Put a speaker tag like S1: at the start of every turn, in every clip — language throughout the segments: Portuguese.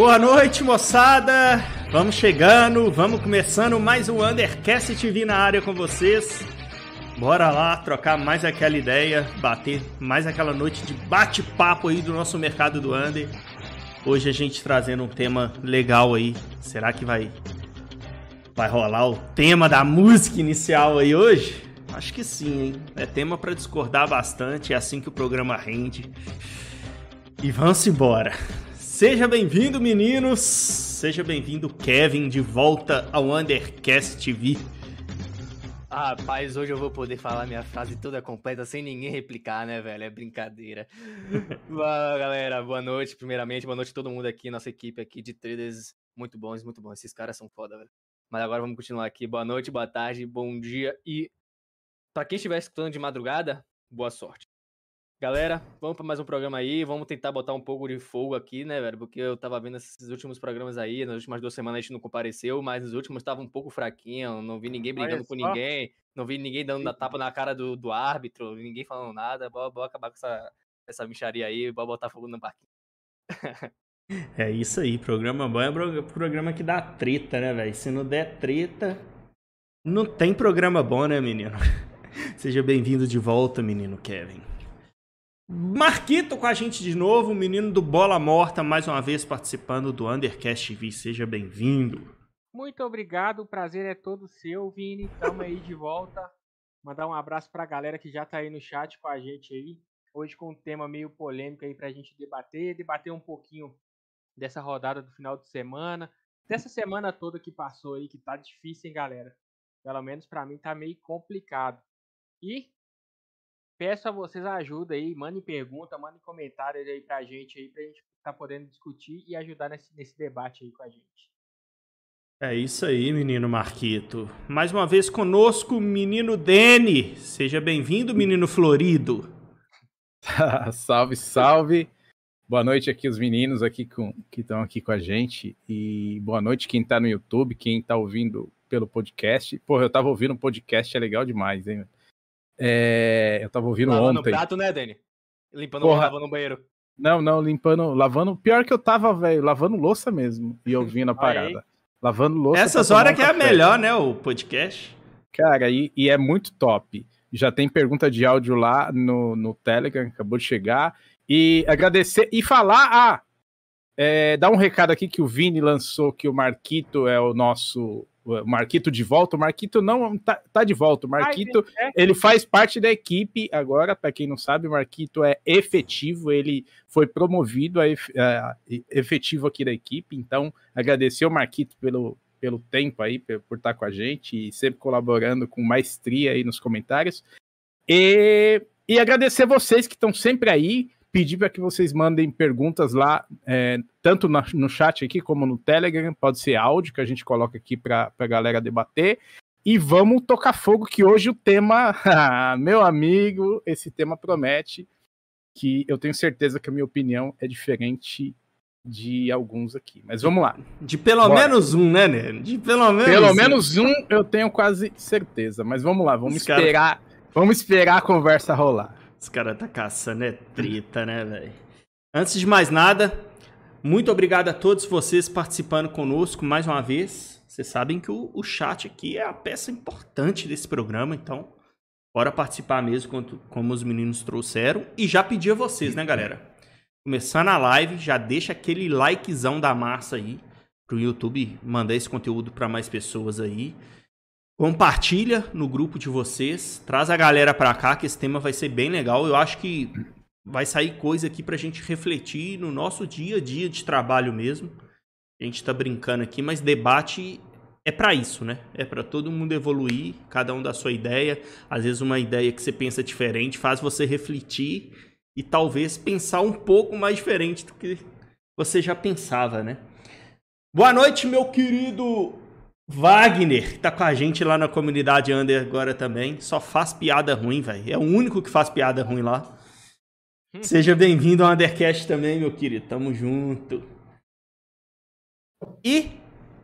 S1: Boa noite, moçada! Vamos chegando, vamos começando mais um Undercast TV na área com vocês. Bora lá trocar mais aquela ideia, bater mais aquela noite de bate-papo aí do nosso mercado do Under. Hoje a gente trazendo um tema legal aí. Será que vai vai rolar o tema da música inicial aí hoje? Acho que sim, hein? É tema para discordar bastante, é assim que o programa rende. E vamos embora. Seja bem-vindo, meninos. Seja bem-vindo, Kevin, de volta ao Undercast TV.
S2: Ah, rapaz, hoje eu vou poder falar minha frase toda completa sem ninguém replicar, né, velho? É brincadeira. Fala, galera. Boa noite, primeiramente. Boa noite a todo mundo aqui, nossa equipe aqui de traders. Muito bons, muito bons. Esses caras são foda, velho. Mas agora vamos continuar aqui. Boa noite, boa tarde, bom dia e. Pra quem estiver escutando de madrugada, boa sorte. Galera, vamos para mais um programa aí. Vamos tentar botar um pouco de fogo aqui, né, velho? Porque eu tava vendo esses últimos programas aí, nas últimas duas semanas a gente não compareceu, mas os últimos estavam um pouco fraquinho. Não vi ninguém brigando com ninguém, não vi ninguém dando na tapa na cara do, do árbitro, ninguém falando nada. Bora, bora acabar com essa, essa micharia aí, bora botar fogo no parquinho.
S1: é isso aí, programa bom é programa que dá treta, né, velho? Se não der treta, não tem programa bom, né, menino? Seja bem-vindo de volta, menino Kevin. Marquito com a gente de novo, menino do Bola Morta, mais uma vez participando do Undercast TV. Seja bem-vindo.
S3: Muito obrigado, o prazer é todo seu, Vini. Tamo aí de volta. Mandar um abraço pra galera que já tá aí no chat com a gente aí. Hoje com um tema meio polêmico aí pra gente debater, debater um pouquinho dessa rodada do final de semana, dessa semana toda que passou aí, que tá difícil, hein, galera? Pelo menos para mim tá meio complicado. E peço a vocês ajuda aí, mandem pergunta, mandem comentários aí pra gente aí, pra gente estar tá podendo discutir e ajudar nesse, nesse debate aí com a gente.
S1: É isso aí, menino Marquito. Mais uma vez conosco, menino Dene. Seja bem-vindo, menino Florido.
S4: salve, salve. Boa noite aqui os meninos aqui com, que estão aqui com a gente e boa noite quem está no YouTube, quem está ouvindo pelo podcast. Pô, eu estava ouvindo um podcast, é legal demais, hein? É, eu tava ouvindo
S2: lavando
S4: ontem.
S2: Lavando prato, né, Dani? Limpando Porra. lavando o banheiro.
S4: Não, não, limpando, lavando. Pior que eu tava, velho, lavando louça mesmo e ouvindo a parada. lavando louça.
S1: Essas horas que é a melhor, né, o podcast.
S4: Cara, e, e, é muito top. Já tem pergunta de áudio lá no, no Telegram, acabou de chegar. E agradecer e falar, ah, é, dar um recado aqui que o Vini lançou que o Marquito é o nosso o Marquito de volta. O Marquito não tá, tá de volta. O Marquito, Ai, ele faz parte da equipe agora. Para quem não sabe, o Marquito é efetivo. Ele foi promovido a, a, efetivo aqui da equipe. Então, agradecer o Marquito pelo, pelo tempo aí, por estar com a gente e sempre colaborando com maestria aí nos comentários. E, e agradecer vocês que estão sempre aí pedir para que vocês mandem perguntas lá, é, tanto na, no chat aqui como no Telegram, pode ser áudio que a gente coloca aqui para a galera debater. E vamos tocar fogo, que hoje o tema, meu amigo, esse tema promete que eu tenho certeza que a minha opinião é diferente de alguns aqui. Mas vamos lá.
S1: De pelo Bora. menos um, né, né? De pelo menos
S4: Pelo um. menos um eu tenho quase certeza. Mas vamos lá, vamos Os esperar. Cara... Vamos esperar a conversa rolar.
S1: Os caras tá caçando é treta, né, velho? Antes de mais nada, muito obrigado a todos vocês participando conosco mais uma vez. Vocês sabem que o, o chat aqui é a peça importante desse programa, então bora participar mesmo como, como os meninos trouxeram. E já pedi a vocês, né, galera? Começando a live, já deixa aquele likezão da massa aí pro YouTube mandar esse conteúdo para mais pessoas aí. Compartilha no grupo de vocês, traz a galera para cá que esse tema vai ser bem legal. Eu acho que vai sair coisa aqui pra gente refletir no nosso dia a dia de trabalho mesmo. A gente tá brincando aqui, mas debate é para isso, né? É para todo mundo evoluir, cada um da sua ideia. Às vezes uma ideia que você pensa diferente faz você refletir e talvez pensar um pouco mais diferente do que você já pensava, né? Boa noite, meu querido Wagner, que tá com a gente lá na comunidade Under agora também. Só faz piada ruim, velho. É o único que faz piada ruim lá. Seja bem-vindo ao Undercast também, meu querido. Tamo junto. E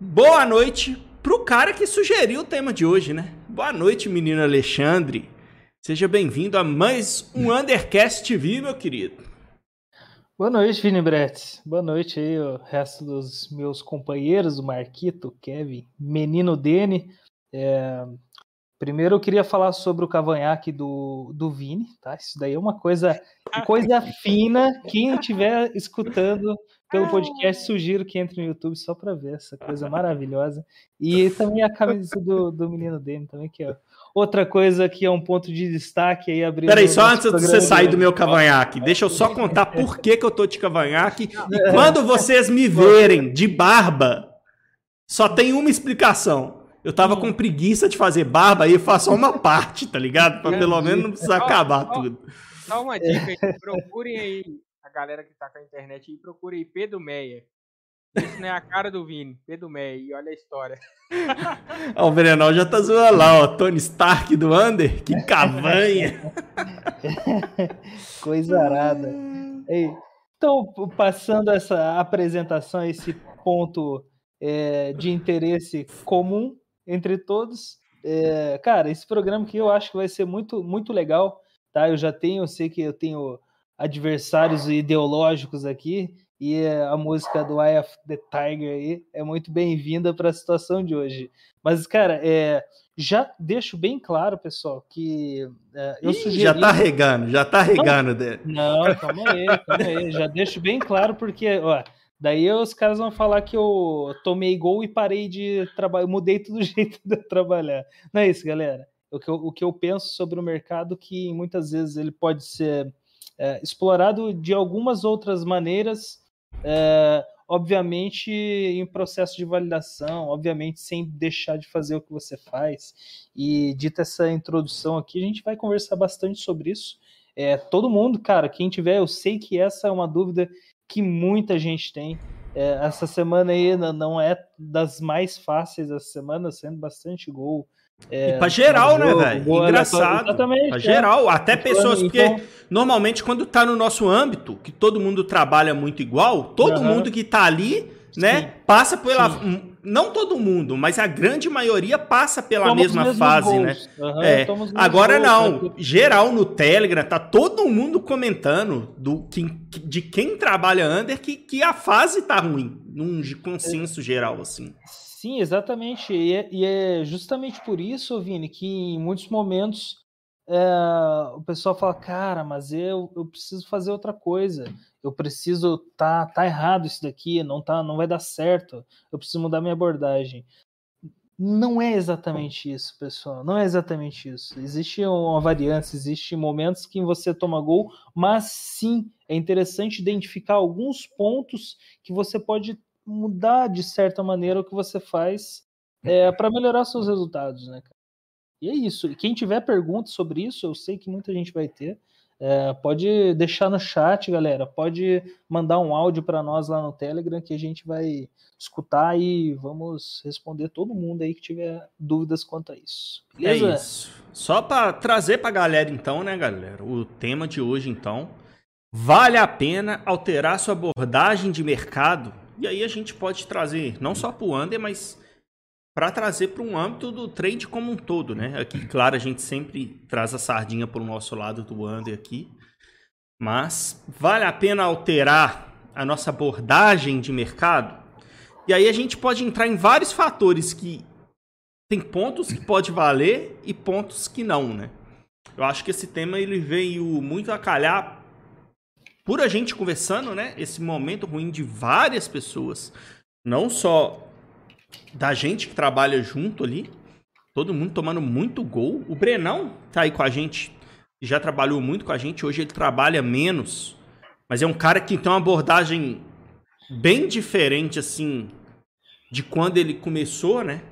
S1: boa noite pro cara que sugeriu o tema de hoje, né? Boa noite, menino Alexandre. Seja bem-vindo a mais um Undercast TV, meu querido.
S5: Boa noite, Vini Brett. Boa noite aí, o resto dos meus companheiros, o Marquito, o Kevin, Menino Dene. É... Primeiro eu queria falar sobre o cavanhaque do, do Vini, tá? Isso daí é uma coisa, coisa fina. Quem estiver escutando pelo podcast, sugiro que entre no YouTube só para ver essa coisa maravilhosa. E também a camisa do, do menino Dene também, que é Outra coisa que é um ponto de destaque aí abrindo.
S1: Peraí, só antes de você sair do meu cavanhaque, deixa eu só contar por que, que eu tô de cavanhaque. E quando vocês me verem de barba, só tem uma explicação. Eu tava com preguiça de fazer barba e eu faço só uma parte, tá ligado? Pra pelo menos não precisar acabar tudo.
S3: Só uma dica aí, procurem aí, a galera que tá com a internet aí, procurem aí Pedro Meia. Isso não é a cara do Vini, Pedro Meia, e olha a história.
S1: Ó, o Brenal já tá zoando lá, ó. Tony Stark do Under, que cavanha.
S5: Coisa arada. Então, passando essa apresentação, esse ponto é, de interesse comum entre todos, é, cara, esse programa que eu acho que vai ser muito, muito legal, tá? Eu já tenho, eu sei que eu tenho adversários ideológicos aqui, e a música do Eye of the Tiger aí é muito bem-vinda para a situação de hoje. Mas, cara, é, já deixo bem claro, pessoal, que é, eu Ih, sugeri...
S1: Já tá regando, já tá regando.
S5: Não, não, calma aí, calma aí. Já deixo bem claro, porque, ó, daí os caras vão falar que eu tomei gol e parei de trabalhar, mudei todo o jeito de trabalhar. Não é isso, galera. O que, eu, o que eu penso sobre o mercado, que muitas vezes ele pode ser é, explorado de algumas outras maneiras é, obviamente em processo de validação, obviamente sem deixar de fazer o que você faz. E dita essa introdução aqui, a gente vai conversar bastante sobre isso. É, todo mundo, cara, quem tiver, eu sei que essa é uma dúvida que muita gente tem. É, essa semana aí não é das mais fáceis, essa semana sendo bastante gol.
S1: É, e pra geral, né, velho? Engraçado. Exatamente. Pra é. geral. Até então, pessoas, porque então... normalmente quando tá no nosso âmbito, que todo mundo trabalha muito igual, todo uhum. mundo que tá ali, né, Sim. passa pela. Sim. Não todo mundo, mas a grande maioria passa pela Tomos mesma fase, né? gols. né? Uhum, é. Agora gols, não. Né? Geral no Telegram, tá todo mundo comentando do, que, de quem trabalha under que, que a fase tá ruim. Num consenso geral, assim.
S5: Sim, exatamente. E é, e é, justamente por isso, Vini, que em muitos momentos é, o pessoal fala, cara, mas eu, eu preciso fazer outra coisa. Eu preciso tá tá errado isso daqui, não tá, não vai dar certo. Eu preciso mudar minha abordagem. Não é exatamente isso, pessoal. Não é exatamente isso. Existe uma variância, existe momentos que você toma gol, mas sim é interessante identificar alguns pontos que você pode mudar de certa maneira o que você faz é, para melhorar seus resultados, né, cara? E é isso. E quem tiver perguntas sobre isso, eu sei que muita gente vai ter. É, pode deixar no chat, galera. Pode mandar um áudio para nós lá no Telegram que a gente vai escutar e vamos responder todo mundo aí que tiver dúvidas quanto a isso.
S1: É Beleza? É isso. Só para trazer para a galera então, né, galera? O tema de hoje então, vale a pena alterar sua abordagem de mercado e aí a gente pode trazer, não só para o under, mas para trazer para um âmbito do trade como um todo, né? Aqui, claro, a gente sempre traz a sardinha para o nosso lado do under aqui, mas vale a pena alterar a nossa abordagem de mercado? E aí a gente pode entrar em vários fatores que tem pontos que pode valer e pontos que não, né? Eu acho que esse tema ele veio muito a calhar por a gente conversando, né? Esse momento ruim de várias pessoas, não só da gente que trabalha junto ali, todo mundo tomando muito gol. O Brenão tá aí com a gente, já trabalhou muito com a gente, hoje ele trabalha menos, mas é um cara que tem uma abordagem bem diferente, assim, de quando ele começou, né?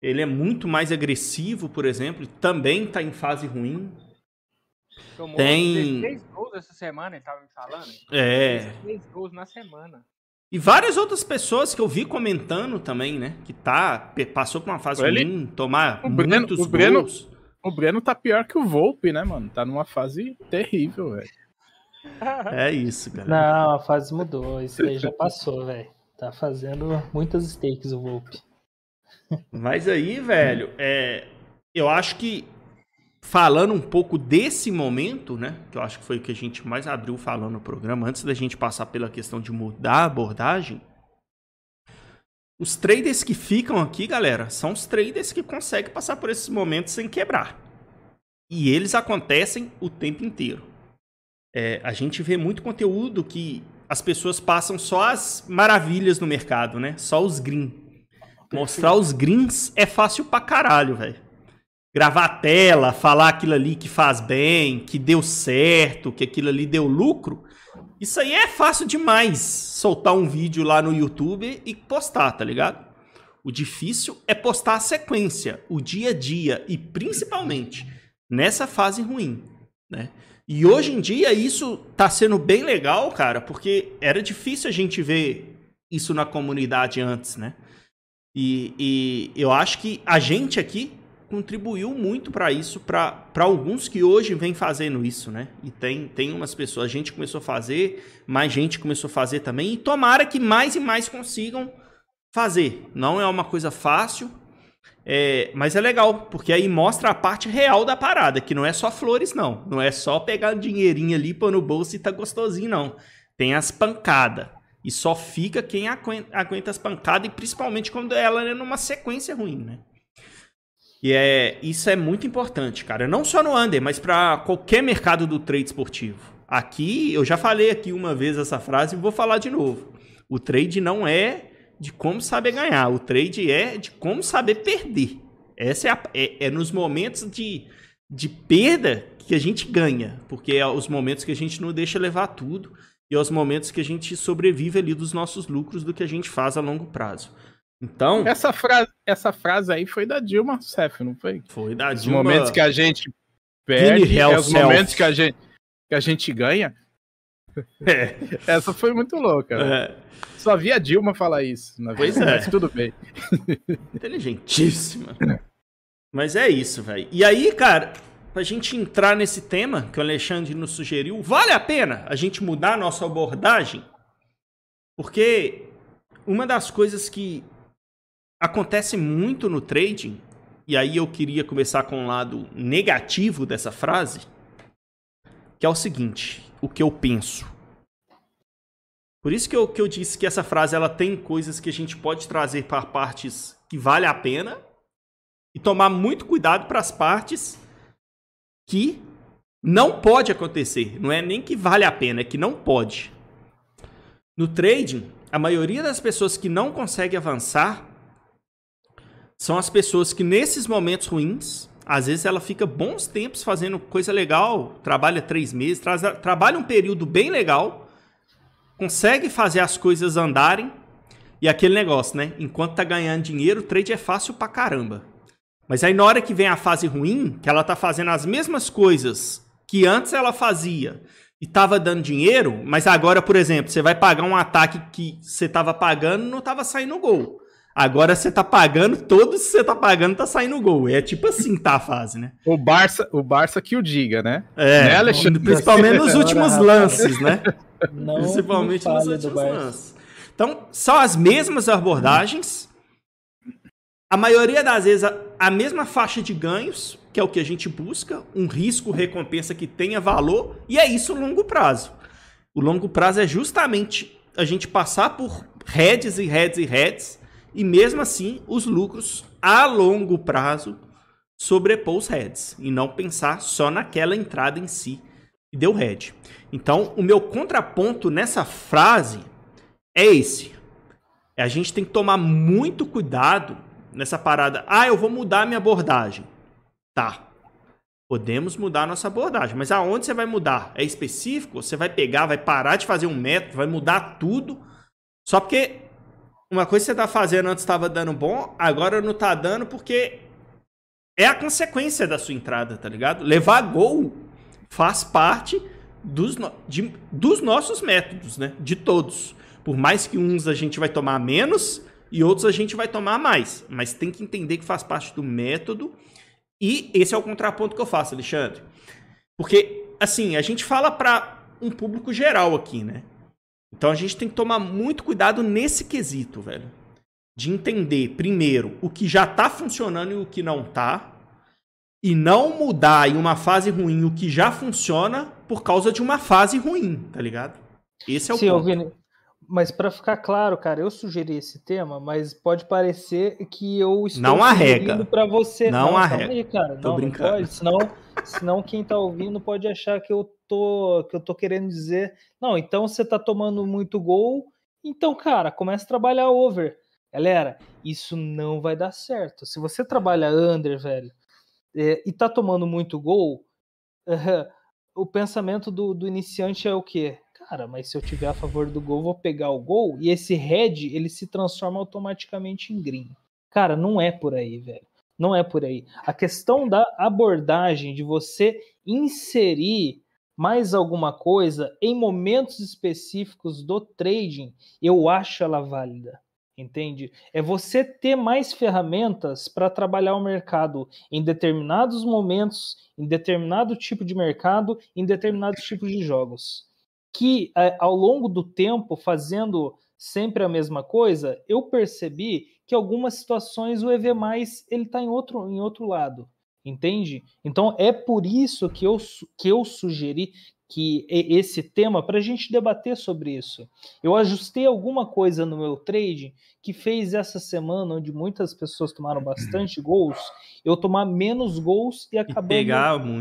S1: Ele é muito mais agressivo, por exemplo, também tá em fase ruim.
S3: Tomou tem 16 gols essa semana, ele tava me falando.
S1: É.
S3: 16 gols na semana.
S1: E várias outras pessoas que eu vi comentando também, né? Que tá, passou por uma fase
S4: Ele-
S1: ruim, tomar
S4: O Breno-
S1: muitos
S4: o Breno-
S1: gols.
S4: O Breno tá pior que o Volpe, né, mano? Tá numa fase terrível, velho.
S1: É isso, galera.
S5: Não, a fase mudou. Isso aí já passou, velho. Tá fazendo muitas stakes o Volpe.
S1: Mas aí, velho, é, eu acho que falando um pouco desse momento, né? Que eu acho que foi o que a gente mais abriu falando no programa, antes da gente passar pela questão de mudar a abordagem. Os traders que ficam aqui, galera, são os traders que conseguem passar por esses momentos sem quebrar. E eles acontecem o tempo inteiro. É, a gente vê muito conteúdo que as pessoas passam só as maravilhas no mercado, né? Só os green. Mostrar os greens é fácil pra caralho, velho. Gravar a tela, falar aquilo ali que faz bem, que deu certo, que aquilo ali deu lucro. Isso aí é fácil demais. Soltar um vídeo lá no YouTube e postar, tá ligado? O difícil é postar a sequência, o dia a dia e principalmente nessa fase ruim, né? E hoje em dia isso tá sendo bem legal, cara, porque era difícil a gente ver isso na comunidade antes, né? E, e eu acho que a gente aqui contribuiu muito para isso, para alguns que hoje vêm fazendo isso, né? E tem, tem umas pessoas, a gente começou a fazer, mais gente começou a fazer também, e tomara que mais e mais consigam fazer. Não é uma coisa fácil, é, mas é legal, porque aí mostra a parte real da parada, que não é só flores, não. Não é só pegar dinheirinho ali, pôr no bolso e tá gostosinho, não. Tem as pancadas. E só fica quem aguenta, aguenta as pancadas, e principalmente quando ela é numa sequência ruim, né? E é, isso é muito importante, cara. Não só no under, mas para qualquer mercado do trade esportivo. Aqui, eu já falei aqui uma vez essa frase e vou falar de novo. O trade não é de como saber ganhar, o trade é de como saber perder. Essa é, a, é, é nos momentos de, de perda que a gente ganha, porque é os momentos que a gente não deixa levar tudo e é os momentos que a gente sobrevive ali dos nossos lucros do que a gente faz a longo prazo. Então,
S4: Essa frase, essa frase aí foi da Dilma Rousseff, não foi?
S1: foi da
S4: Os
S1: Dilma...
S4: momentos que a gente perde, é os momentos que a gente, que a gente ganha.
S1: É,
S4: Essa foi muito louca.
S1: é,
S4: Só vi a Dilma falar isso. Na
S1: Pois
S4: vida,
S1: é.
S4: Mas tudo bem.
S1: inteligentíssima. Mas é isso, velho. E aí, cara, pra gente entrar nesse tema que o Alexandre nos sugeriu, vale a pena a gente mudar a nossa abordagem? Porque uma das coisas que acontece muito no trading, e aí eu queria começar com o lado negativo dessa frase, que é o seguinte, o que eu penso. Por isso que eu, que eu disse que essa frase ela tem coisas que a gente pode trazer para partes que vale a pena e tomar muito cuidado para as partes que não pode acontecer. Não é nem que vale a pena, é que não pode. No trading, a maioria das pessoas que não consegue avançar são as pessoas que nesses momentos ruins, às vezes ela fica bons tempos fazendo coisa legal, trabalha três meses, traz- trabalha um período bem legal, consegue fazer as coisas andarem e aquele negócio, né? Enquanto tá ganhando dinheiro, o trade é fácil pra caramba. Mas aí na hora que vem a fase ruim, que ela tá fazendo as mesmas coisas que antes ela fazia e tava dando dinheiro, mas agora, por exemplo, você vai pagar um ataque que você tava pagando não tava saindo gol. Agora você tá pagando, todos que você tá pagando tá saindo gol. É tipo assim tá a fase, né?
S4: O Barça, o Barça que o diga, né?
S1: É,
S4: Né, Alexandre?
S1: principalmente nos últimos lances, né?
S5: Não
S1: Principalmente
S5: me
S1: nos últimos lances. Então, são as mesmas abordagens. A maioria das vezes, a, a mesma faixa de ganhos, que é o que a gente busca, um risco, recompensa que tenha valor, e é isso o longo prazo. O longo prazo é justamente a gente passar por heads e heads e heads, e mesmo assim os lucros a longo prazo sobrepor os heads, e não pensar só naquela entrada em si e deu head. Então, o meu contraponto nessa frase é esse. A gente tem que tomar muito cuidado nessa parada. Ah, eu vou mudar minha abordagem. Tá. Podemos mudar nossa abordagem, mas aonde você vai mudar? É específico? Você vai pegar, vai parar de fazer um método, vai mudar tudo? Só porque uma coisa que você tá fazendo antes estava dando bom, agora não tá dando porque é a consequência da sua entrada, tá ligado? Levar gol faz parte dos, no- de- dos nossos métodos, né? De todos. Por mais que uns a gente vai tomar menos e outros a gente vai tomar mais. Mas tem que entender que faz parte do método. E esse é o contraponto que eu faço, Alexandre. Porque, assim, a gente fala para um público geral aqui, né? Então a gente tem que tomar muito cuidado nesse quesito, velho. De entender, primeiro, o que já tá funcionando e o que não tá. E não mudar em uma fase ruim o que já funciona por causa de uma fase ruim, tá ligado? Esse é o
S5: Sim,
S1: ponto.
S5: Vini, mas para ficar claro, cara, eu sugeri esse tema, mas pode parecer que eu estou
S1: Não arrega.
S5: para você.
S1: Não
S5: calma
S1: arrega.
S5: Aí, cara.
S1: Tô
S5: não,
S1: brincando.
S5: Não pode, senão, senão quem tá ouvindo pode achar que eu tô que eu tô querendo dizer, não, então você tá tomando muito gol, então, cara, começa a trabalhar over. Galera, isso não vai dar certo. Se você trabalha under, velho, é, e tá tomando muito gol, o pensamento do, do iniciante é o quê? Cara, mas se eu tiver a favor do gol, vou pegar o gol e esse red ele se transforma automaticamente em green. Cara, não é por aí, velho. Não é por aí. A questão da abordagem de você inserir mais alguma coisa em momentos específicos do trading, eu acho ela válida. Entende? É você ter mais ferramentas para trabalhar o mercado em determinados momentos, em determinado tipo de mercado, em determinados tipos de jogos. Que ao longo do tempo, fazendo sempre a mesma coisa, eu percebi que algumas situações o EV ele está em outro, em outro lado. Entende? Então é por isso que eu, que eu sugeri que esse tema para a gente debater sobre isso. Eu ajustei alguma coisa no meu trade que fez essa semana, onde muitas pessoas tomaram bastante gols, eu tomar menos gols e acabei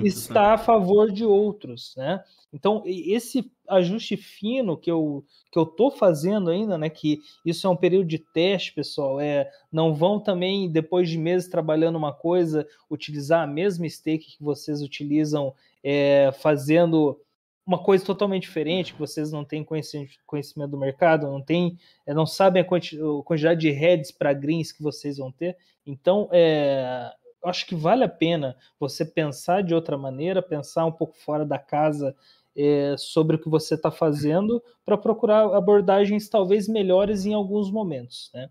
S5: estar
S1: né?
S5: a favor de outros, né? Então esse ajuste fino que eu que eu tô fazendo ainda, né? Que isso é um período de teste, pessoal. É, não vão também depois de meses trabalhando uma coisa utilizar a mesma stake que vocês utilizam é, fazendo uma coisa totalmente diferente, que vocês não têm conhecimento do mercado, não tem, é, não sabem a quantidade de heads para greens que vocês vão ter. Então, é, acho que vale a pena você pensar de outra maneira, pensar um pouco fora da casa é, sobre o que você está fazendo para procurar abordagens talvez melhores em alguns momentos, né?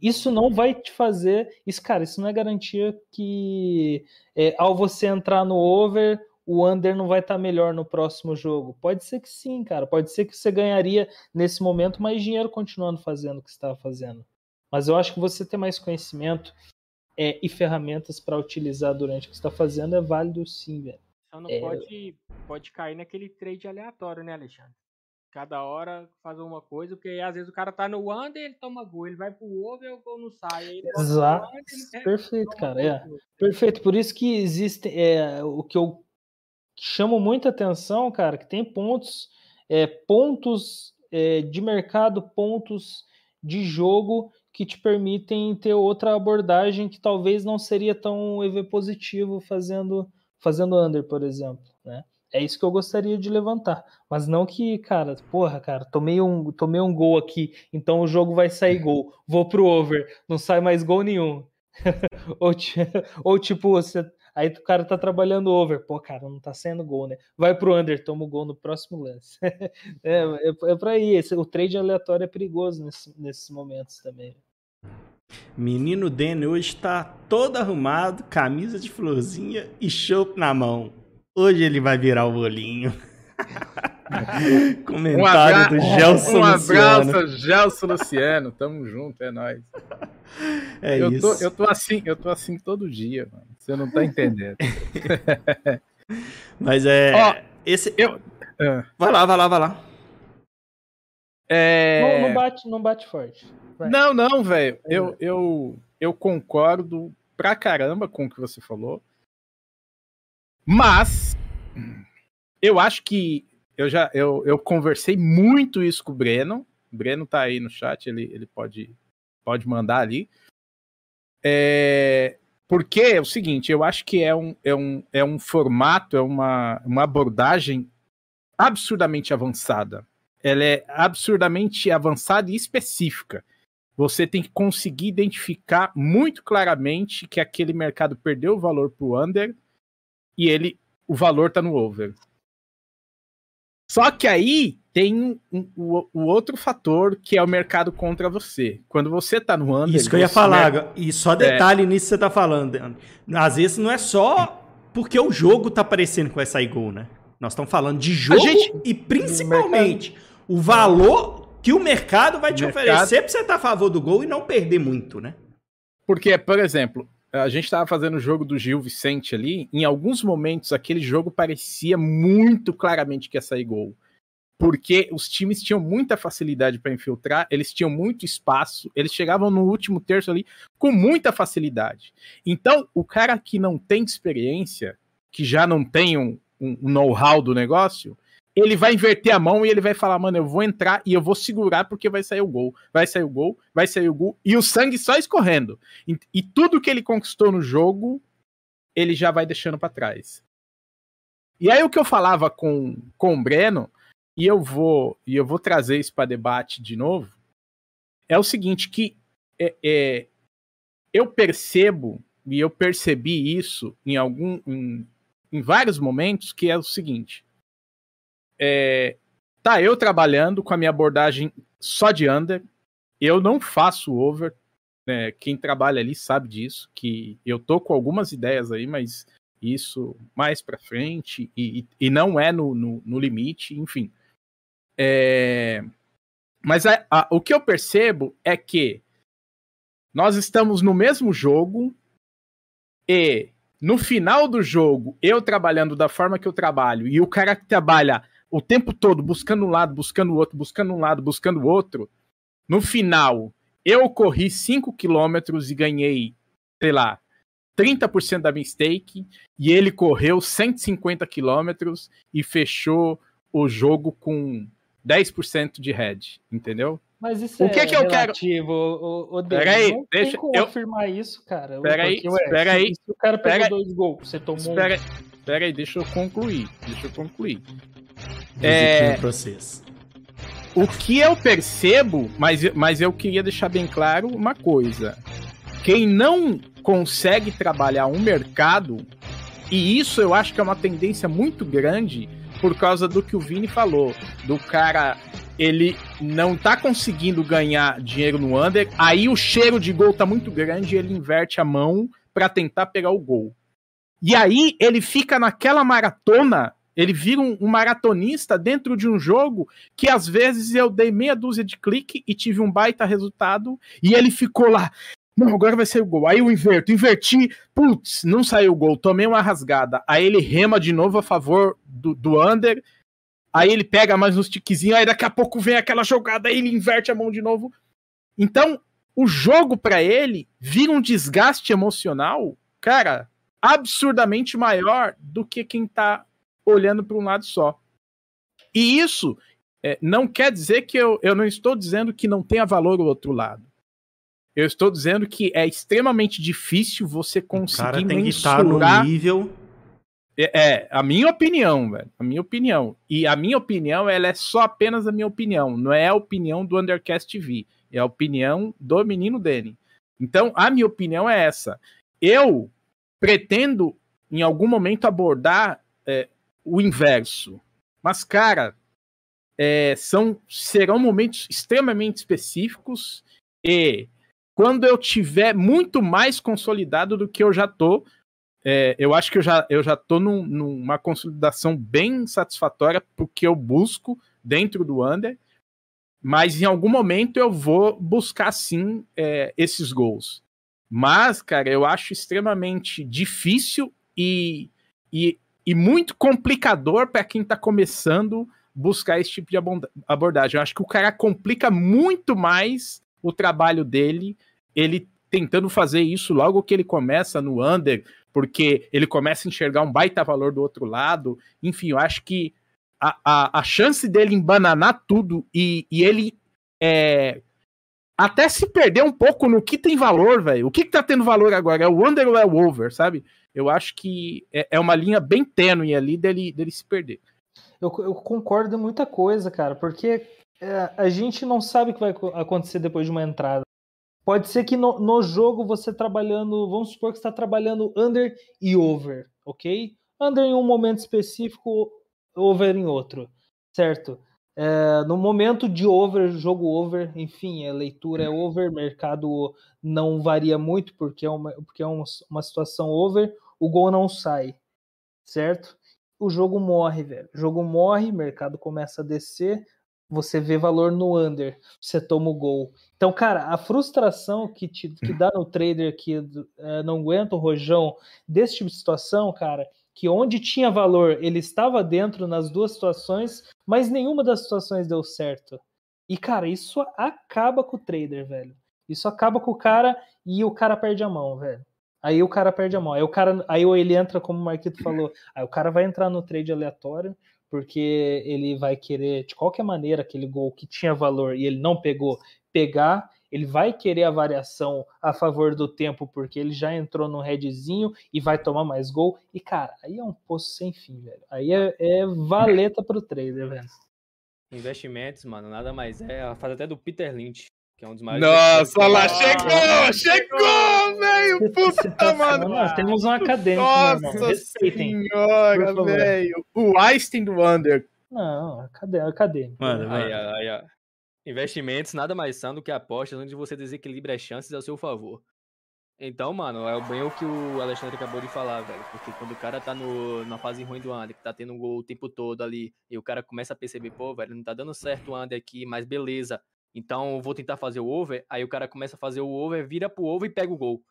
S5: Isso não vai te fazer, isso, cara, isso não é garantia que é, ao você entrar no over o under não vai estar tá melhor no próximo jogo. Pode ser que sim, cara. Pode ser que você ganharia nesse momento mais dinheiro continuando fazendo o que você estava fazendo. Mas eu acho que você ter mais conhecimento é, e ferramentas para utilizar durante o que você está fazendo é válido sim, velho.
S3: Só não
S5: É.
S3: pode, pode cair naquele trade aleatório, né, Alexandre? Cada hora fazer uma coisa, porque às vezes o cara tá no under, ele toma gol, ele vai pro over, o gol não sai.
S5: Exato.
S3: under,
S5: Perfeito, cara. É. Perfeito. Por isso que existe é, o que eu chamo muita atenção, cara, que tem pontos, é, pontos é, de mercado, pontos de jogo que te permitem ter outra abordagem que talvez não seria tão EV positivo fazendo fazendo under, por exemplo, né? É isso que eu gostaria de levantar, mas não que, cara, porra, cara, tomei um, tomei um gol aqui, então o jogo vai sair gol, vou pro over, não sai mais gol nenhum. ou, ou tipo, você, aí o cara tá trabalhando over, pô, cara, não tá saindo gol, né? Vai pro under, toma o gol no próximo lance. é, é, é pra ir, esse- o trade aleatório é perigoso nesse- nesses momentos também.
S1: Menino Danny hoje tá todo arrumado, camisa de florzinha e chopp na mão. Hoje ele vai virar o
S4: Um,
S1: Comentário
S4: abra...
S1: do Gelson
S4: um
S1: Luciano.
S4: abraço, Gelson Luciano. Tamo junto, é nóis.
S1: É
S4: eu,
S1: isso.
S4: tô, eu tô assim, eu tô assim todo dia, mano. Você não tá entendendo.
S1: Mas é.
S4: Ó,
S1: esse.
S4: eu- É.
S1: Vai lá, vai lá, vai lá.
S4: É...
S5: Não, não bate, não bate forte. Vai.
S4: Não, não, velho. Eu, eu, eu concordo pra caramba com o que você falou. Mas eu acho que eu já eu, eu conversei muito isso com o Breno. O Breno tá aí no chat, ele, ele pode, pode mandar ali. É, porque é o seguinte, eu acho que é um, é um, é um formato, é uma, uma abordagem absurdamente avançada. Ela é absurdamente avançada e específica. Você tem que conseguir identificar muito claramente que aquele mercado perdeu o valor para o under e ele, o valor está no over. Só que aí tem um, o, o outro fator que é o mercado contra você. Quando você tá no under.
S1: Isso que eu ia falar. E só detalhe nisso que você tá falando. Às vezes não é só porque o jogo tá parecendo que vai sair gol, né? Nós estamos falando de jogo
S4: gente-
S1: e principalmente o valor que o mercado vai te
S4: Mercado-
S1: oferecer pra você estar a favor do gol e não perder muito, né?
S4: Porque, por exemplo, a gente tava fazendo o jogo do Gil Vicente ali, em alguns momentos aquele jogo parecia muito claramente que ia sair gol. Porque os times tinham muita facilidade para infiltrar, eles tinham muito espaço, eles chegavam no último terço ali com muita facilidade. Então, o cara que não tem experiência, que já não tem um, um know-how do negócio, ele vai inverter a mão e ele vai falar, mano, eu vou entrar e eu vou segurar porque vai sair o gol. Vai sair o gol, vai sair o gol, e o sangue só escorrendo. E, e tudo que ele conquistou no jogo, ele já vai deixando para trás. E aí o que eu falava com, com o Breno, e eu vou e eu vou trazer isso para debate de novo, é o seguinte, que é, é, eu percebo, e eu percebi isso em algum. Em, em vários momentos, que é o seguinte. É, tá eu trabalhando com a minha abordagem só de under. Eu não faço over. né, quem trabalha ali sabe disso. Que eu tô com algumas ideias aí, mas isso mais para frente. E, e, não é no, no, no limite, enfim. É, mas a, a, o que eu percebo é que nós estamos no mesmo jogo e no final do jogo, eu trabalhando da forma que eu trabalho e o cara que trabalha o tempo todo buscando um lado, buscando o outro, buscando um lado, buscando o outro, no final eu corri 5 quilômetros e ganhei, sei lá, 30% da minha stake e ele correu 150 quilômetros e fechou o jogo com 10% de head, entendeu?
S5: Mas isso
S4: O que
S5: é
S4: que eu quero-
S5: relativo, o, o,
S4: Pera aí,
S5: não
S4: deixa-
S5: tem como
S4: eu-
S5: afirmar isso, cara.
S4: Pera aí,
S5: Porque, ué,
S4: espera
S5: se- o cara pegou dois gols, você tomou um
S4: Espera, espera aí, deixa eu concluir. Deixa eu concluir.
S1: É... Pra vocês.
S4: O que eu percebo, mas, mas eu queria deixar bem claro uma coisa. Quem não consegue trabalhar um mercado, e isso eu acho que é uma tendência muito grande por causa do que o Vini falou, do cara ele não tá conseguindo ganhar dinheiro no under, aí o cheiro de gol tá muito grande e ele inverte a mão para tentar pegar o gol. E aí ele fica naquela maratona, ele vira um, um maratonista dentro de um jogo que às vezes eu dei meia dúzia de clique e tive um baita resultado, e ele ficou lá. Não, agora vai sair o gol. Aí eu inverto, inverti, putz, não saiu o gol, tomei uma rasgada. Aí ele rema de novo a favor do, do under, aí ele pega mais uns tiquezinhos, aí daqui a pouco vem aquela jogada, aí ele inverte a mão de novo. Então, o jogo pra ele vira um desgaste emocional, cara, absurdamente maior do que quem tá olhando para um lado só. E isso é, não quer dizer que eu, eu não estou dizendo que não tenha valor o outro lado. Eu estou dizendo que é extremamente difícil você
S1: O cara
S4: conseguir
S1: tem que estar no
S4: mensurar.
S1: nível.
S4: É, é, a minha opinião, velho. A minha opinião. E a minha opinião, ela é só apenas a minha opinião. Não é a opinião do Undercast TV. É a opinião do menino Danny. Então, a minha opinião é essa. Eu pretendo, em algum momento, abordar é, o inverso. Mas, cara, é, são, serão momentos extremamente específicos e quando eu tiver muito mais consolidado do que eu já tô, é, eu acho que eu já, eu já tô num, numa consolidação bem satisfatória porque eu busco dentro do Under, mas em algum momento eu vou buscar sim é, esses gols. Mas, cara, eu acho extremamente difícil e, e, e muito complicador para quem tá começando buscar esse tipo de abordagem. Eu acho que o cara complica muito mais o trabalho dele, ele tentando fazer isso logo que ele começa no under, porque ele começa a enxergar um baita valor do outro lado. Enfim, eu acho que a, a, a chance dele embananar tudo e, e ele é, até se perder um pouco no que tem valor, velho. O que, que tá tendo valor agora? É o under ou é o over, sabe? Eu acho que é, é uma linha bem tênue ali dele, dele se perder.
S5: Eu, eu concordo em muita coisa, cara, porque é, a gente não sabe o que vai co- acontecer depois de uma entrada. Pode ser que no, no jogo você trabalhando, vamos supor que está trabalhando under e over, ok? Under em um momento específico, over em outro. certo? É, no momento de over, jogo over, enfim, a leitura é over, mercado não varia muito porque é uma, porque é uma, uma situação over, o gol não sai, certo? O jogo morre, velho. O jogo morre, mercado começa a descer, você vê valor no under, você toma o gol. Então, cara, a frustração que, te, que dá no trader que é, não aguenta o rojão desse tipo de situação, cara, que onde tinha valor, ele estava dentro nas duas situações, mas nenhuma das situações deu certo. E, cara, isso acaba com o trader, velho. Isso acaba com o cara e o cara perde a mão, velho. Aí o cara perde a mão. Aí o cara, aí ele entra, como o Marquito falou, aí o cara vai entrar no trade aleatório, porque ele vai querer, de qualquer maneira, aquele gol que tinha valor e ele não pegou, pegar. Ele vai querer a variação a favor do tempo, porque ele já entrou no headzinho e vai tomar mais gol. E, cara, aí é um poço sem fim, velho. Aí é, é valeta pro trader, velho.
S2: Investimentos, mano, nada mais é. Faz até do Peter Lynch que é um dos maiores.
S4: Nossa, lá chegou! Chegou, velho! Puta, mano!
S5: Nós temos um acadêmico,
S4: Nossa senhora, velho! O Einstein do Under.
S5: Não, acadêmico.
S2: Mano, aí, aí, aí, Investimentos nada mais são do que apostas onde você desequilibra as chances ao seu favor. Então, mano, é bem o que o Alexandre acabou de falar, velho. Porque quando o cara tá no, na fase ruim do Under, que tá tendo um gol o tempo todo ali, e o cara começa a perceber, pô, velho, não tá dando certo o Under aqui, mas beleza, então vou tentar fazer o over, aí o cara começa a fazer o over, vira pro over e pega o gol.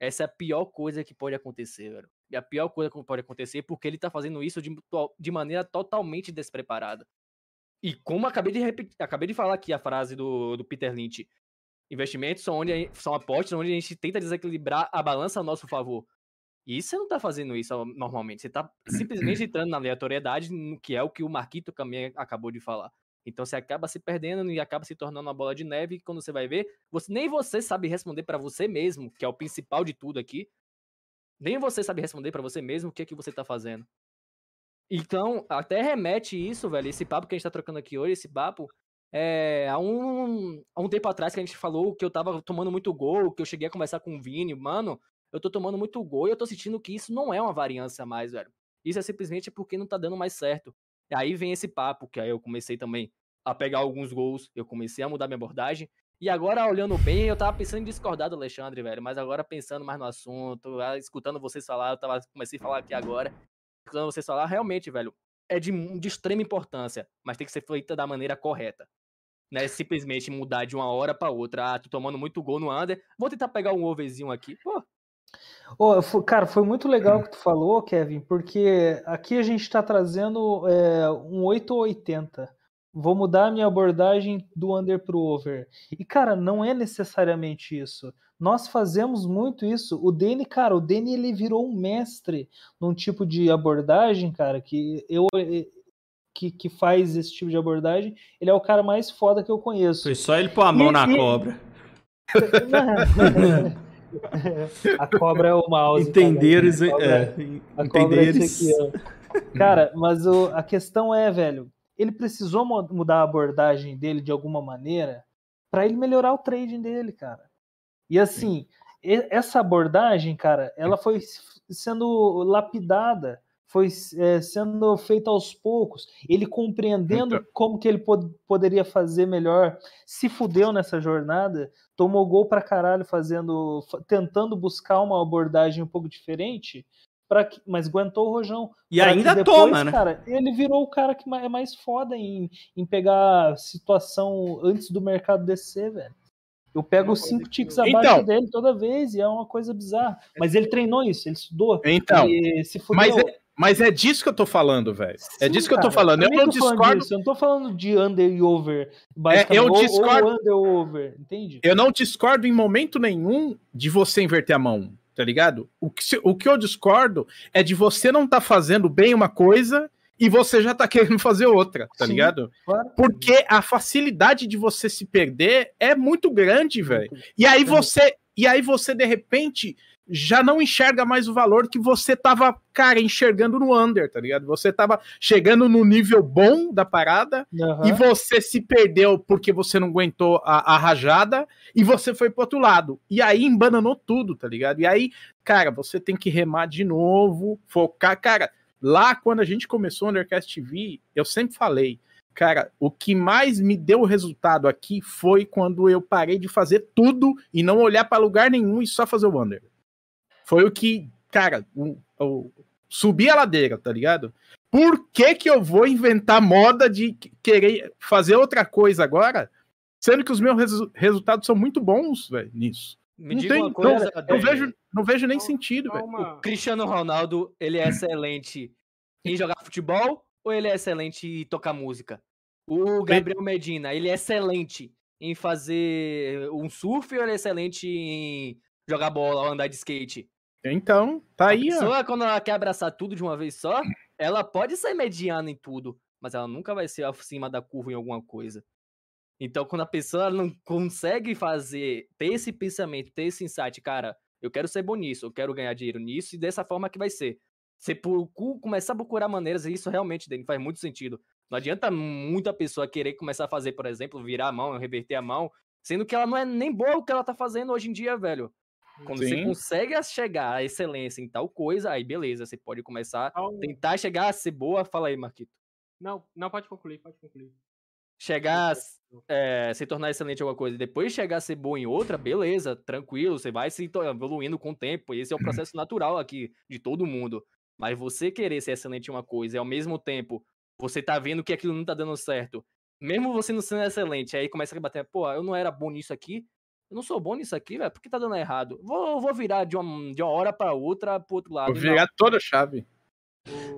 S2: Essa é a pior coisa que pode acontecer, velho. E a pior coisa que pode acontecer porque ele tá fazendo isso de, de maneira totalmente despreparada. E como acabei de repetir, acabei de falar aqui a frase do, do Peter Lynch, investimentos são onde são apostas onde a gente tenta desequilibrar a balança a nosso favor. E você não tá fazendo isso normalmente, você tá simplesmente entrando na aleatoriedade, que é o que o Marquito também acabou de falar. Então você acaba se perdendo e acaba se tornando uma bola de neve. E quando você vai ver, você nem você sabe responder para você mesmo, que é o principal de tudo aqui. Nem você sabe responder para você mesmo o que é que você tá fazendo. Então, até remete isso, velho, esse papo que a gente tá trocando aqui hoje, esse papo, é, há, um, há um tempo atrás que a gente falou que eu tava tomando muito gol, que eu cheguei a conversar com o Vini, mano, eu tô tomando muito gol e eu tô sentindo que isso não é uma variância mais, velho. Isso é simplesmente porque não tá dando mais certo. E aí vem esse papo, que aí eu comecei também a pegar alguns gols, eu comecei a mudar minha abordagem. E agora, olhando bem, eu tava pensando em discordar do Alexandre, velho. Mas agora, pensando mais no assunto, ah, escutando vocês falar, eu tava, comecei a falar aqui agora. Escutando vocês falar, realmente, velho, é de, de extrema importância, mas tem que ser feita da maneira correta. Não é simplesmente mudar de uma hora para outra. Ah, tô tomando muito gol no under, vou tentar pegar um overzinho aqui. Pô,
S5: Oh, cara, foi muito legal o que tu falou, Kevin, porque aqui a gente está trazendo é, um 8 ou 80. Vou mudar a minha abordagem do under pro over. E, cara, não é necessariamente isso. Nós fazemos muito isso. O Danny, cara, o Danny ele virou um mestre num tipo de abordagem, cara, que eu eh, que, que faz esse tipo de abordagem. Ele é o cara mais foda que eu conheço.
S1: Foi só ele pôr a mão e, na e... cobra.
S5: a cobra é o mouse.
S1: Entenderes,
S5: cara.
S1: é,
S5: a entenderes. É aqui, cara, mas o, a questão é, velho, ele precisou mudar a abordagem dele de alguma maneira para ele melhorar o trading dele, cara. E assim, essa abordagem, cara, ela foi sendo lapidada foi é, sendo feito aos poucos, ele compreendendo então... como que ele pod poderia fazer melhor, se fudeu nessa jornada, tomou gol pra caralho fazendo, tentando buscar uma abordagem um pouco diferente, pra, mas aguentou o rojão.
S1: E ainda depois, toma, né?
S5: Cara, ele virou o cara que é mais foda em, em pegar situação antes do mercado descer, velho. Eu pego cinco ticks abaixo então, dele toda vez e é uma coisa bizarra. Mas ele treinou isso, ele estudou.
S4: Então,
S5: ele se fudeu.
S4: Mas é, mas é disso que eu tô falando, velho. É disso cara, que eu tô falando. Eu, eu não discordo.
S5: Eu não tô falando de under e over.
S4: É, eu discordo.
S5: Ou under over, entende?
S4: Eu não discordo em momento nenhum de você inverter a mão, tá ligado? O que, o que eu discordo é de você não tá fazendo bem uma coisa e você já tá querendo fazer outra, tá Sim, ligado? Claro. Porque a facilidade de você se perder é muito grande, velho. E aí você, e aí você de repente já não enxerga mais o valor que você tava, cara, enxergando no under, tá ligado? Você tava chegando no nível bom da parada uhum. e você se perdeu porque você não aguentou a, a, rajada e você foi pro outro lado. E aí embananou tudo, tá ligado? E aí, cara, você tem que remar de novo, focar, cara. lá quando a gente começou o Undercast TV, eu sempre falei, cara, o que mais me deu resultado aqui foi quando eu parei de fazer tudo e não olhar para lugar nenhum e só fazer o Wonder. Foi o que, cara, o, o, subir a ladeira, tá ligado? Por que que eu vou inventar moda de querer fazer outra coisa agora, sendo que os meus resu resultados são muito bons, velho, nisso?
S2: Me
S4: não
S2: diga
S4: tem,
S2: uma coisa,
S4: não, eu vejo, não vejo nem sentido, velho.
S2: O Cristiano Ronaldo, ele é excelente em jogar futebol ou ele é excelente em tocar música? O Gabriel Medina, ele é excelente em fazer um surf ou ele é excelente em jogar bola ou andar de skate?
S4: Então, tá
S2: A
S4: aí, ó.
S2: pessoa, quando ela quer abraçar tudo de uma vez só, ela pode ser mediana em tudo, mas ela nunca vai ser acima da curva em alguma coisa. Então, quando a pessoa não consegue fazer, ter esse pensamento, ter esse insight, cara, eu quero ser bom nisso, eu quero ganhar dinheiro nisso, e dessa forma que vai ser. Você procu- começar a procurar maneiras, e isso realmente, Dani, faz muito sentido. Não adianta muita pessoa querer começar a fazer, por exemplo, virar a mão, reverter a mão, sendo que ela não é nem boa o que ela tá fazendo hoje em dia, velho. Quando você
S4: Sim.
S2: consegue a- chegar à excelência em tal coisa, aí beleza, você pode começar a
S3: um-
S2: tentar chegar a ser boa. Fala aí, Marquito.
S3: Não, não, pode concluir, pode concluir.
S2: Chegar é, se tornar excelente em alguma coisa e depois chegar a ser bom em outra, beleza, tranquilo, você vai se evoluindo com o tempo. e Esse é o processo natural aqui de todo mundo. Mas você querer ser excelente em uma coisa e ao mesmo tempo você tá vendo que aquilo não tá dando certo, mesmo você não sendo excelente, aí começa a bater, pô, eu não era bom nisso aqui, eu não sou bom nisso aqui, velho, por que tá dando errado? Vou, vou virar de uma, de uma hora pra outra pro outro lado.
S4: Vou
S2: Não,
S4: virar toda a chave.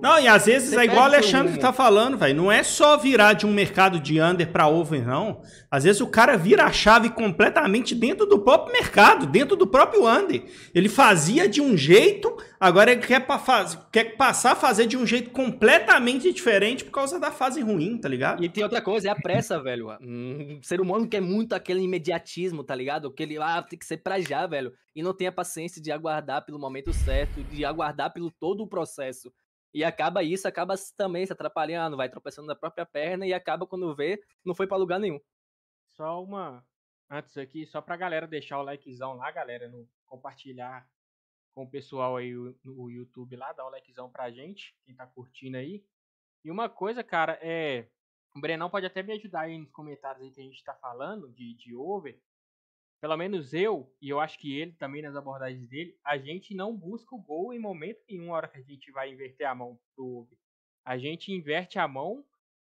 S1: Não, e às vezes
S2: Você
S1: é igual o Alexandre
S2: rumo.
S1: tá falando, velho. Não é só virar de um mercado de under pra over, não. Às vezes o cara vira a chave completamente dentro do próprio mercado, dentro do próprio under. Ele fazia de um jeito, agora ele quer, faz- quer passar a fazer de um jeito completamente diferente por causa da fase ruim, tá ligado?
S2: E tem outra coisa, é a pressa, velho. Um ser humano quer muito aquele imediatismo, tá ligado? Aquele, ah, tem que ser pra já, velho. E não tem a paciência de aguardar pelo momento certo, de aguardar pelo todo o processo. E acaba isso, acaba também se atrapalhando, vai tropeçando na própria perna e acaba quando vê, não foi pra lugar nenhum.
S3: Só uma. Antes aqui, só pra galera deixar o likezão lá, galera, no compartilhar com o pessoal aí no YouTube lá, dar o likezão pra gente, quem tá curtindo aí. E uma coisa, cara, é. O Brenão pode até me ajudar aí nos comentários aí que a gente tá falando de, de over. Pelo menos eu, e eu acho que ele também nas abordagens dele, a gente não busca o gol em momento nenhum a hora que a gente vai inverter a mão pro over. A gente inverte a mão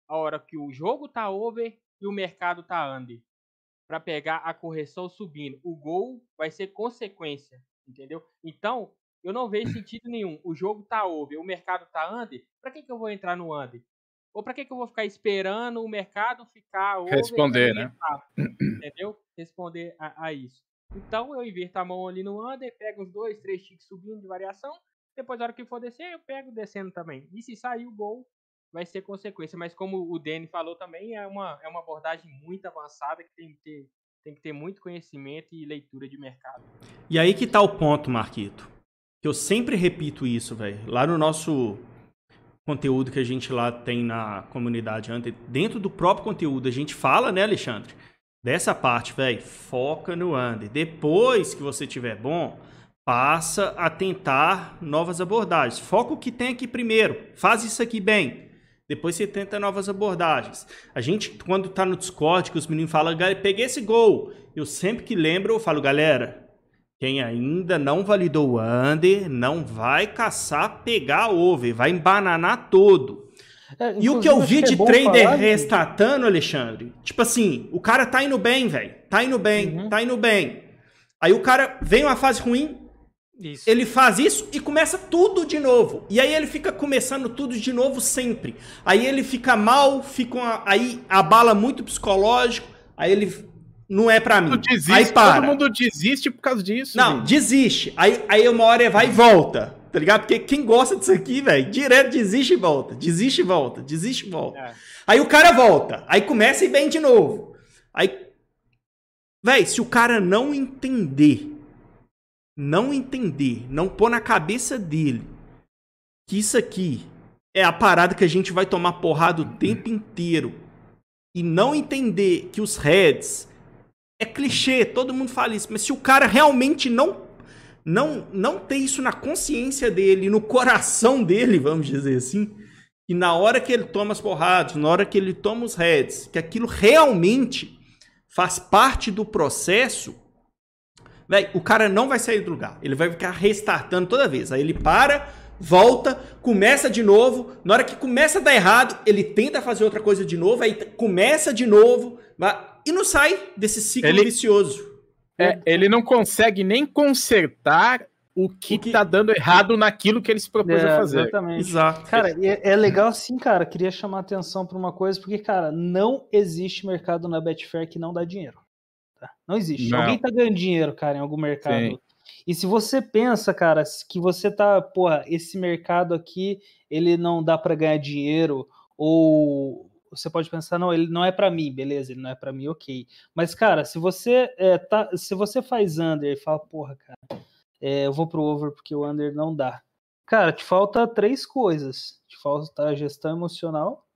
S3: a hora que o jogo tá over e o mercado tá under. Pra pegar a correção subindo. O gol vai ser consequência, entendeu? Então, eu não vejo sentido nenhum. O jogo tá over, o mercado tá under. Pra que, que eu vou entrar no under? Ou pra que, que eu vou ficar esperando o mercado ficar over?
S4: Responder,
S3: e
S4: né?
S3: Entendeu? Responder a, a isso. Então eu inverto a mão ali no under, pego uns dois, três ticks subindo de variação. Depois, na hora que for descer, eu pego descendo também. E se sair o gol, vai ser consequência. Mas como o Danny falou também, é uma, é uma abordagem muito avançada que tem que ter, tem que ter muito conhecimento e leitura de mercado.
S1: E aí que tá o ponto, Marquito. Que eu sempre repito isso, velho. Lá no nosso conteúdo que a gente lá tem na comunidade Under, dentro do próprio conteúdo, a gente fala, né, Alexandre? Dessa parte, velho, foca no under. Depois que você tiver bom, passa a tentar novas abordagens. Foca o que tem aqui primeiro. Faz isso aqui bem. Depois você tenta novas abordagens. A gente, quando tá no Discord, que os meninos falam, "Galera, peguei esse gol. Eu sempre que lembro, eu falo, galera, quem ainda não validou o under, não vai caçar pegar over, vai embananar todo.
S5: É,
S1: E o que eu vi
S5: é
S1: de trader
S5: falar,
S1: restatando, Alexandre, tipo assim, o cara tá indo bem, velho. Tá indo bem,
S5: Uhum.
S1: tá indo bem. Aí o cara vem uma fase ruim,
S2: Isso.
S1: ele faz isso e começa tudo de novo. E aí ele fica começando tudo de novo sempre. Aí ele fica mal, fica uma- aí abala muito o psicológico, aí ele não é pra mim.
S4: Desiste,
S1: aí para.
S4: todo mundo desiste por causa disso.
S1: Não, desiste. Aí, aí uma hora vai e volta. Tá ligado? Porque quem gosta disso aqui, velho, direto desiste e volta. Desiste e volta. Desiste e volta.
S3: É.
S1: Aí o cara volta. Aí começa e vem de novo. Aí. Véi, se o cara não entender, não entender, não pôr na cabeça dele que isso aqui é a parada que a gente vai tomar porrada o tempo inteiro e não entender que os heads é clichê, todo mundo fala isso, mas se o cara realmente não não, não ter isso na consciência dele, no coração dele, vamos dizer assim, e na hora que ele toma as porradas, na hora que ele toma os heads, que aquilo realmente faz parte do processo, véio, o cara não vai sair do lugar. Ele vai ficar restartando toda vez. Aí ele para, volta, começa de novo. Na hora que começa a dar errado, ele tenta fazer outra coisa de novo, aí começa de novo, vai, e não sai desse ciclo ele... vicioso.
S4: É, ele não consegue nem consertar o que, o que tá dando errado naquilo que ele se propôs é, a fazer.
S5: Exatamente. Exato. Cara, é, é, legal assim, cara. Queria chamar atenção para uma coisa, porque, cara, não existe mercado na Betfair que não dá dinheiro. Tá? Não existe. Não. Alguém tá ganhando dinheiro, cara, em algum mercado. Sim. E se você pensa, cara, que você tá, porra, esse mercado aqui, ele não dá para ganhar dinheiro, ou você pode pensar, não, ele não é para mim, beleza, ele não é para mim, ok. Mas, cara, se você é, tá, se você faz under e fala, porra, cara, é, eu vou pro over porque o under não dá. Cara, te falta três coisas. Te falta gestão emocional,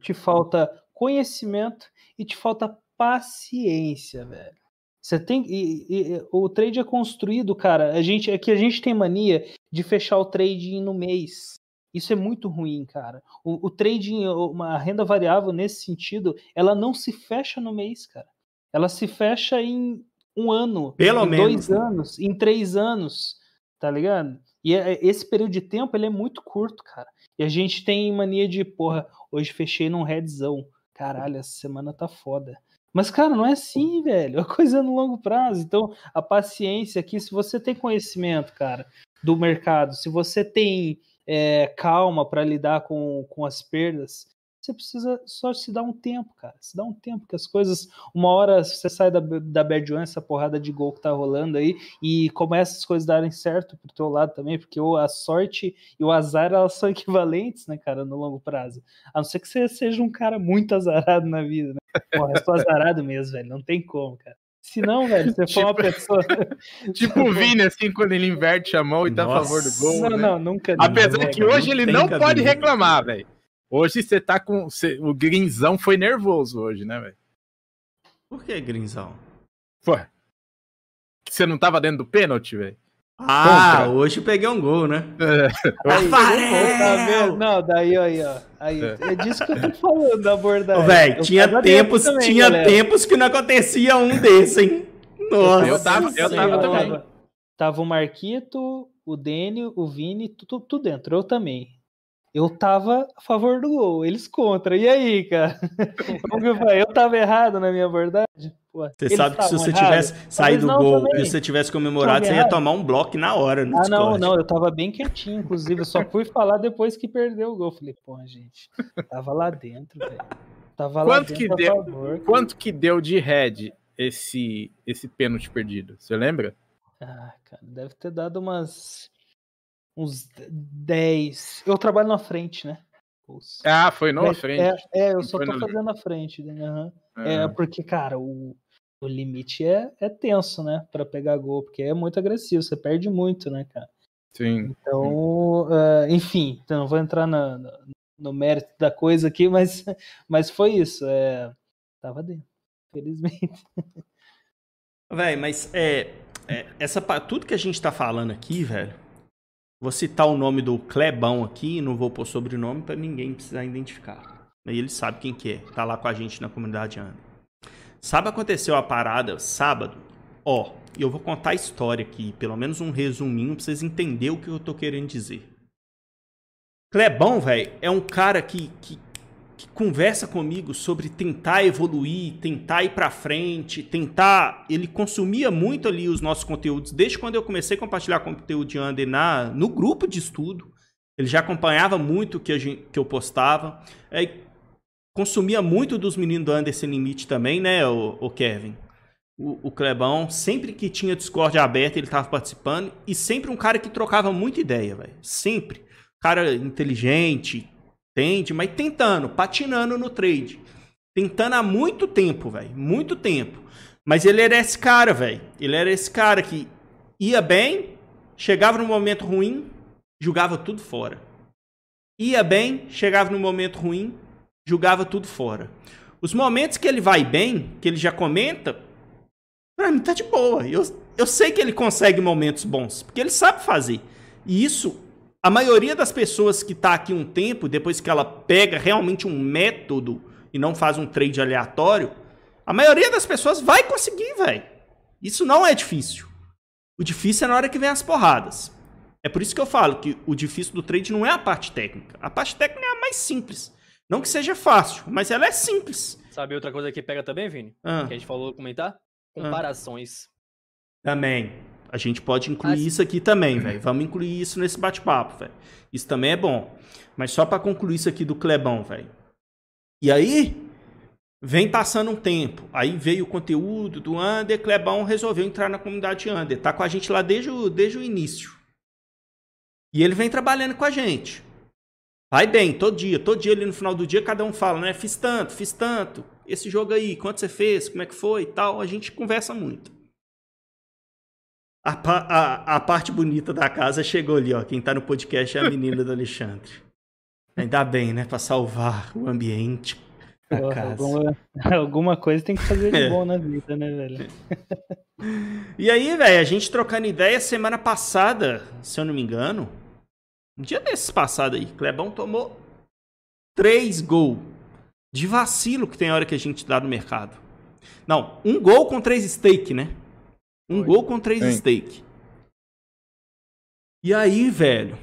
S5: te falta conhecimento e te falta paciência, velho. Você tem e, e, o trade é construído, cara. A gente é que a gente tem mania de fechar o trade no mês. Isso é muito ruim, cara. O, o trading, uma renda variável nesse sentido, ela não se fecha no mês, cara. Ela se fecha em um ano,
S1: Pelo
S5: em
S1: menos.
S5: dois anos, em três anos, tá ligado? E é, esse período de tempo ele é muito curto, cara. E a gente tem mania de, porra, hoje fechei num redzão. Caralho, essa semana tá foda. Mas, cara, não é assim, velho. A coisa é no longo prazo. Então, a paciência aqui, se você tem conhecimento, cara, do mercado, se você tem é, calma para lidar com, com as perdas, você precisa só se dar um tempo, cara. Se dá um tempo, que as coisas. Uma hora você sai da, da Bad One, essa porrada de gol que tá rolando aí, e começa as coisas darem certo pro teu lado também, porque a sorte e o azar elas são equivalentes, né, cara, no longo prazo. A não ser que você seja um cara muito azarado na vida, né? Porra, eu sou azarado mesmo, velho. Não tem como, cara. Se não, velho, você for uma tipo, pessoa.
S4: tipo o Vini, assim, quando ele inverte a mão e Nossa. tá a favor do gol.
S5: Não,
S4: né?
S5: não, nunca.
S4: Apesar que hoje ele não pode reclamar, velho. Hoje você tá com. o Grinzão foi nervoso hoje, né, velho?
S1: Por que Grinzão?
S4: Pô. Você não tava dentro do pênalti, velho?
S1: Ah, Contra. hoje peguei um gol, né? É.
S5: Não, daí, aí, ó. Aí, é. é disso que eu tô falando, da abordagem.
S1: Velho, tinha tempos, também, tinha tempos que não acontecia um desse, hein?
S5: Nossa. Eu tava, eu tava também. Tava o Marquito, o Dênio, o Vini, tudo, tudo dentro. Eu também. Eu tava a favor do gol, eles contra. E aí, cara? Como que eu Eu tava errado na minha abordagem?
S1: Você sabe que se você errado? tivesse saído do gol também. e você tivesse comemorado, você ia tomar um bloco na hora. No
S5: ah, Discord. não, não, eu tava bem quietinho, inclusive. Eu só fui falar depois que perdeu o gol. Falei, pô, gente, tava lá dentro, velho. Tava
S4: quanto lá dentro que deu, favor, Quanto que deu de head esse, esse pênalti perdido? Você lembra?
S5: Ah, cara, deve ter dado umas uns 10. Eu trabalho na frente, né?
S4: Ah, foi na frente.
S5: É, é, eu só tô fazendo na frente. Né? Uhum. É. é. porque, cara, o, o limite é, é tenso, né? Pra pegar gol, porque é muito agressivo, você perde muito, né, cara?
S4: Sim.
S5: Então, uh, enfim, então, não vou entrar na, no mérito da coisa aqui, mas, mas foi isso. É, tava dentro, felizmente.
S1: Velho, mas é, é, essa, tudo que a gente tá falando aqui, velho, Vou citar o nome do Clebão aqui, não vou pôr sobrenome para ninguém precisar identificar. Aí ele sabe quem que é, tá lá com a gente na comunidade Ana. Sabe aconteceu a parada sábado? Ó, e eu vou contar a história aqui, pelo menos um resuminho pra vocês entenderem o que eu tô querendo dizer. Clebão, velho, é um cara que, que que conversa comigo sobre tentar evoluir, tentar ir para frente, tentar. Ele consumia muito ali os nossos conteúdos desde quando eu comecei a compartilhar conteúdo de Under na no grupo de estudo. Ele já acompanhava muito o que, gente, que eu postava. É, consumia muito dos meninos do Under Sem Limite também, né, o, o Kevin? O, o, Clebão, sempre que tinha Discord aberto, ele estava participando. E sempre um cara que trocava muita ideia, velho. Sempre. Cara inteligente, Entende? Mas tentando, patinando no trade. Tentando há muito tempo, velho. Muito tempo. Mas ele era esse cara, velho. Ele era esse cara que ia bem, chegava no momento ruim, jogava tudo fora. Ia bem, chegava no momento ruim, jogava tudo fora. Os momentos que ele vai bem, que ele já comenta, pra mim tá de boa. Eu, eu sei que ele consegue momentos bons, porque ele sabe fazer. E isso, a maioria das pessoas que tá aqui um tempo, depois que ela pega realmente um método e não faz um trade aleatório, a maioria das pessoas vai conseguir, velho. Isso não é difícil. O difícil é na hora que vem as porradas. É por isso que eu falo que o difícil do trade não é a parte técnica. A parte técnica é a mais simples. Não que seja fácil, mas ela é simples.
S2: Sabe outra coisa que pega também, Vini?
S1: Ah.
S2: Que a gente falou comentar? Comparações.
S1: Também. A gente pode incluir isso aqui também, velho. Vamos incluir isso nesse bate-papo, velho. Isso também é bom. Mas só pra concluir isso aqui do Clebão, velho. E aí, vem passando um tempo. Aí veio o conteúdo do Under, Clebão resolveu entrar na comunidade Under. Tá com a gente lá desde o, desde o início. E ele vem trabalhando com a gente. Vai bem, todo dia. Todo dia ali no final do dia, cada um fala, né? Fiz tanto, fiz tanto. Esse jogo aí, quanto você fez? Como é que foi e tal. A gente conversa muito. A, a- a parte bonita da casa chegou ali, ó. Quem tá no podcast é a menina do Alexandre. Ainda bem, né? Pra salvar o ambiente da casa.
S5: alguma, alguma coisa tem que fazer de
S1: É.
S5: bom na vida, né, velho?
S1: E aí, velho, a gente trocando ideia semana passada, se eu não me engano. Um dia desses passado aí, Clebão tomou três gols de vacilo que tem hora que a gente dá no mercado. Não, um gol com três steak, né? Um
S2: Foi.
S1: gol com três
S4: Sim.
S1: steak. E aí, velho,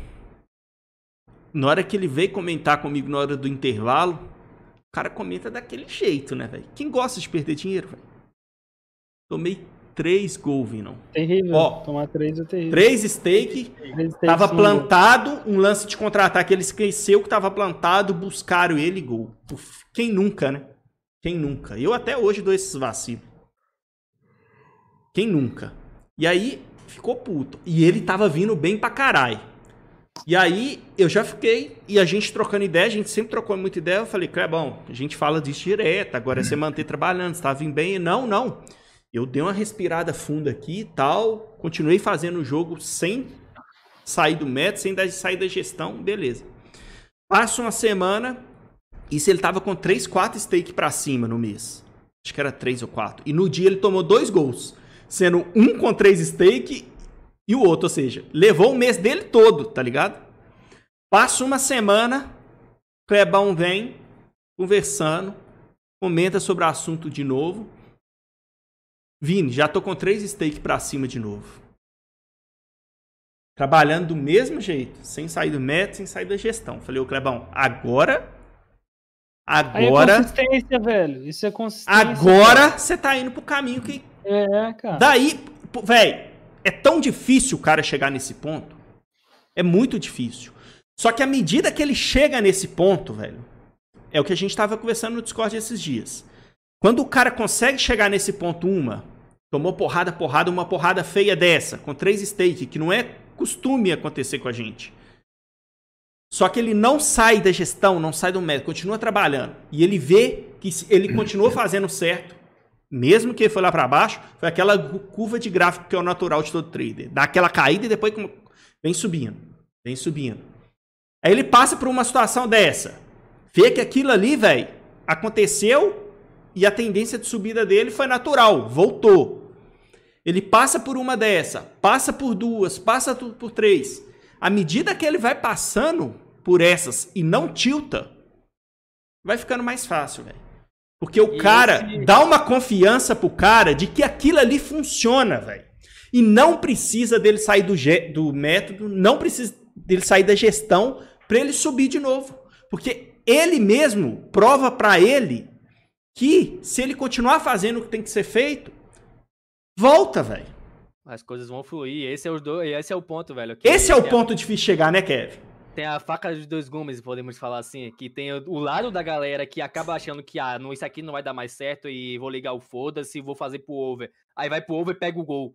S1: na hora que ele veio comentar comigo na hora do intervalo, o cara comenta daquele jeito, né, velho? Quem gosta de perder dinheiro, velho? Tomei três gols, Vinão.
S5: Terrível.
S1: Ó,
S5: Tomar três é terrível.
S1: Três
S5: takes
S1: tava
S5: sim,
S1: plantado, um lance de contra-ataque, ele esqueceu que tava plantado, buscaram ele e gol. Uf, quem nunca, né? Quem nunca? Eu até hoje dou esses vacilos. Quem nunca? E aí, ficou puto. E ele tava vindo bem pra caralho. E aí, eu já fiquei, e a gente trocando ideia, a gente sempre trocou muita ideia, eu falei, Clebão, a gente fala disso direto, agora é você manter trabalhando, você tá vindo bem. Não, não. Eu dei uma respirada funda aqui e tal, continuei fazendo o jogo sem sair do método, sem dar- sair da gestão, beleza. Passa uma semana, e se ele tava com 3, 4 stake pra cima no mês. Acho que era 3 ou 4. E no dia ele tomou dois gols, sendo um com 3 stake e o outro, ou seja, levou o mês dele todo, tá ligado? Passa uma semana, Clebão vem conversando, comenta sobre o assunto de novo. Vini, já tô com três stake pra cima de novo. Trabalhando do mesmo jeito, sem sair do método, sem sair da gestão. Falei, ô Clebão, agora.
S5: Aí é
S1: Agora.
S5: consistência, velho. Isso é consistência.
S1: Agora você tá indo pro caminho que.
S5: É, cara.
S1: Daí, véi, é tão difícil o cara chegar nesse ponto. É muito difícil. Só que à medida que ele chega nesse ponto, velho, é o que a gente tava conversando no Discord esses dias. Quando o cara consegue chegar nesse ponto, uma, tomou porrada, porrada, uma porrada feia dessa, com três stake, que não é costume acontecer com a gente. Só que ele não sai da gestão, não sai do método, continua trabalhando. E ele vê que ele continua fazendo certo, mesmo que ele foi lá para baixo, foi aquela curva de gráfico que é o natural de todo trader. Dá aquela caída e depois vem subindo, vem subindo. Aí ele passa por uma situação dessa, vê que aquilo ali, velho, aconteceu e a tendência de subida dele foi natural, voltou. Ele passa por uma dessa, passa por duas, passa por três. À medida que ele vai passando por essas e não tilta, vai ficando mais fácil, velho. Porque o
S2: E
S1: cara
S2: esse-
S1: dá uma confiança pro cara de que aquilo ali funciona, velho. E não precisa dele sair do, ge- do método, não precisa dele sair da gestão para ele subir de novo. Porque ele mesmo prova para ele que se ele continuar fazendo o que tem que ser feito, volta, velho.
S2: As coisas vão fluir. Esse é, do... esse é o ponto, velho. que
S1: Esse é o
S2: a-
S1: ponto difícil de chegar, né, Kevin?
S2: Tem a faca de dois gumes, podemos falar assim, que tem o lado da galera que acaba achando que, ah, não, isso aqui não vai dar mais certo e vou ligar o foda-se e vou fazer pro over. Aí vai pro over e pega o gol.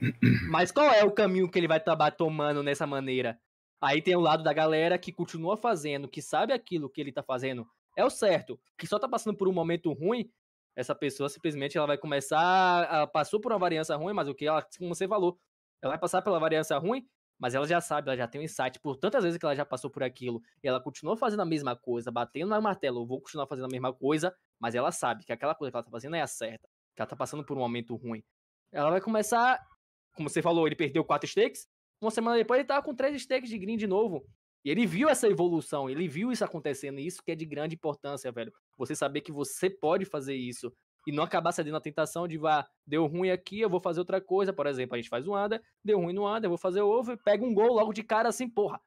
S2: Mas qual é o caminho que ele vai acabar tomando nessa maneira? Aí tem o lado da galera que continua fazendo, que sabe aquilo que ele tá fazendo é o certo, que só tá passando por um momento ruim, essa pessoa simplesmente ela vai começar, a, passou por uma variância ruim, mas o que ela, como você falou, ela vai passar pela variância ruim, mas ela já sabe, ela já tem um insight por tantas vezes que ela já passou por aquilo, e ela continua fazendo a mesma coisa, batendo no martelo, eu vou continuar fazendo a mesma coisa, mas ela sabe que aquela coisa que ela tá fazendo é a certa, que ela tá passando por um momento ruim. Ela vai começar como você falou, ele perdeu quatro stakes. Uma semana depois ele tava com três stakes de green de novo. E ele viu essa evolução, ele viu isso acontecendo, e isso que é de grande importância, velho. Você saber que você pode fazer isso e não acabar cedendo a tentação de, vá, deu ruim aqui, eu vou fazer outra coisa. Por exemplo, a gente faz um under, deu ruim no under, eu vou fazer over, pega um gol logo de cara assim, porra.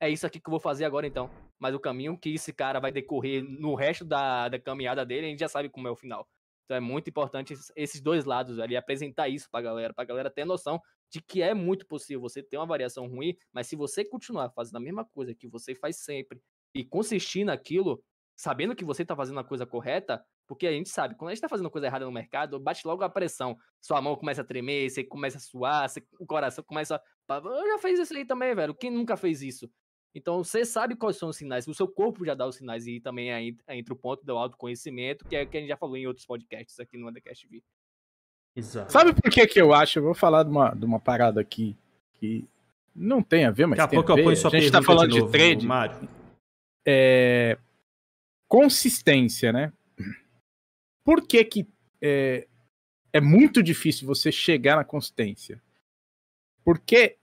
S2: É isso aqui que eu vou fazer agora então. Mas o caminho que esse cara vai decorrer no resto da, da caminhada dele, a gente já sabe como é o final. Então é muito importante esses dois lados ali, apresentar isso pra galera, pra galera ter noção de que é muito possível você ter uma variação ruim, mas se você continuar fazendo a mesma coisa que você faz sempre e consistir naquilo, sabendo que você tá fazendo a coisa correta, porque a gente sabe, quando a gente tá fazendo coisa errada no mercado, bate logo a pressão. Sua mão começa a tremer, você começa a suar, você, o coração começa a. Eu já fiz isso aí também, velho. Quem nunca fez isso? Então você sabe quais são os sinais, o seu corpo já dá os sinais, e também é entre o ponto do autoconhecimento, que é que a gente já falou em outros podcasts aqui no Undercast V.
S4: Exato. Sabe por que que eu acho? Eu vou falar de uma, de uma parada aqui que não tem a ver, mas Daqui a pouco a ver. eu ponho sua a gente tá falando de, novo, de trade. Mário. É... Consistência, né? Por que que é... é muito difícil você chegar na consistência? Porque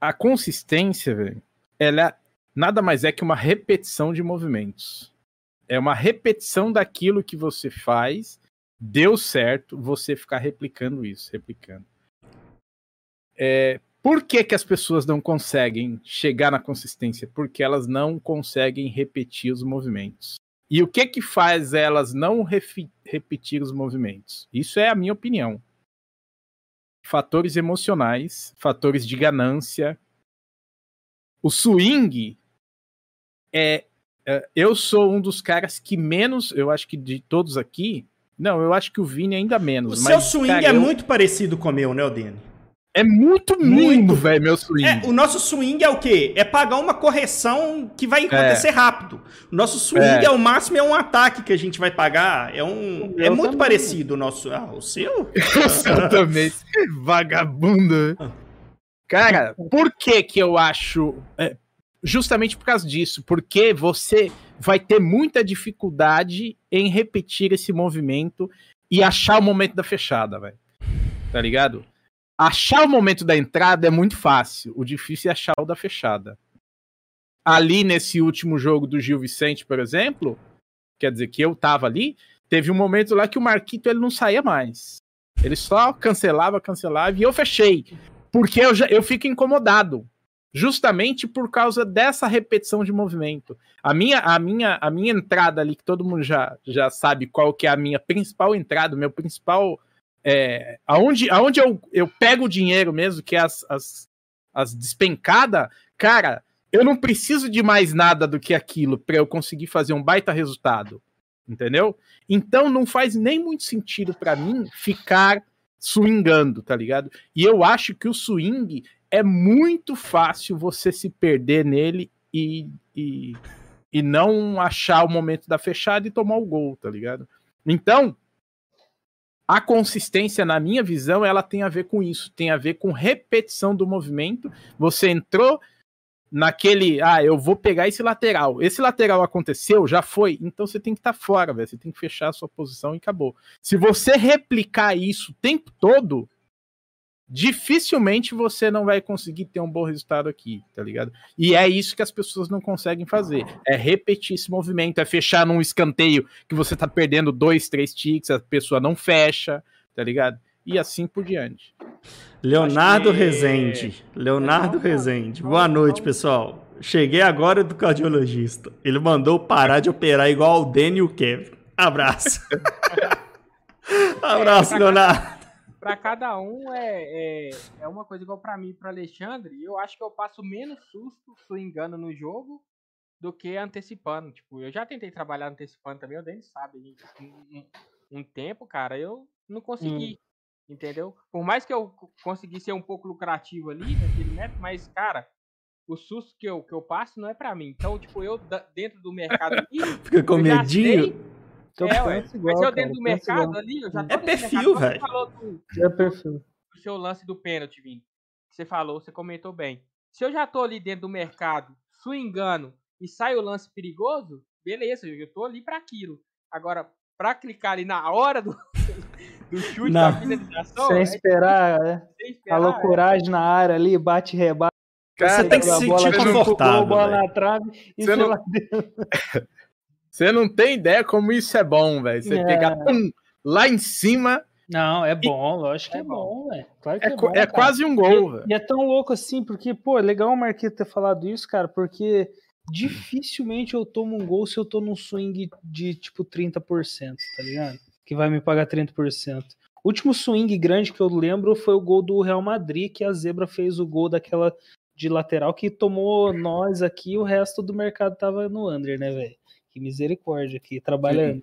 S4: a consistência, velho, ela nada mais é que uma repetição de movimentos. É uma repetição daquilo que você faz, deu certo, você ficar replicando isso, replicando. É, por que, que as pessoas não conseguem chegar na consistência? Porque elas não conseguem repetir os movimentos. E o que que faz elas não repetir os movimentos? Isso é a minha opinião. Fatores emocionais, fatores de ganância, o swing é, é, Eu sou um dos caras que menos, eu acho que de todos aqui. Não, eu acho que o Vini ainda menos.
S1: O mas, seu swing cara, é eu... muito parecido com o meu, né, Odene?
S4: É muito mínimo, velho, meu swing.
S1: É, o nosso swing é o quê? É pagar uma correção que vai acontecer é. rápido. O nosso swing é. é. o máximo, é um ataque que a gente vai pagar. É um. É muito também. parecido o nosso. Ah, o seu?
S4: Exatamente. Vagabundo. Cara, por que que eu acho... É, justamente por causa disso, porque você vai ter muita dificuldade em repetir esse movimento e achar o momento da fechada, velho. Tá ligado? Achar o momento da entrada é muito fácil, o difícil é achar o da fechada. Ali nesse último jogo do Gil Vicente, por exemplo, quer dizer que eu tava ali, teve um momento lá que o Marquito ele não saía mais. Ele só cancelava, cancelava e eu fechei. Porque eu, já, eu fico incomodado. Justamente por causa dessa repetição de movimento. A minha, a minha, a minha entrada ali, que todo mundo já, já sabe qual que é a minha principal entrada, o meu principal. É, aonde aonde eu, eu pego o dinheiro mesmo, que é as, as, as despencadas, cara, eu não preciso de mais nada do que aquilo para eu conseguir fazer um baita resultado. Entendeu? Então não faz nem muito sentido para mim ficar swingando, tá ligado? E eu acho que o swing é muito fácil você se perder nele e, e, e não achar o momento da fechada e tomar o gol, tá ligado? Então, a consistência, na minha visão, ela tem a ver com isso, tem a ver com repetição do movimento. Você entrou, naquele, ah, eu vou pegar esse lateral. Esse lateral aconteceu, já foi, então você tem que estar tá fora, velho. Você tem que fechar a sua posição e acabou. Se você replicar isso o tempo todo, dificilmente você não vai conseguir ter um bom resultado aqui, tá ligado? E é isso que as pessoas não conseguem fazer. É repetir esse movimento, é fechar num escanteio que você tá perdendo dois, três ticks, a pessoa não fecha, tá ligado? E assim por diante.
S1: Leonardo que... Rezende. Leonardo Rezende. Boa noite, pessoal. Cheguei agora do cardiologista. Ele mandou parar de operar igual o Danny e o Kevin. Abraço. Abraço, Leonardo.
S3: Para cada um é, é, é, uma coisa igual para mim e para Alexandre. Eu acho que eu passo menos susto swingando no jogo do que antecipando. Tipo, eu já tentei trabalhar antecipando também, o Danny sabe. Um, um, tempo, cara, eu não consegui. Hum. Entendeu? Por mais que eu consegui ser um pouco lucrativo ali naquele método, mas, cara, o susto que eu, que eu passo não é pra mim. Então, tipo, eu dentro do mercado.
S1: Fica com medinho?
S3: Então, é, ué. Igual, mas eu dentro cara, do mercado igual. ali, eu já
S1: tô É perfil, velho.
S3: É perfil. O seu lance do pênalti, Vini. Você falou, você comentou bem. Se eu já tô ali dentro do mercado, swingando, e sai o lance perigoso, beleza, eu tô ali para aquilo. Agora, para clicar ali na hora do, do chute
S1: Não.
S3: da finalização.
S5: Sem
S3: é
S5: esperar, né?
S3: sem esperar,
S5: A loucuragem na área ali, bate e rebate.
S1: Você tem que
S5: a
S1: se sentir confortável.
S5: bola
S1: velho.
S5: na trave e
S4: Você não-
S5: lá dentro.
S4: Você não tem ideia como isso é bom, velho. Você
S5: É.
S4: pegar pum, lá em cima,
S5: Não, é bom, lógico que
S3: É
S5: é bom, velho. Claro que
S4: é,
S5: é, bom.
S4: é
S5: cara.
S4: quase um gol, velho.
S5: E é tão louco assim, porque, pô, é legal o Marquinhos ter falado isso, cara, porque dificilmente eu tomo um gol se eu tô num swing de tipo 30%, tá ligado? Que vai me pagar 30%. O último swing grande que eu lembro foi o gol do Real Madrid, que a Zebra fez o gol daquela de lateral que tomou nós aqui e o resto do mercado tava no under, né, velho? Que misericórdia aqui, trabalhando.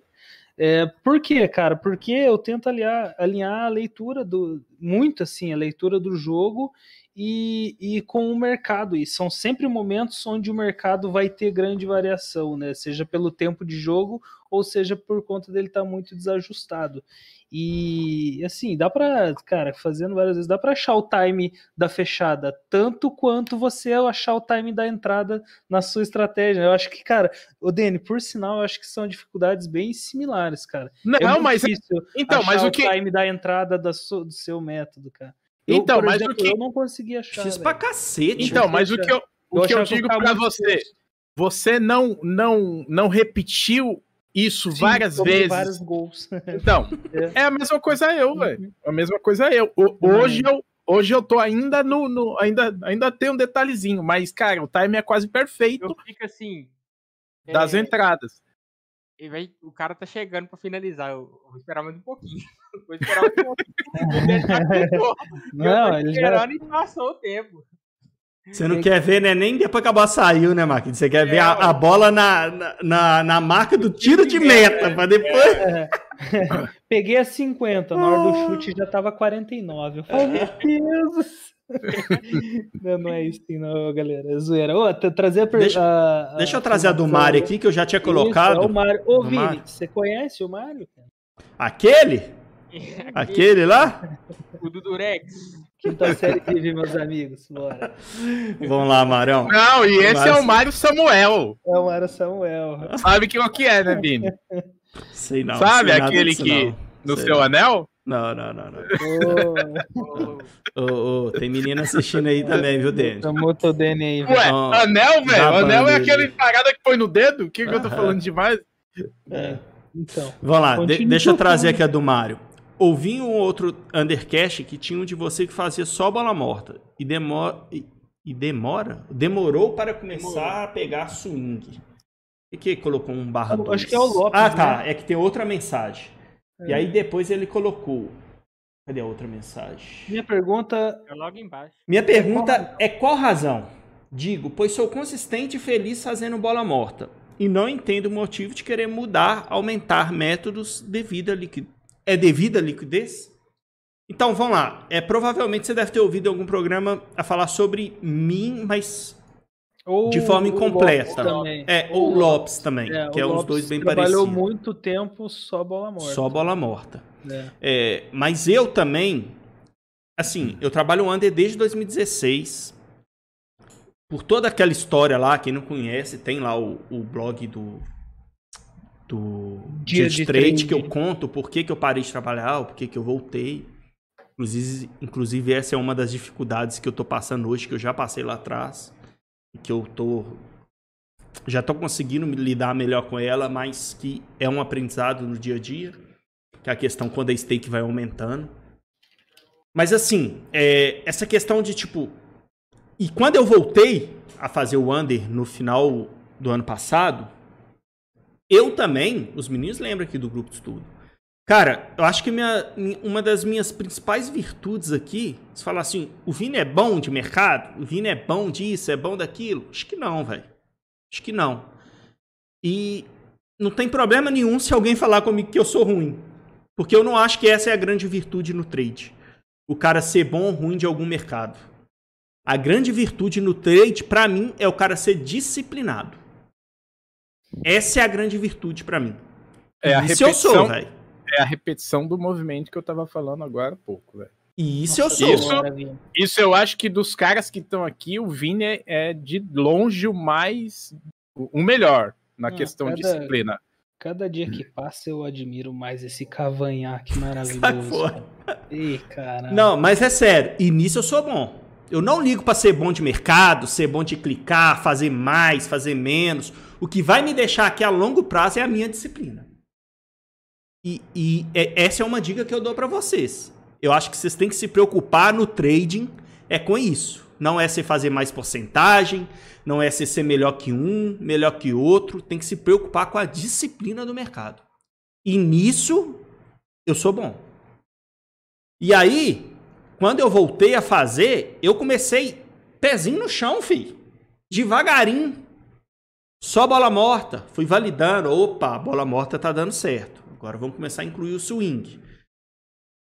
S5: É, por quê, cara? Porque eu tento alinhar, alinhar a leitura do. Muito assim, a leitura do jogo e, e com o mercado. E são sempre momentos onde o mercado vai ter grande variação, né? Seja pelo tempo de jogo ou seja por conta dele estar muito desajustado. E assim, dá pra, cara, fazendo várias vezes, dá pra achar o time da fechada, tanto quanto você achar o time da entrada na sua estratégia. Eu acho que, cara, o Dani, por sinal, eu acho que são dificuldades bem similares, cara.
S4: Não,
S5: É
S4: mas
S5: difícil
S4: então, mas o que
S5: time da entrada da do seu método, cara. Eu,
S4: Então, mas
S5: exemplo,
S4: o que
S5: eu não consegui achar. Velho.
S1: pra cacete.
S4: Então, mas o que eu, o que eu digo
S5: muito
S4: você,
S5: tenso.
S4: você não não não repetiu isso
S5: Sim,
S4: várias vezes.
S5: vários gols.
S4: Então, é a mesma coisa eu, velho. É a mesma coisa eu. O- hoje eu hoje eu tô ainda no, no- ainda ainda tem um detalhezinho, mas cara, o time é quase perfeito
S3: Eu fico assim.
S4: das
S3: é,
S4: entradas.
S3: E vai- o cara tá chegando pra finalizar. Eu, eu vou esperar mais um pouquinho. Vou esperar mais um pouquinho. Ele já ficou.
S5: Não, ele já.
S3: esperando e passou o tempo.
S1: Você não quer ver, né? Nem depois que a bola saiu, né, Marquinhos? Você quer ver a,
S3: É,
S1: a bola na, na, na, marca do tiro de meta, pra depois.
S5: Peguei a 50, na hora do chute já tava 49. Eu falei, meu Deus! não, não é isso, não, galera. É zoeira. Ô, tra- trazer a per-
S1: Deixa-
S5: a- a
S1: Deixa eu trazer a do
S5: aí.
S1: aqui, que eu já tinha
S5: Isso,
S1: colocado.
S5: é o Mário. Ô, Vini,
S1: Mário.
S5: você conhece o Mário? cara?
S1: Aquele? Aquele lá?
S3: O do Durex.
S5: Quinta série TV, meus amigos. Bora.
S1: Vamos lá, Marão.
S4: Não, e esse
S1: Mas-
S4: é o Mário Samuel.
S5: É o Mário Samuel.
S4: Sabe que o que é, né, Vini?
S1: Sei não.
S4: Sabe
S1: sei
S4: aquele que-
S1: não.
S4: No
S1: Sei
S4: seu
S1: não.
S4: anel?
S1: Não, não, não, não.
S5: Ô,
S1: Ô, ô, tem menina assistindo aí também, viu, Denis?
S5: Chamou teu Dani aí.
S4: Ué,
S1: Não.
S4: anel, velho? Anel é aquele parada que põe no dedo? O que, que eu tô falando demais?
S5: É, Então.
S1: Vamos lá, de- deixa eu trazer aqui a do Mário. Ouvi um outro Undercast que tinha um de você que fazia só bola morta. E demora. E, e demora? Demorou para começar a pegar swing. E que colocou um barra
S5: Acho
S1: dois?
S5: que é o Lopes,
S1: Ah, tá.
S5: né?
S1: É que tem outra mensagem. E
S5: É.
S1: aí depois ele colocou. Cadê a outra mensagem?
S5: Minha pergunta.
S3: É logo embaixo.
S1: Minha pergunta é qual razão? Digo, pois sou consistente e feliz fazendo bola morta. E não entendo o motivo de querer mudar, aumentar métodos devido à liquidez. É devido à liquidez? Então, vamos lá. É, provavelmente você deve ter ouvido em algum programa a falar sobre mim, mas
S5: Ou
S1: de forma incompleta. É, ou o Lopes também,
S5: É,
S1: que é os dois bem
S5: trabalhou
S1: parecidos.
S5: muito tempo só bola morta.
S1: Só bola morta.
S5: É.
S1: É, mas eu também, assim, eu trabalho o Under desde 2016. Por toda aquela história lá, quem não conhece, tem lá o, o blog do, do Dia,
S5: Dia
S1: de,
S5: de
S1: Trade,
S5: Trade.
S1: que eu conto por que, que eu parei de trabalhar, o porquê que eu voltei. Inclusive, inclusive, essa é uma das dificuldades que eu tô passando hoje, que eu já passei lá atrás. Que eu tô. Já tô conseguindo lidar melhor com ela, mas que é um aprendizado no dia a dia que é a questão quando a stake vai aumentando. Mas assim, é, essa questão de tipo. E quando eu voltei a fazer o Under no final do ano passado, eu também, os meninos lembram aqui do grupo de estudo. Cara, eu acho que minha, uma das minhas principais virtudes aqui, se falar assim, o Vini é bom de mercado, o Vini é bom disso, é bom daquilo, acho que não, velho. Acho que não. E não tem problema nenhum se alguém falar comigo que eu sou ruim. Porque eu não acho que essa é a grande virtude no trade. O cara ser bom ou ruim de algum mercado. A grande virtude no trade, pra mim, é o cara ser disciplinado. Essa é a grande virtude pra mim.
S4: É a
S1: Isso eu sou,
S4: repetição,
S1: velho.
S4: É a repetição do movimento que eu tava falando agora há pouco, velho.
S1: E isso eu
S5: Nossa,
S1: sou.
S4: Isso-. Isso eu acho que dos caras que estão aqui, o Vini é, é de longe o mais. o melhor na
S5: Ah,
S4: questão de
S5: cada-
S4: disciplina.
S5: Cada dia que passa eu admiro mais esse cavanhaque maravilhoso. Ih, caramba.
S1: Não, mas é sério, e nisso eu sou bom. Eu não ligo pra ser bom de mercado, ser bom de clicar, fazer mais, fazer menos. O que vai me deixar aqui a longo prazo é a minha disciplina. E, e é- essa é uma dica que eu dou pra vocês. Eu acho que vocês têm que se preocupar no trading é com isso. Não é você fazer mais porcentagem, não é você ser melhor que um, melhor que outro. Tem que se preocupar com a disciplina do mercado. E nisso eu sou bom. E aí, quando eu voltei a fazer, eu comecei pezinho no chão, filho. Devagarinho. Só bola morta. Fui validando. Opa, bola morta tá dando certo. Agora vamos começar a incluir o swing.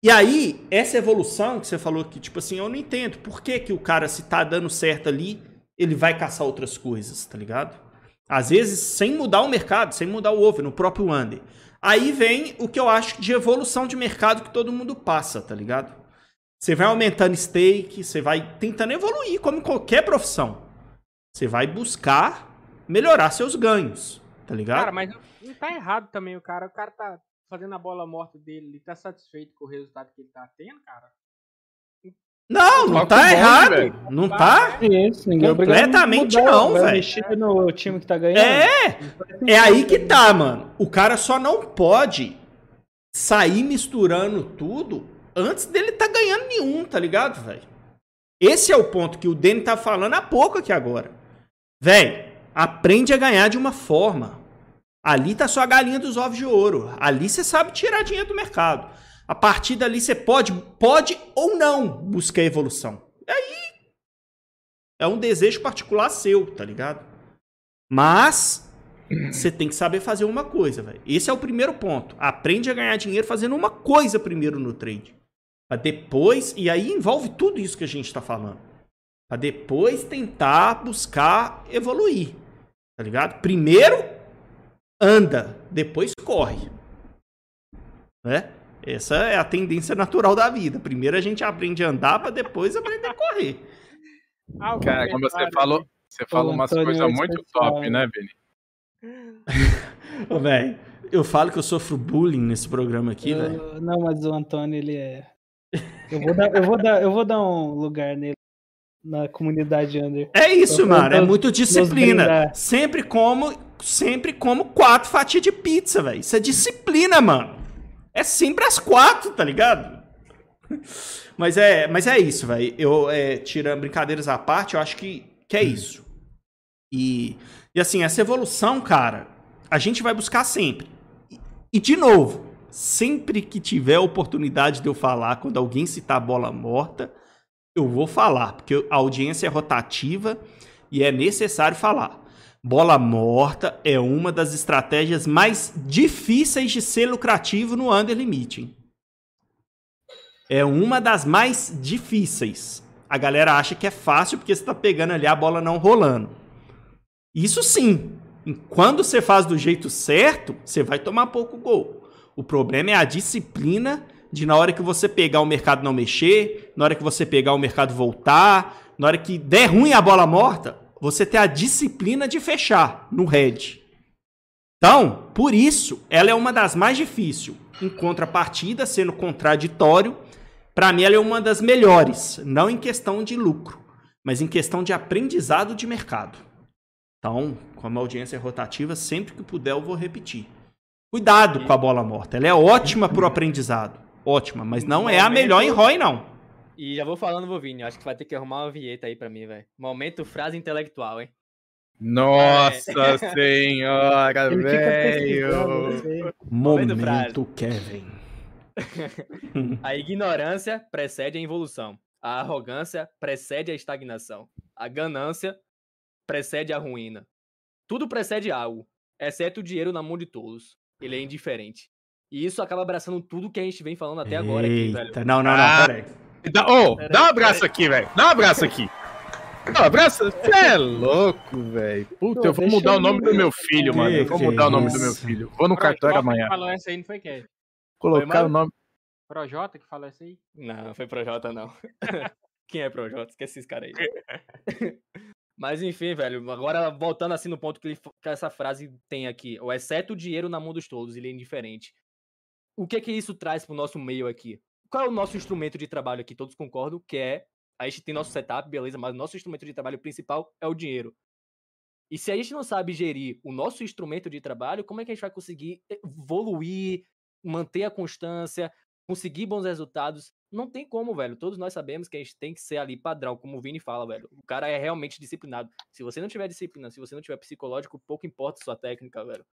S1: E aí, essa evolução que você falou que, tipo assim, eu não entendo. Por que, que o cara, se tá dando certo ali, ele vai caçar outras coisas, tá ligado? Às vezes, sem mudar o mercado, sem mudar o over, no próprio under. Aí vem o que eu acho de evolução de mercado que todo mundo passa, tá ligado? Você vai aumentando stake, você vai tentando evoluir, como em qualquer profissão. Você vai buscar melhorar seus ganhos, tá ligado?
S3: Cara, mas não tá errado também o cara. O cara tá fazendo a bola morta dele, ele tá satisfeito com o resultado que ele tá tendo, cara.
S1: Não, não tá
S4: bonde,
S1: errado.
S4: velho.
S1: Não tá.
S5: Isso, ninguém
S1: Completamente
S5: mudar,
S1: não, velho.
S5: no time que tá ganhando.
S1: É, é aí que tá, mano. O cara só não pode sair misturando tudo antes dele tá ganhando nenhum, tá ligado, velho? Esse é o ponto que o Danny tá falando há pouco aqui agora. Velho, aprende a ganhar de uma forma. Ali tá sua galinha dos ovos de ouro. Ali você sabe tirar dinheiro do mercado. A partir dali você pode, pode ou não buscar evolução. Aí é um desejo particular seu, tá ligado? Mas você tem que saber fazer uma coisa, velho. Esse é o primeiro ponto. Aprende a ganhar dinheiro fazendo uma coisa primeiro no trade. Pra depois, e aí envolve tudo isso que a gente tá falando. Pra depois tentar buscar evoluir. Tá ligado? Primeiro anda, depois corre. Né? Essa é a tendência natural da vida. Primeiro a gente aprende a andar pra depois aprender a correr.
S3: Ah,
S4: Cara, como você falou, você falou umas coisas muito top, né, Vini?
S1: Ô, velho, eu falo que eu sofro bullying nesse programa aqui, velho.
S5: Não, mas o Antônio, ele é. Eu vou dar, eu vou dar, eu vou dar um lugar nele na comunidade under.
S1: É isso, mano. É muito disciplina. Sempre como, sempre como quatro fatias de pizza, velho. Isso é disciplina, mano. É sempre as quatro, tá ligado? Mas é, mas é isso, velho. Eu, é, tirando brincadeiras à parte, eu acho que, que é isso. E, e assim, essa evolução, cara, a gente vai buscar sempre. E, e, de novo, sempre que tiver oportunidade de eu falar, quando alguém citar a bola morta, eu vou falar, porque a audiência é rotativa e é necessário falar. Bola morta é uma das estratégias mais difíceis de ser lucrativo no under limit. hein? É uma das mais difíceis. A galera acha que é fácil porque você está pegando ali a bola não rolando. Isso sim. Quando você faz do jeito certo, você vai tomar pouco gol. O problema é a disciplina de na hora que você pegar o mercado não mexer, na hora que você pegar o mercado voltar, na hora que der ruim a bola morta, você ter a disciplina de fechar no head. Então, por isso, ela é uma das mais difíceis. Em contrapartida, sendo contraditório, para mim ela é uma das melhores, não em questão de lucro, mas em questão de aprendizado de mercado. Então, como a audiência é rotativa, sempre que puder eu vou repetir. Cuidado com a bola morta. Ela é ótima pro aprendizado. Ótima, mas não é a melhor em ROI, não.
S2: E já vou falando, Vovini, acho que vai ter que arrumar uma vinheta aí pra mim, velho. Momento frase intelectual, hein?
S4: Nossa senhora,
S5: fica pesquisando,
S4: velho.
S1: Momento, Kevin.
S2: A ignorância precede a evolução. A arrogância precede a estagnação. A ganância precede a ruína. Tudo precede algo, exceto o dinheiro na mão de todos. Ele é indiferente. E isso acaba abraçando tudo que a gente vem falando até agora aqui, velho.
S1: Eita, não, não, não,
S4: Ah.
S1: peraí.
S4: Dá, ô, dá um abraço aqui, velho. Dá um abraço aqui. Dá um abraço. Você é louco, velho. Puta,
S5: Pô,
S4: eu vou mudar o
S5: eu
S4: nome do meu filho, mano. Eu vou mudar o nome do
S1: isso.
S4: meu filho. Vou no cartório
S3: que
S4: amanhã.
S3: falou essa aí, não foi Kevin?
S4: Colocar o nome.
S3: Projota que falou essa aí?
S2: Não, foi Projota, não. Quem é Projota? Esquece esses caras aí. Mas enfim, velho, agora voltando assim no ponto que, ele, que essa frase tem aqui, o exceto o dinheiro na mão dos tolos, ele é indiferente. O que que isso traz pro nosso meio aqui? Qual é o nosso instrumento de trabalho aqui? Todos concordam que é, a gente tem nosso setup, beleza, mas o nosso instrumento de trabalho principal é o dinheiro. E se a gente não sabe gerir o nosso instrumento de trabalho, como é que a gente vai conseguir evoluir, manter a constância, conseguir bons resultados? Não tem como, velho. Todos nós sabemos que a gente tem que ser ali padrão, como o Vini fala, velho. O cara é realmente disciplinado. Se você não tiver disciplina, se você não tiver psicológico, pouco importa sua técnica, velho.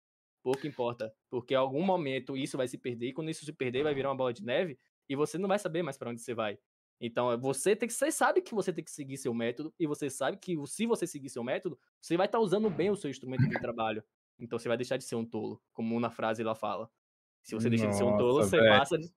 S2: Pouco importa. Porque em algum momento isso vai se perder, e quando isso se perder, vai virar uma bola de neve, e você não vai saber mais para onde você vai. Então, você tem que, você sabe que você tem que seguir seu método e você sabe que se você seguir seu método, você vai estar tá usando bem o seu instrumento de trabalho. Então, você vai deixar de ser um tolo, como na frase ela fala. Se você deixa de ser um tolo, você véio. passa de...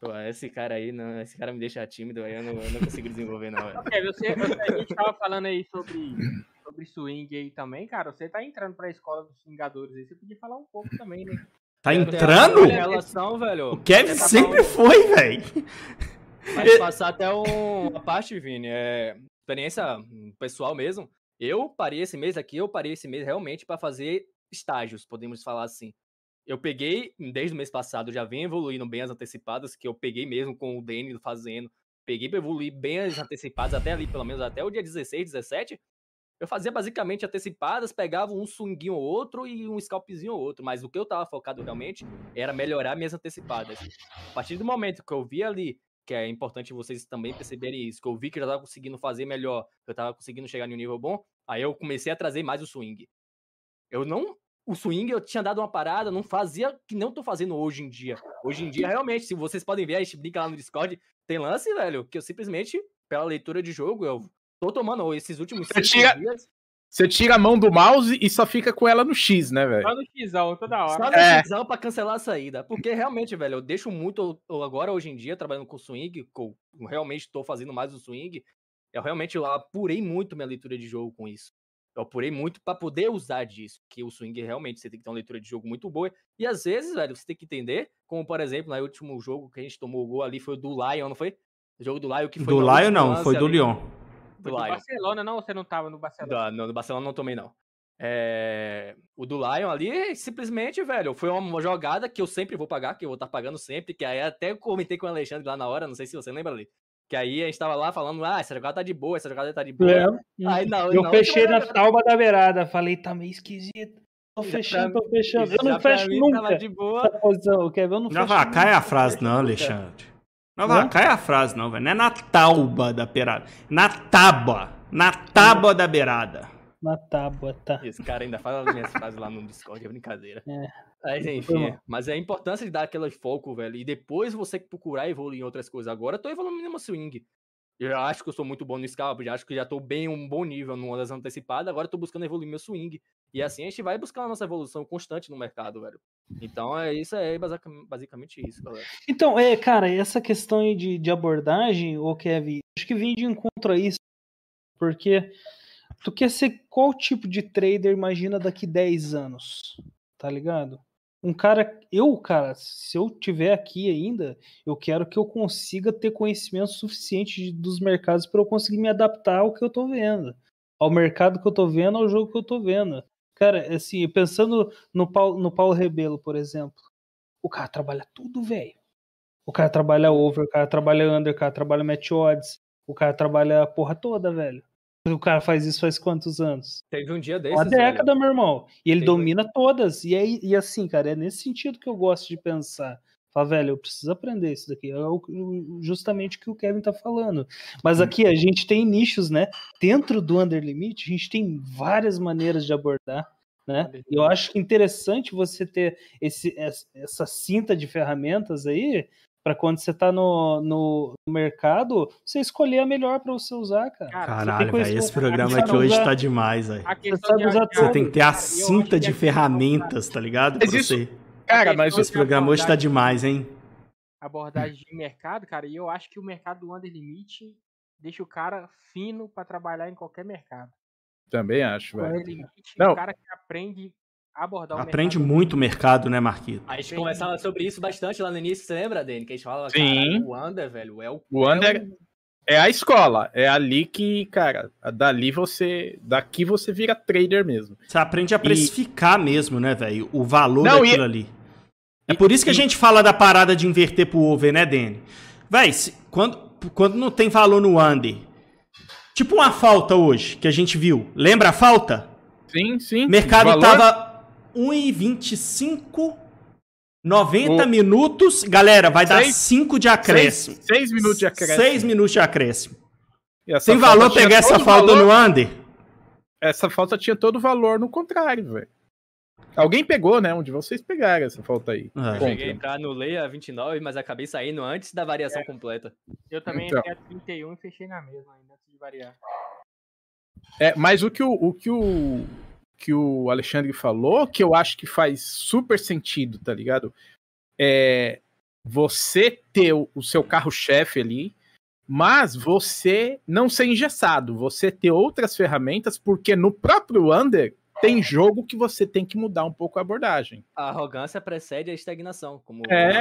S2: Pô, esse cara aí, não, esse cara me deixa tímido, aí eu não, eu não consigo desenvolver, não.
S3: Ok, você, você, a gente tava falando aí sobre, sobre swing aí também, cara. Você tá entrando pra escola dos swingadores aí, você podia falar um pouco também, né?
S1: Tá entrando?
S2: Relação, velho.
S1: O Kevin tá sempre foi, velho.
S2: Mas passar até um, uma parte, Vini, é experiência pessoal mesmo. Eu parei esse mês aqui, eu parei esse mês realmente para fazer estágios, podemos falar assim. Eu peguei, desde o mês passado, já vem evoluindo bem as antecipadas, que eu peguei mesmo com o Danny fazendo. Peguei para evoluir bem as antecipadas, até ali, pelo menos até o dia 16, 17. Eu fazia basicamente antecipadas, pegava um swinguinho ou outro e um scalpzinho ou outro. Mas o que eu tava focado realmente era melhorar minhas antecipadas. A partir do momento que eu vi ali que é importante vocês também perceberem isso, que eu vi que eu tava conseguindo fazer melhor, que eu tava conseguindo chegar em um nível bom, aí eu comecei a trazer mais o swing. Eu não. O swing eu tinha dado uma parada, não fazia que não tô fazendo hoje em dia. Hoje em dia, realmente, se vocês podem ver, a gente brinca lá no Discord, tem lance, velho, que eu simplesmente, pela leitura de jogo, eu tô tomando esses últimos cinco dias.
S4: Você tira a mão do mouse e só fica com ela no X, né, velho?
S3: Só no Xão, toda hora.
S2: Só no é. Xão pra cancelar a saída. Porque realmente, velho, eu deixo muito. Agora, hoje em dia, trabalhando com swing, eu realmente tô fazendo mais o swing. Eu realmente eu apurei muito minha leitura de jogo com isso. Eu apurei muito para poder usar disso. Que o swing realmente você tem que ter uma leitura de jogo muito boa. E às vezes, velho, você tem que entender. Como, por exemplo, no último jogo que a gente tomou o gol ali foi o do Lion, não foi? O jogo do Lion que foi.
S1: Do Lion não, foi do Lyon
S3: do, do Barcelona, não? Ou você não tava no Barcelona?
S2: Do, no, no Barcelona não tomei, não. É... O do Lion ali, simplesmente, velho, foi uma jogada que eu sempre vou pagar, que eu vou estar tá pagando sempre, que aí até comentei com o Alexandre lá na hora, não sei se você lembra ali. Que aí a gente tava lá falando, ah, essa jogada tá de boa, essa jogada tá de boa. É.
S5: Aí, não, eu não, fechei na talba da beirada, falei, tá meio esquisito. Tô fechando, tô fechando. Eu não fecho nunca.
S2: De boa.
S5: Posição. Eu não
S1: fecho. Cai a frase, não, Alexandre. Não vai, cai a frase, não, velho. Não é na tauba da beirada. Na tábua. Na tábua da beirada.
S5: Na tábua, tá.
S2: Esse cara ainda fala as minhas frases lá no Discord, é brincadeira. É. Mas enfim, é. mas é a importância de dar aquele foco, velho. E depois você procurar evoluir em outras coisas. Agora eu tô evoluindo no swing. Eu já acho que eu sou muito bom no scalp, já acho que já tô bem um bom nível numa das antecipadas, agora eu tô buscando evoluir meu swing. E assim a gente vai buscar a nossa evolução constante no mercado, velho. Então é isso, é basicamente isso, galera.
S5: Então, é, cara, essa questão aí de, de abordagem, ô Kevin, acho que vem de encontro a isso, porque tu quer ser qual tipo de trader imagina daqui 10 anos, tá ligado? um cara, eu, cara, se eu tiver aqui ainda, eu quero que eu consiga ter conhecimento suficiente de, dos mercados para eu conseguir me adaptar ao que eu tô vendo, ao mercado que eu tô vendo, ao jogo que eu tô vendo. Cara, assim, pensando no Paulo, no Paulo Rebelo, por exemplo, o cara trabalha tudo, velho. O cara trabalha over, o cara trabalha under, o cara trabalha match odds, o cara trabalha a porra toda, velho. O cara faz isso faz quantos anos?
S2: Teve um dia desses.
S5: Uma década, velho. meu irmão. E ele Teve... domina todas. E, aí, e assim, cara, é nesse sentido que eu gosto de pensar. Fala, velho, eu preciso aprender isso daqui. É justamente o que o Kevin tá falando. Mas aqui a gente tem nichos, né? Dentro do Under Limit, a gente tem várias maneiras de abordar. Né? Eu acho interessante você ter esse, essa cinta de ferramentas aí para quando você tá no, no mercado, você escolher a melhor para você usar, cara.
S1: Caralho, velho, esse programa aqui hoje usar... tá demais, velho. Você, você tem que ter a cinta de ferramentas, tá ligado? Pra
S3: isso,
S1: você...
S3: Cara, mas
S1: esse programa hoje tá demais, hein?
S3: Abordagem de mercado, cara, e eu acho que o mercado do Under Limit deixa o cara fino para trabalhar em qualquer mercado.
S4: Também acho, velho.
S3: O cara que aprende abordar o
S1: Aprende mercado. muito o mercado, né, Marquito?
S2: A gente conversava sobre isso bastante lá no início, você lembra, Dani? Que a gente falava,
S4: Sim.
S2: o Under, velho, é o...
S4: O Under... É É a escola. É ali que, cara, dali você. Daqui você vira trader mesmo.
S1: Você aprende a precificar mesmo, né, velho? O valor
S4: Não,
S1: daquilo
S4: e-
S1: ali. É
S4: e-
S1: por isso que a
S4: e-
S1: gente fala da parada de inverter pro over, né, Dani? Véi, se- quando, quando não tem valor no under. Tipo uma falta hoje, que a gente viu. Lembra a falta?
S4: Sim, sim.
S1: O mercado
S4: Valor-
S1: tava 1,25, 90
S4: O-
S1: minutos. Galera, vai dar
S4: Seis-
S1: 5 de acréscimo.
S4: Seis, seis minutos de acréscimo.
S1: 6 minutos de acréscimo. Tem
S4: falta
S1: valor
S4: tinha
S1: pegar essa
S4: todo
S1: falta
S4: valor-
S1: no under?
S4: Essa falta tinha todo o valor no contrário, velho. Alguém pegou, né? Um de vocês pegaram essa falta aí.
S1: É.
S2: Eu cheguei a entrar no Leia 29, mas acabei saindo antes da variação completa.
S3: Eu também
S4: Então.
S3: entrei a 31 e fechei na mesma ainda, antes de variar.
S4: É, mas o que o, o que o que o Alexandre falou, que eu acho que faz super sentido, tá ligado? É você ter o, seu carro-chefe ali, mas você não ser engessado, você ter outras ferramentas, porque no próprio Under tem jogo que você tem que mudar um pouco a abordagem.
S2: A arrogância precede a estagnação. Como
S4: É,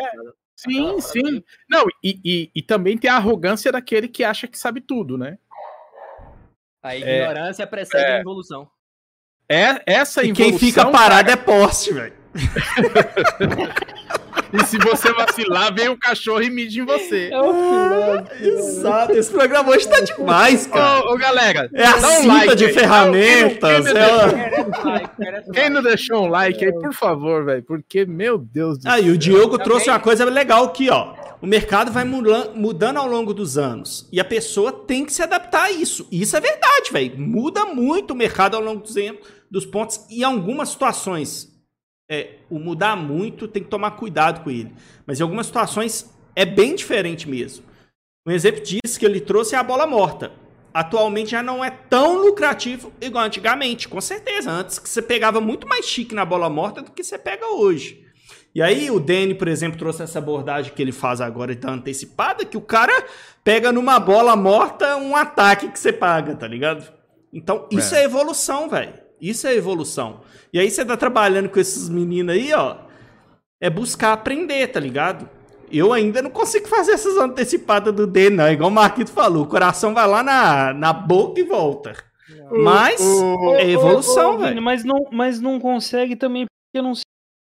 S4: Sim, sim. Não, e, e, e também tem a arrogância daquele que acha que sabe tudo, né?
S2: A ignorância precede a evolução.
S4: É essa
S1: E quem fica parado é poste, velho.
S4: E se você vacilar, vem o cachorro e mide em você.
S5: É o filé.
S1: Exato, esse programa hoje tá demais, cara.
S4: Ô, ô, galera,
S1: É a
S4: dá um
S1: cinta
S4: like
S1: de
S4: aí.
S1: ferramentas.
S4: Quem não-
S1: é
S3: Merece like, merece
S4: Quem não deixou um like aí, por favor, velho, porque, meu Deus do
S1: Ah, e o
S4: céu.
S1: Diogo
S3: Também-
S1: trouxe uma coisa legal aqui, ó. O mercado vai mudando ao longo dos anos. E a pessoa tem que se adaptar a isso. Isso é verdade, velho. Muda muito o mercado ao longo dos, em- dos pontos. E em algumas situações, é, o mudar muito tem que tomar cuidado com ele. Mas em algumas situações é bem diferente mesmo. Um exemplo disso que ele trouxe é a bola morta. Atualmente já não é tão lucrativo igual antigamente, com certeza. Antes que você pegava muito mais chique na bola morta do que você pega hoje. E aí o Danny, por exemplo, trouxe essa abordagem que ele faz agora da antecipada, que o cara pega numa bola morta um ataque que você paga, tá ligado? Então, isso é, evolução, velho. Isso é evolução. E aí você tá trabalhando com esses meninos aí, ó, é buscar aprender, tá ligado? Eu ainda não consigo fazer essas antecipadas do D, não. Igual o Marquito falou, o coração vai lá na, na boca e volta. Mas
S4: o-
S1: é evolução, velho.
S5: Mas não, mas não consegue também porque não se.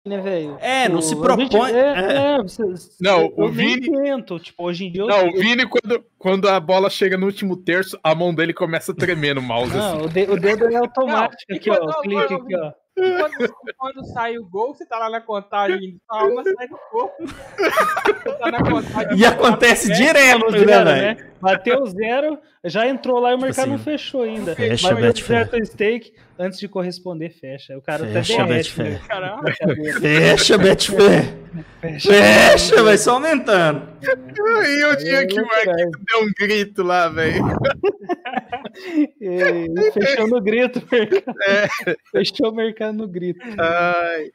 S5: Né, velho?
S1: É, não
S5: Tipo,
S1: se
S5: a
S1: propõe.
S5: gente-
S1: é.
S5: é, é, você-
S4: Não,
S5: eu
S4: o Vini-
S5: tento. Tipo, hoje em dia eu.
S4: Não, o Vini, quando, quando a bola chega no último terço, a mão dele começa a tremer no mouse. assim.
S5: Não, o, de- o dedo é automático
S3: Não,
S5: aqui, ó.
S3: quando-
S5: O clique
S3: não,
S5: aqui, ó.
S3: Quando, quando sai o gol, você tá lá na contagem de alma, sai do corpo. Você tá na contagem.
S1: E acontece
S3: É,
S1: direto, né,
S5: né? Bateu zero, já entrou lá e o mercado
S1: assim,
S5: não fechou ainda.
S1: fecha,
S5: Bateu
S1: Betfair.
S5: certo stake, antes de corresponder, fecha. O cara
S1: Fecha,
S5: até derrete,
S1: Betfair.
S3: Caramba.
S1: Fecha, Betfair.
S5: Fecha.
S1: Fecha, vai só aumentando.
S4: E o dia que o Marquinhos deu um grito lá, velho.
S5: Fechou no grito, mercado.
S1: É.
S5: Fechou o mercado no grito.
S4: Ai.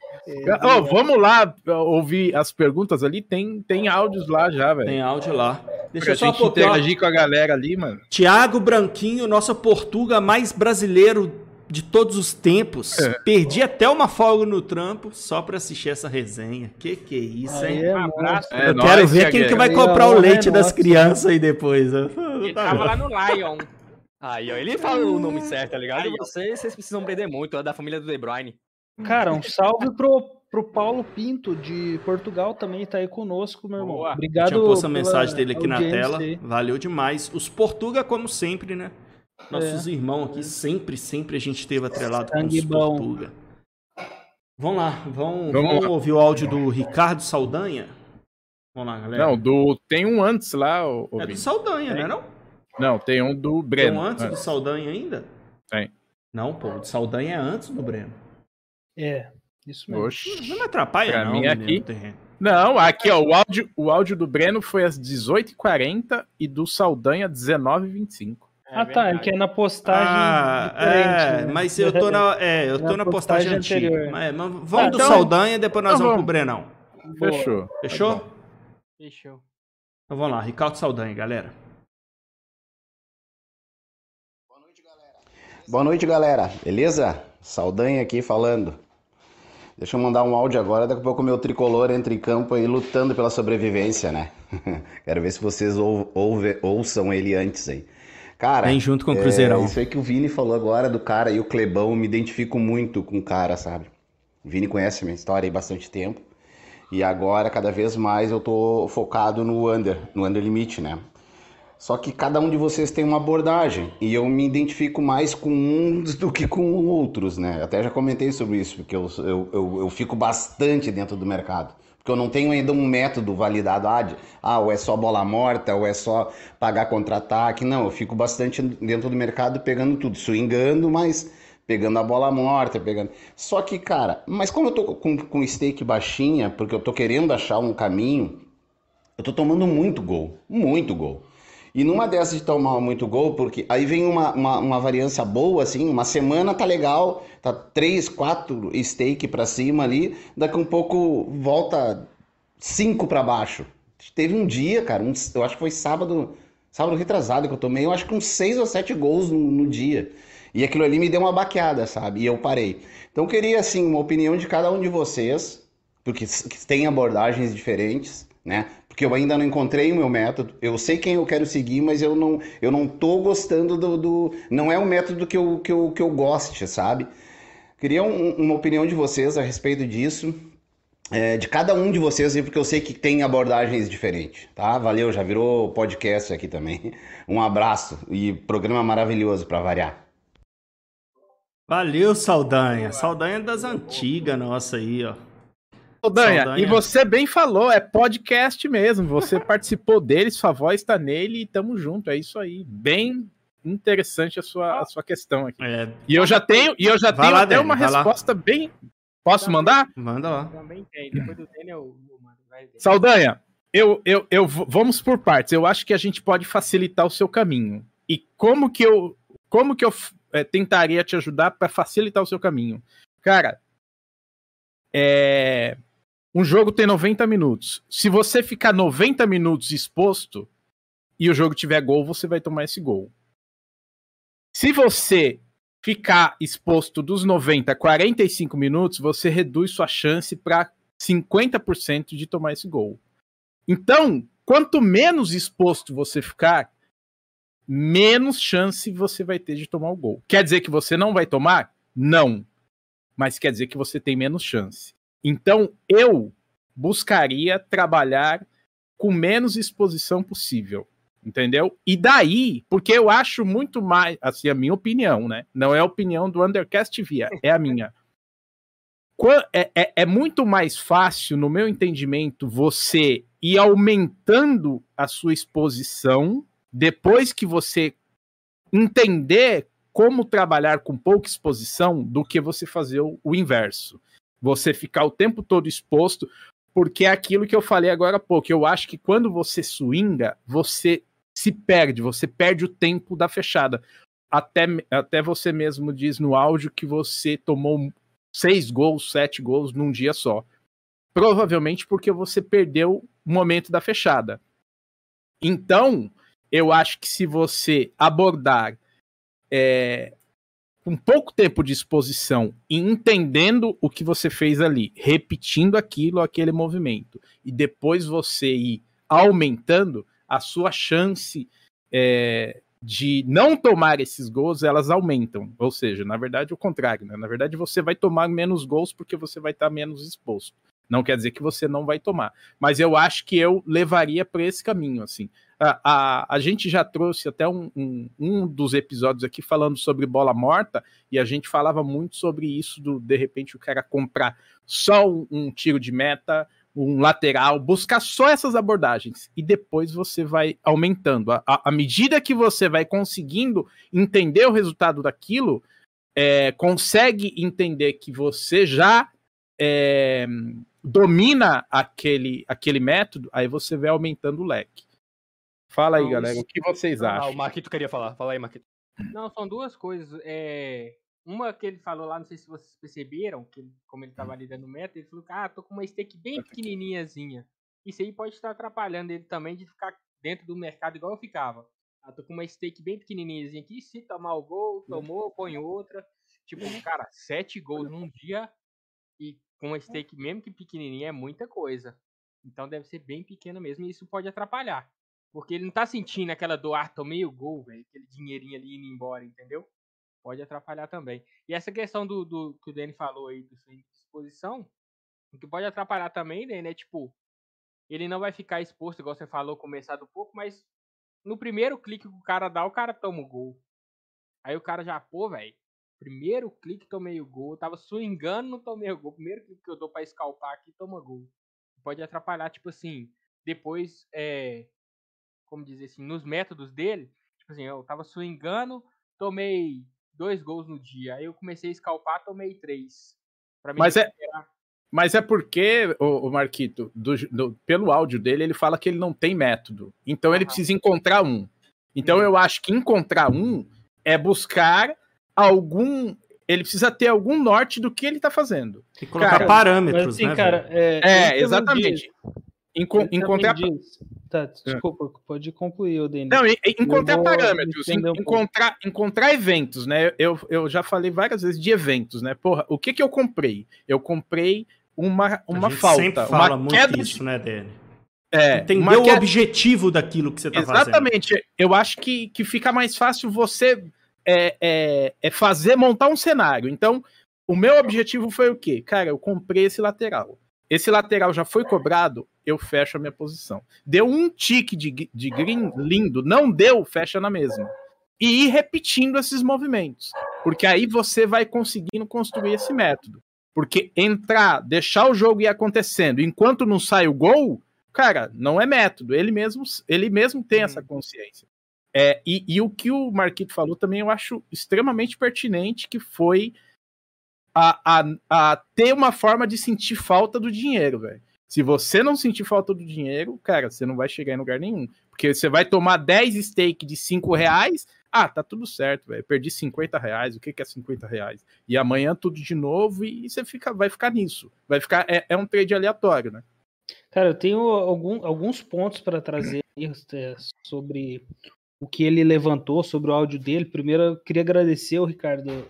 S4: Ó, vamos lá ouvir as perguntas ali. Tem, tem áudios lá já, velho.
S1: Tem áudio lá. Deixa
S4: Pra
S1: eu só
S4: gente interagir com a galera ali, mano.
S1: Tiago Branquinho, nosso Portuga mais brasileiro de todos os tempos.
S4: É.
S1: Perdi até uma folga no trampo só pra assistir essa resenha. Que que é isso, hein?
S5: É
S3: Um abraço.
S4: É
S1: eu
S4: nóis,
S1: quero ver quem que vai comprar o
S5: é
S1: leite das crianças aí depois.
S3: Ele tava lá no Lion.
S2: Aí, ó, ele fala o nome certo, tá ligado?
S3: Aí.
S2: Vocês, vocês precisam aprender muito, é da família do De Bruyne.
S5: Cara, um salve pro, pro Paulo Pinto, de Portugal, também tá aí conosco, meu irmão.
S3: Boa.
S5: Obrigado.
S1: Tinha posto a mensagem dele aqui na tela.
S5: aí.
S1: Valeu demais. Os Portuga, como sempre, né? Nossos
S5: É.
S1: irmãos aqui, sempre, sempre a gente esteve atrelado com
S5: Sangue
S1: os
S5: bom.
S1: Portuga. Vamos lá, vamos,
S4: Vamos
S1: vamos
S4: lá.
S1: ouvir o áudio do Ricardo Saldanha? Vamos lá, galera.
S4: Não, do, tem um antes lá, ô,
S1: é do. Saldanha, né? Não?
S4: Não, tem um do
S1: Tem
S4: Breno.
S1: um antes
S4: É.
S1: do Saldanha ainda?
S4: Tem.
S1: Não, pô, o de Saldanha é antes do Breno.
S5: É, isso mesmo.
S4: Oxi.
S1: Não me atrapalha,
S4: Pra
S1: não.
S4: mim, aqui-
S1: terreno.
S4: Não, aqui, ó, o áudio, o áudio do Breno foi às 18h40 e do Saldanha 19h25.
S5: Ah, tá, é que é na postagem
S1: Ah, é,
S5: né?
S1: mas eu tô na, é, eu tô
S5: Na
S1: na postagem,
S5: postagem
S1: antiga.
S5: anterior.
S1: Mas, mas vamos
S5: Ah,
S1: do
S5: então-
S1: Saldanha, depois nós
S4: então
S1: vamos pro
S4: vamos.
S1: Brenão.
S5: Boa.
S4: Fechou.
S1: Fechou?
S3: Fechou.
S1: Então vamos lá, Ricardo Saldanha, galera.
S6: Boa noite, galera. Beleza? Saldanha aqui falando. Deixa eu mandar um áudio agora, daqui a pouco o meu tricolor entra em campo aí lutando pela sobrevivência, né? Quero ver se vocês ou, ouve, ouçam ele antes aí. Cara,
S1: Vem junto com o Cruzeirão.
S6: É, isso aí que o Vini falou agora do cara e o Clebão, me identifico muito com o cara, sabe? O Vini conhece minha história há bastante tempo. E agora, cada vez mais, eu tô focado no under, no under limite, né? Só que cada um de vocês tem uma abordagem e eu me identifico mais com uns do que com outros, né? Até já comentei sobre isso, porque eu, eu, eu, eu fico bastante dentro do mercado. Porque eu não tenho ainda um método validado, ah, de, ah, ou é só bola morta, ou é só pagar contra-ataque. Não, eu fico bastante dentro do mercado pegando tudo, swingando, mas pegando a bola morta, pegando. Só que, cara, mas como eu tô com, com stake baixinha, porque eu tô querendo achar um caminho, eu tô tomando muito gol, muito gol. E numa dessas de tomar muito gol, porque aí vem uma, uma, uma variância boa, assim, uma semana tá legal, tá três, quatro stake para cima ali, daqui um pouco volta cinco para baixo. Teve um dia, cara, um, eu acho que foi sábado, sábado retrasado que eu tomei, eu acho que uns seis ou sete gols no, no dia. E aquilo ali me deu uma baqueada, sabe? E eu parei. Então eu queria, assim, uma opinião de cada um de vocês, porque tem abordagens diferentes, né? Porque eu ainda não encontrei o meu método. Eu sei quem eu quero seguir, mas eu não, eu não tô gostando do, do não é um método que eu, que eu, que eu goste, sabe? Queria um, uma opinião de vocês a respeito disso, é, de cada um de vocês, porque eu sei que tem abordagens diferentes, tá? Valeu, já virou podcast aqui também. Um abraço e programa maravilhoso para variar.
S1: Valeu, Saldanha. Saldanha das antigas, nossa aí, ó.
S4: Saldanha, Saldanha, e você bem falou, é podcast mesmo. Você participou dele, sua voz está nele e tamo junto. É isso aí. Bem interessante a sua, a sua questão aqui. É. E eu já tenho, e eu já tenho lá, até uma resposta lá. bem. Posso
S3: Também,
S4: mandar?
S1: Manda lá.
S3: Também tem. Depois do Dani eu, eu mando.
S4: Saldanha, eu, eu, eu vamos por partes. Eu acho que a gente pode facilitar o seu caminho. E como que eu, como que eu é, tentaria te ajudar para facilitar o seu caminho? Cara, é, um jogo tem 90 minutos. Se você ficar 90 minutos exposto e o jogo tiver gol, você vai tomar esse gol. Se você ficar exposto dos 90 a 45 minutos, você reduz sua chance para 50% de tomar esse gol. Então, quanto menos exposto você ficar, menos chance você vai ter de tomar o gol. Quer dizer que você não vai tomar? Não. Mas quer dizer que você tem menos chance. Então, eu buscaria trabalhar com menos exposição possível. Entendeu? E daí, porque eu acho muito mais, assim, a minha opinião, né? Não é a opinião do Undercast Via, é a minha. É, é, é, muito mais fácil, no meu entendimento, você ir aumentando a sua exposição depois que você entender como trabalhar com pouca exposição do que você fazer o, o inverso. Você ficar o tempo todo exposto, porque é aquilo que eu falei agora há pouco. Eu acho que quando você swinga, você se perde, você perde o tempo da fechada. Até, até você mesmo diz no áudio que você tomou seis gols, sete gols num dia só. Provavelmente porque você perdeu o momento da fechada. Então, eu acho que se você abordar é, com pouco tempo de exposição e entendendo o que você fez ali, repetindo aquilo, aquele movimento, e depois você ir aumentando, a sua chance é, de não tomar esses gols, elas aumentam. Ou seja, na verdade, o contrário. Né? Na verdade, você vai tomar menos gols porque você vai estar menos exposto. Não quer dizer que você não vai tomar. Mas eu acho que eu levaria para esse caminho, assim. A, a, gente já trouxe até um, um, um, dos episódios aqui falando sobre bola morta, e a gente falava muito sobre isso, do de repente o cara comprar só um, um tiro de meta, um lateral, buscar só essas abordagens, e depois você vai aumentando. À medida que você vai conseguindo entender o resultado daquilo, é, consegue entender que você já é, domina aquele, aquele método, aí você vai aumentando o leque. Fala aí, não, galera, o que vocês
S2: ah,
S4: acham?
S2: O Marquito queria falar. Fala aí, Marquito.
S3: Não, são duas coisas. É... Uma que ele falou lá, não sei se vocês perceberam, que como ele estava ali dando meta, ele falou que ah, tô com uma stake bem pequenininhazinha. Isso aí pode estar atrapalhando ele também de ficar dentro do mercado igual eu ficava. Ah, tô com uma stake bem pequenininhazinha aqui, se tomar o gol, tomou, põe outra. Tipo, cara, sete gols num dia e com uma stake mesmo que pequenininha é muita coisa. Então deve ser bem pequeno mesmo e isso pode atrapalhar. Porque ele não tá sentindo aquela dor, ah, tomei o gol, velho, aquele dinheirinho ali indo embora, entendeu? Pode atrapalhar também. E essa questão do, do que o Danny falou aí, do swing de exposição, o que pode atrapalhar também, Danny, é tipo, ele não vai ficar exposto, igual você falou, começar do pouco, mas no primeiro clique que o cara dá, o cara toma o gol. Aí o cara já, pô, velho, primeiro clique tomei o gol, eu tava swingando, não tomei o gol. Primeiro clique que eu dou pra escalpar aqui, toma gol. Pode atrapalhar, tipo assim, depois, é, como dizer assim, nos métodos dele, tipo assim, eu tava swingando, tomei dois gols no dia. Aí eu comecei a escalpar, tomei três.
S4: Mas é, mas é porque, o, o Marquito, do, do, pelo áudio dele, ele fala que ele não tem método. Então ele precisa encontrar um. Então eu acho que encontrar um é buscar algum. Ele precisa ter algum norte do que ele tá fazendo.
S1: E colocar cara, parâmetros, assim, né?
S5: Cara, é,
S4: é exatamente. Enco encontrar.
S5: Tá, desculpa, é. pode concluir, Odene.
S4: Não, encontrar parâmetros, um encontrar, encontrar eventos, né? Eu, eu já falei várias vezes de eventos, né? Porra, o que que eu comprei? Eu comprei uma, uma falta. Sempre
S1: fala
S4: uma
S1: muito
S4: queda
S1: isso,
S4: de...
S1: né, Dani?
S4: É,
S1: Entender o objetivo daquilo que você tá
S4: Exatamente.
S1: fazendo.
S4: Exatamente. Eu acho que, que fica mais fácil você é, é, é fazer, montar um cenário. Então, o meu objetivo foi o quê? Cara, eu comprei esse lateral. Esse lateral já foi cobrado, eu fecho a minha posição. Deu um tique de, de green lindo, não deu, fecha na mesma. E ir repetindo esses movimentos. Porque aí você vai conseguindo construir esse método. Porque entrar, deixar o jogo ir acontecendo enquanto não sai o gol, cara, não é método. Ele mesmo, ele mesmo tem essa uhum. consciência. É, e, e, o que o Marquito falou também eu acho extremamente pertinente, que foi a, a, a ter uma forma de sentir falta do dinheiro, velho. Se você não sentir falta do dinheiro, cara, você não vai chegar em lugar nenhum. Porque você vai tomar 10 steak de 5 reais, ah, tá tudo certo, velho. Perdi 50 reais, o que, que é 50 reais? E amanhã tudo de novo e você fica, vai ficar nisso. Vai ficar, é, é um trade aleatório, né?
S5: Cara, eu tenho algum, alguns pontos para trazer é, sobre o que ele levantou sobre o áudio dele. Primeiro, eu queria agradecer o Ricardo.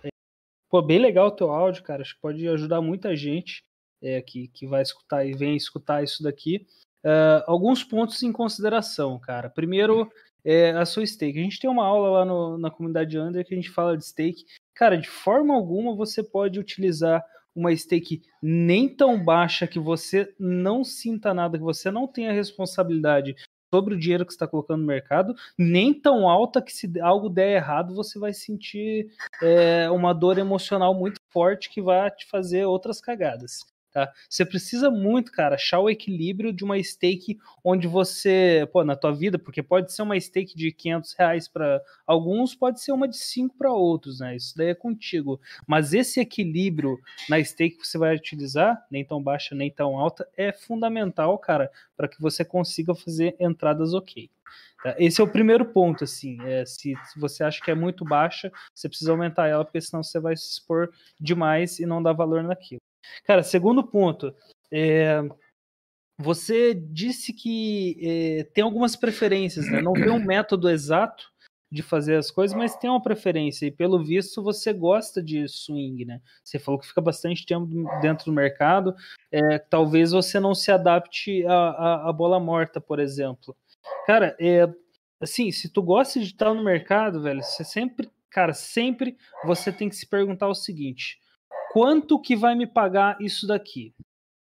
S5: Pô, bem legal o teu áudio, cara. Acho que pode ajudar muita gente é, que, que vai escutar e vem escutar isso daqui. Uh, alguns pontos em consideração, cara. Primeiro, é, a sua stake. A gente tem uma aula lá no, na comunidade Under que a gente fala de stake. Cara, de forma alguma você pode utilizar uma stake nem tão baixa que você não sinta nada, que você não tenha responsabilidade sobre o dinheiro que está colocando no mercado, nem tão alta que se algo der errado você vai sentir é, uma dor emocional muito forte que vai te fazer outras cagadas. Tá? Você precisa muito, cara, achar o equilíbrio de uma stake onde você, pô, na tua vida, porque pode ser uma stake de 500 reais para alguns, pode ser uma de 5 para outros, né? Isso daí é contigo. Mas esse equilíbrio na stake que você vai utilizar, nem tão baixa nem tão alta, é fundamental, cara, para que você consiga fazer entradas ok. Tá? Esse é o primeiro ponto, assim. É, se, você acha que é muito baixa, você precisa aumentar ela, porque senão você vai se expor demais e não dar valor naquilo. Cara, segundo ponto. É, você disse que é, tem algumas preferências, né? Não tem um método exato de fazer as coisas, mas tem uma preferência. E pelo visto você gosta de swing, né? Você falou que fica bastante tempo dentro do mercado. É, talvez você não se adapte à, à, bola morta, por exemplo. Cara, é, assim, se tu gosta de estar no mercado, velho, você sempre, cara, sempre você tem que se perguntar o seguinte: quanto que vai me pagar isso daqui?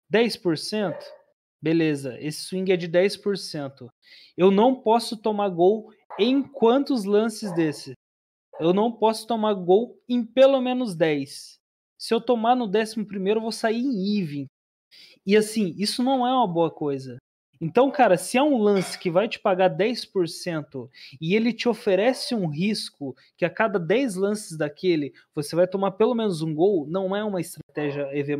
S5: 10%? Beleza, esse swing é de 10%. Eu não posso tomar gol em quantos lances desse? Eu não posso tomar gol em pelo menos 10. Se eu tomar no 11 primeiro, eu vou sair em even. E assim, isso não é uma boa coisa. Então, cara, se é um lance que vai te pagar 10% e ele te oferece um risco que a cada 10 lances daquele você vai tomar pelo menos um gol, não é uma estratégia EV+.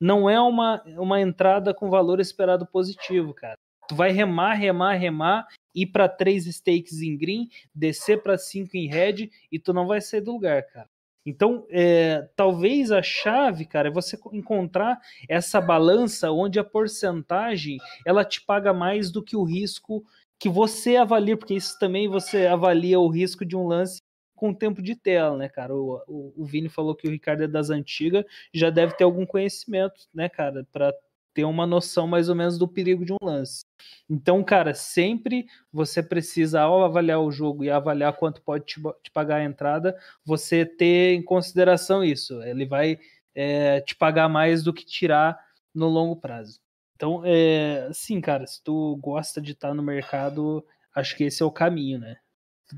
S5: Não é uma, uma entrada com valor esperado positivo, cara. Tu vai remar, remar, remar, ir para 3 stakes em green, descer para 5 em red e tu não vai sair do lugar, cara. Então, é, talvez a chave, cara, é você encontrar essa balança onde a porcentagem ela te paga mais do que o risco que você avalia, porque isso também você avalia o risco de um lance com o tempo de tela, né, cara? O, o, o Vini falou que o Ricardo é das antigas, já deve ter algum conhecimento, né, cara, para ter uma noção mais ou menos do perigo de um lance. Então, cara, sempre você precisa, ao avaliar o jogo e avaliar quanto pode te, te pagar a entrada, você ter em consideração isso. Ele vai é, te pagar mais do que tirar no longo prazo. Então, é, sim, cara, se tu gosta de estar no mercado, acho que esse é o caminho, né?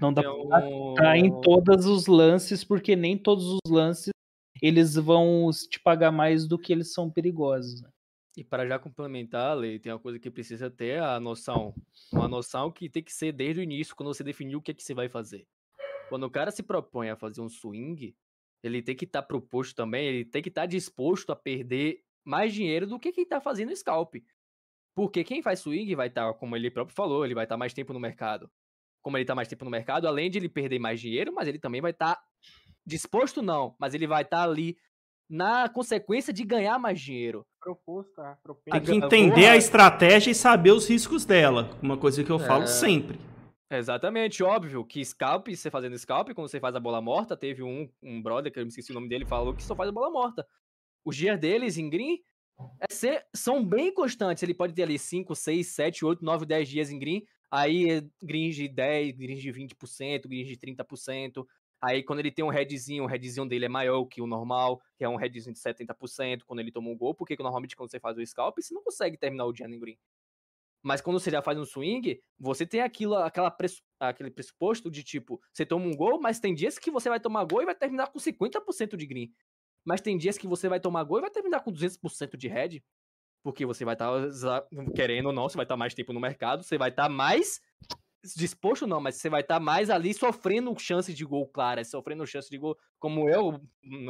S5: Não dá então... pra estar em todos os lances, porque nem todos os lances eles vão te pagar mais do que eles são perigosos. Né?
S2: E para já complementar, Lei, tem uma coisa que precisa ter a noção. Uma noção que tem que ser desde o início, quando você definiu o que é que você vai fazer. Quando o cara se propõe a fazer um swing, ele tem que estar tá proposto também, ele tem que estar tá disposto a perder mais dinheiro do que quem está fazendo scalp. Porque quem faz swing vai estar, tá, como ele próprio falou, ele vai estar tá mais tempo no mercado. Como ele está mais tempo no mercado, além de ele perder mais dinheiro, mas ele também vai estar tá disposto não, mas ele vai estar tá ali na consequência de ganhar mais dinheiro.
S3: Proposto, tá?
S1: Tem que entender a estratégia e saber os riscos dela. Uma coisa que eu é... falo sempre.
S2: Exatamente, óbvio que scalp, você fazendo scalp, quando você faz a bola morta, teve um, um brother, que eu me esqueci o nome dele, falou que só faz a bola morta. Os dias deles em green é ser, são bem constantes. Ele pode ter ali 5, 6, 7, 8, 9, 10 dias em green. Aí greens de 10, greens de 20%, greens de 30%. Aí quando ele tem um headzinho, o headzinho dele é maior que o normal, que é um headzinho de 70% quando ele toma um gol, porque normalmente quando você faz o scalp, você não consegue terminar o no green. Mas quando você já faz um swing, você tem aquilo, aquela aquele pressuposto de tipo, você toma um gol, mas tem dias que você vai tomar gol e vai terminar com 50% de green. Mas tem dias que você vai tomar gol e vai terminar com 200% de head. Porque você vai estar, tá, querendo ou não, você vai estar tá mais tempo no mercado, você vai estar tá mais disposto não, mas você vai estar tá mais ali sofrendo chances de gol claras, sofrendo chances de gol, como eu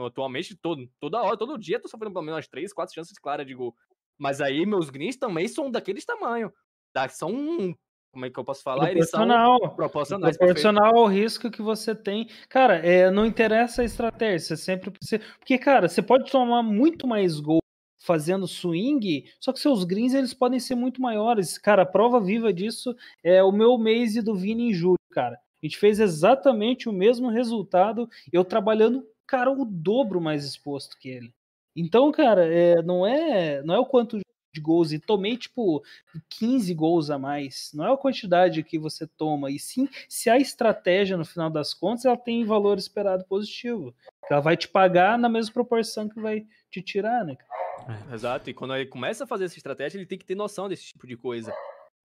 S2: atualmente todo, toda hora, todo dia tô sofrendo pelo menos 3, 4 chances claras de gol. Mas aí meus greens também são daqueles tamanho. Tá? São como é que eu posso falar?
S5: Proporcional. Eles são proporcionais. Proporcional ao risco que você tem. Cara, é, não interessa a estratégia, você sempre precisa. Porque, cara, você pode tomar muito mais gol fazendo swing, só que seus greens eles podem ser muito maiores. Cara, a prova viva disso é o meu mês do Vini em julho, cara. A gente fez exatamente o mesmo resultado, eu trabalhando, cara, o dobro mais exposto que ele. Então, cara, é, não é não é o quanto de gols e tomei tipo 15 gols a mais. Não é a quantidade que você toma, e sim se a estratégia no final das contas ela tem valor esperado positivo. Ela vai te pagar na mesma proporção que vai te tirar, né?
S2: É. Exato, e quando ele começa a fazer essa estratégia, ele tem que ter noção desse tipo de coisa.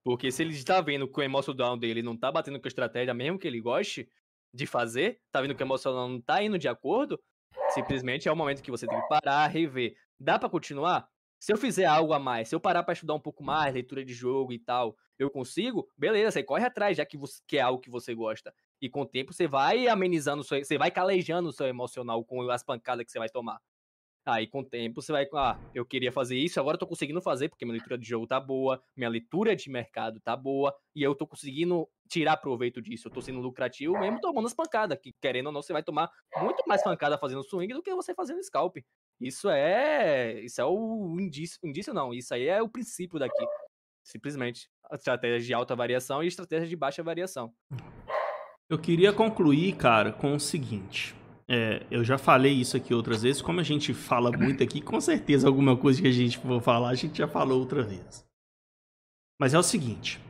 S2: Porque se ele está vendo que o emocional dele não está batendo com a estratégia, mesmo que ele goste de fazer, tá vendo que o emocional não está indo de acordo, simplesmente é o momento que você tem que parar, rever. Dá para continuar? Se eu fizer algo a mais, se eu parar para estudar um pouco mais, leitura de jogo e tal, eu consigo, beleza, você corre atrás, já que, você, é algo que você gosta. E com o tempo você vai amenizando, seu, você vai calejando o seu emocional com as pancadas que você vai tomar. Aí com o tempo você vai, ah, eu queria fazer isso, agora eu tô conseguindo fazer, porque minha leitura de jogo tá boa, minha leitura de mercado tá boa, e eu tô conseguindo tirar proveito disso. Eu tô sendo lucrativo mesmo tomando as pancadas, que querendo ou não, você vai tomar muito mais pancada fazendo swing do que você fazendo scalp. Isso é. Isso é o indício. Indício não, isso aí é o princípio daqui. Simplesmente. Estratégia de alta variação e estratégia de baixa variação.
S1: Eu queria concluir, cara, com o seguinte. É, eu já falei isso aqui outras vezes, como a gente fala muito aqui, com certeza alguma coisa que a gente for falar, a gente já falou outra vez. Mas é o seguinte,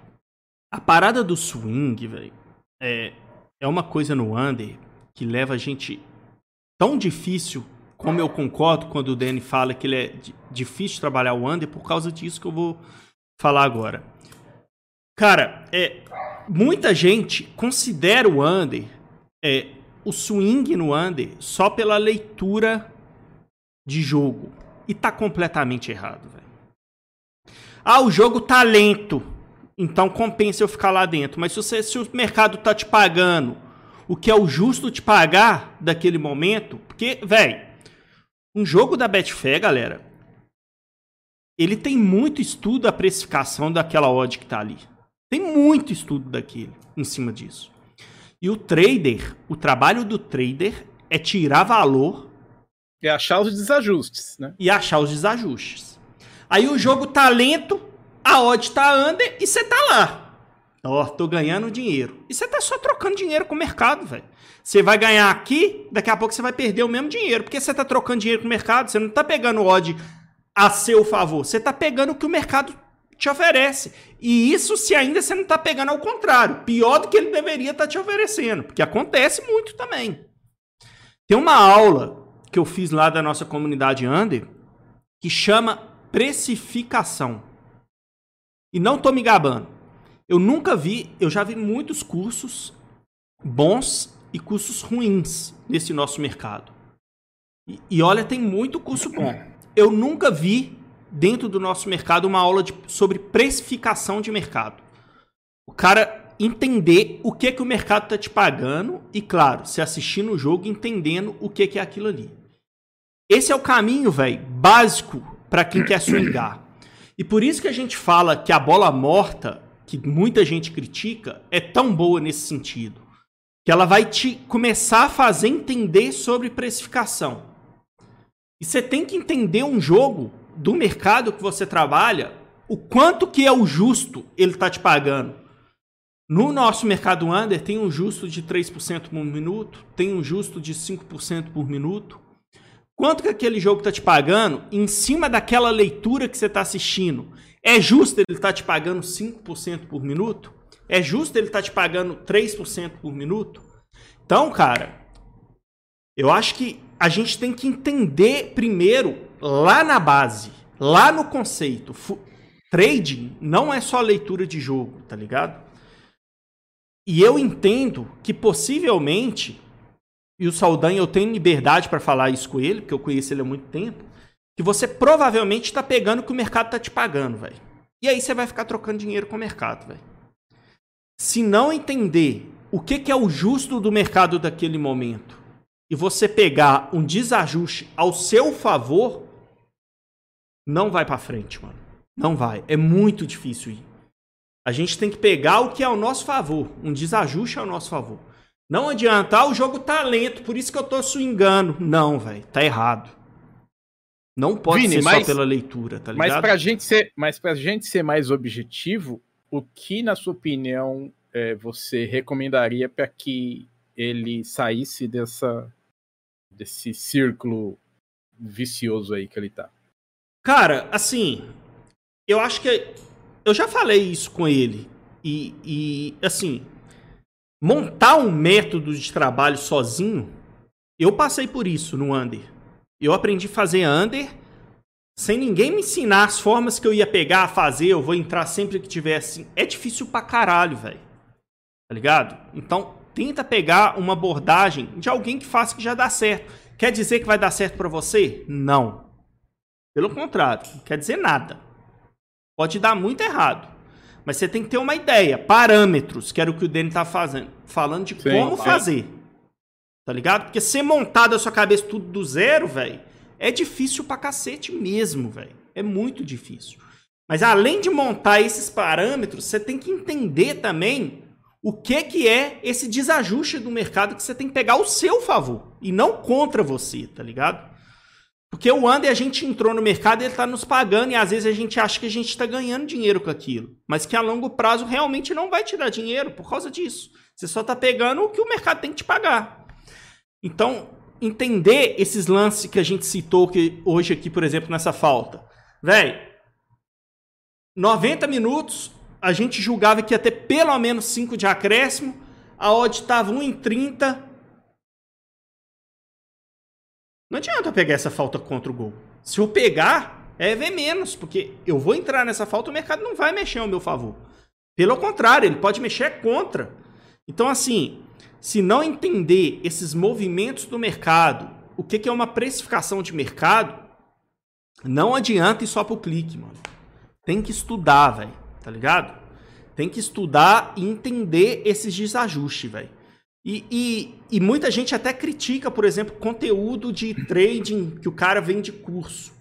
S1: a parada do swing, velho, é, é uma coisa no under que leva a gente tão difícil como eu concordo quando o Danny fala que ele é difícil trabalhar o under, por causa disso que eu vou falar agora. Cara, é, muita gente considera o under, é, o swing no under, só pela leitura de jogo. E tá completamente errado, velho. Ah, o jogo tá lento. Então compensa eu ficar lá dentro. Mas se, você, se o mercado tá te pagando o que é o justo te pagar daquele momento, porque, velho, um jogo da Betfair, galera, ele tem muito estudo da precificação daquela odd que tá ali. Tem muito estudo daquele em cima disso. E o trader, o trabalho do trader é tirar valor
S4: e achar os desajustes, né?
S1: E achar os desajustes. Aí o jogo tá lento, a odd tá under e você tá lá. Ó, tô ganhando dinheiro. E você tá só trocando dinheiro com o mercado, velho. Você vai ganhar aqui, daqui a pouco você vai perder o mesmo dinheiro. Porque você tá trocando dinheiro com o mercado, você não tá pegando odd a seu favor. Você tá pegando o que o mercado te oferece. E isso se ainda você não tá pegando ao contrário. Pior do que ele deveria estar tá te oferecendo. Porque acontece muito também. Tem uma aula que eu fiz lá da nossa comunidade Under que chama precificação. E não tô me gabando. Eu nunca vi, eu já vi muitos cursos bons e cursos ruins nesse nosso mercado. E, e olha, tem muito curso bom. Eu nunca vi dentro do nosso mercado uma aula de, sobre precificação de mercado. O cara entender o que que o mercado está te pagando e, claro, se assistir no jogo entendendo o que, que é aquilo ali. Esse é o caminho, velho, básico para quem quer swingar. E por isso que a gente fala que a bola morta, que muita gente critica, é tão boa nesse sentido. Que ela vai te começar a fazer entender sobre precificação. E você tem que entender um jogo do mercado que você trabalha, o quanto que é o justo ele está te pagando. No nosso mercado under tem um justo de 3% por minuto, tem um justo de 5% por minuto. Quanto que aquele jogo está te pagando em cima daquela leitura que você está assistindo? É justo ele estar tá te pagando 5% por minuto? É justo ele estar tá te pagando 3% por minuto? Então, cara, eu acho que a gente tem que entender primeiro lá na base, lá no conceito. Trading não é só leitura de jogo, tá ligado? E eu entendo que possivelmente, e o Saldanha eu tenho liberdade para falar isso com ele, porque eu conheço ele há muito tempo, que você provavelmente está pegando o que o mercado está te pagando, velho. E aí você vai ficar trocando dinheiro com o mercado, velho. Se não entender o que, que é o justo do mercado daquele momento e você pegar um desajuste ao seu favor, não vai para frente, mano. Não vai. É muito difícil ir. A gente tem que pegar o que é ao nosso favor, um desajuste ao nosso favor. Não adianta, ah, o jogo tá lento, por isso que eu tô swingando. Não, velho, tá errado. Não pode Vini, ser mas, só pela leitura, tá ligado?
S4: Mas pra, gente ser, mas pra gente ser mais objetivo, o que, na sua opinião, é, você recomendaria para que ele saísse dessa, desse círculo vicioso aí que ele tá?
S1: Cara, assim, eu acho que eu já falei isso com ele e, e assim, montar um método de trabalho sozinho, eu passei por isso no Under. Eu aprendi a fazer Under sem ninguém me ensinar as formas que eu ia pegar, fazer, eu vou entrar sempre que tivesse. É difícil pra caralho, velho. Tá ligado? Então, tenta pegar uma abordagem de alguém que faça que já dá certo. Quer dizer que vai dar certo para você? Não. Pelo contrário, não quer dizer nada. Pode dar muito errado. Mas você tem que ter uma ideia, parâmetros, que era o que o Danny tá fazendo, falando de Sim, como fazer. Tá ligado? Porque ser montado a sua cabeça tudo do zero, velho, é difícil pra cacete mesmo, velho. É muito difícil. Mas além de montar esses parâmetros, você tem que entender também o que, que é esse desajuste do mercado que você tem que pegar ao seu favor e não contra você, tá ligado? Porque o Under a gente entrou no mercado e ele está nos pagando e às vezes a gente acha que a gente está ganhando dinheiro com aquilo. Mas que a longo prazo realmente não vai te dar dinheiro por causa disso. Você só está pegando o que o mercado tem que te pagar. Então, entender esses lances que a gente citou que hoje aqui, por exemplo, nessa falta. Velho, 90 minutos, a gente julgava que ia ter pelo menos 5 de acréscimo, a odd estava 1,30 não adianta pegar essa falta contra o gol. Se eu pegar, é ver menos, porque eu vou entrar nessa falta, o mercado não vai mexer ao meu favor. Pelo contrário, ele pode mexer contra. Então, assim, se não entender esses movimentos do mercado, o que, que é uma precificação de mercado, não adianta ir só pro clique, mano. Tem que estudar, velho. Tá ligado? Tem que estudar e entender esses desajustes, velho. E, e, e, muita gente até critica, por exemplo, conteúdo de trading que o cara vende curso.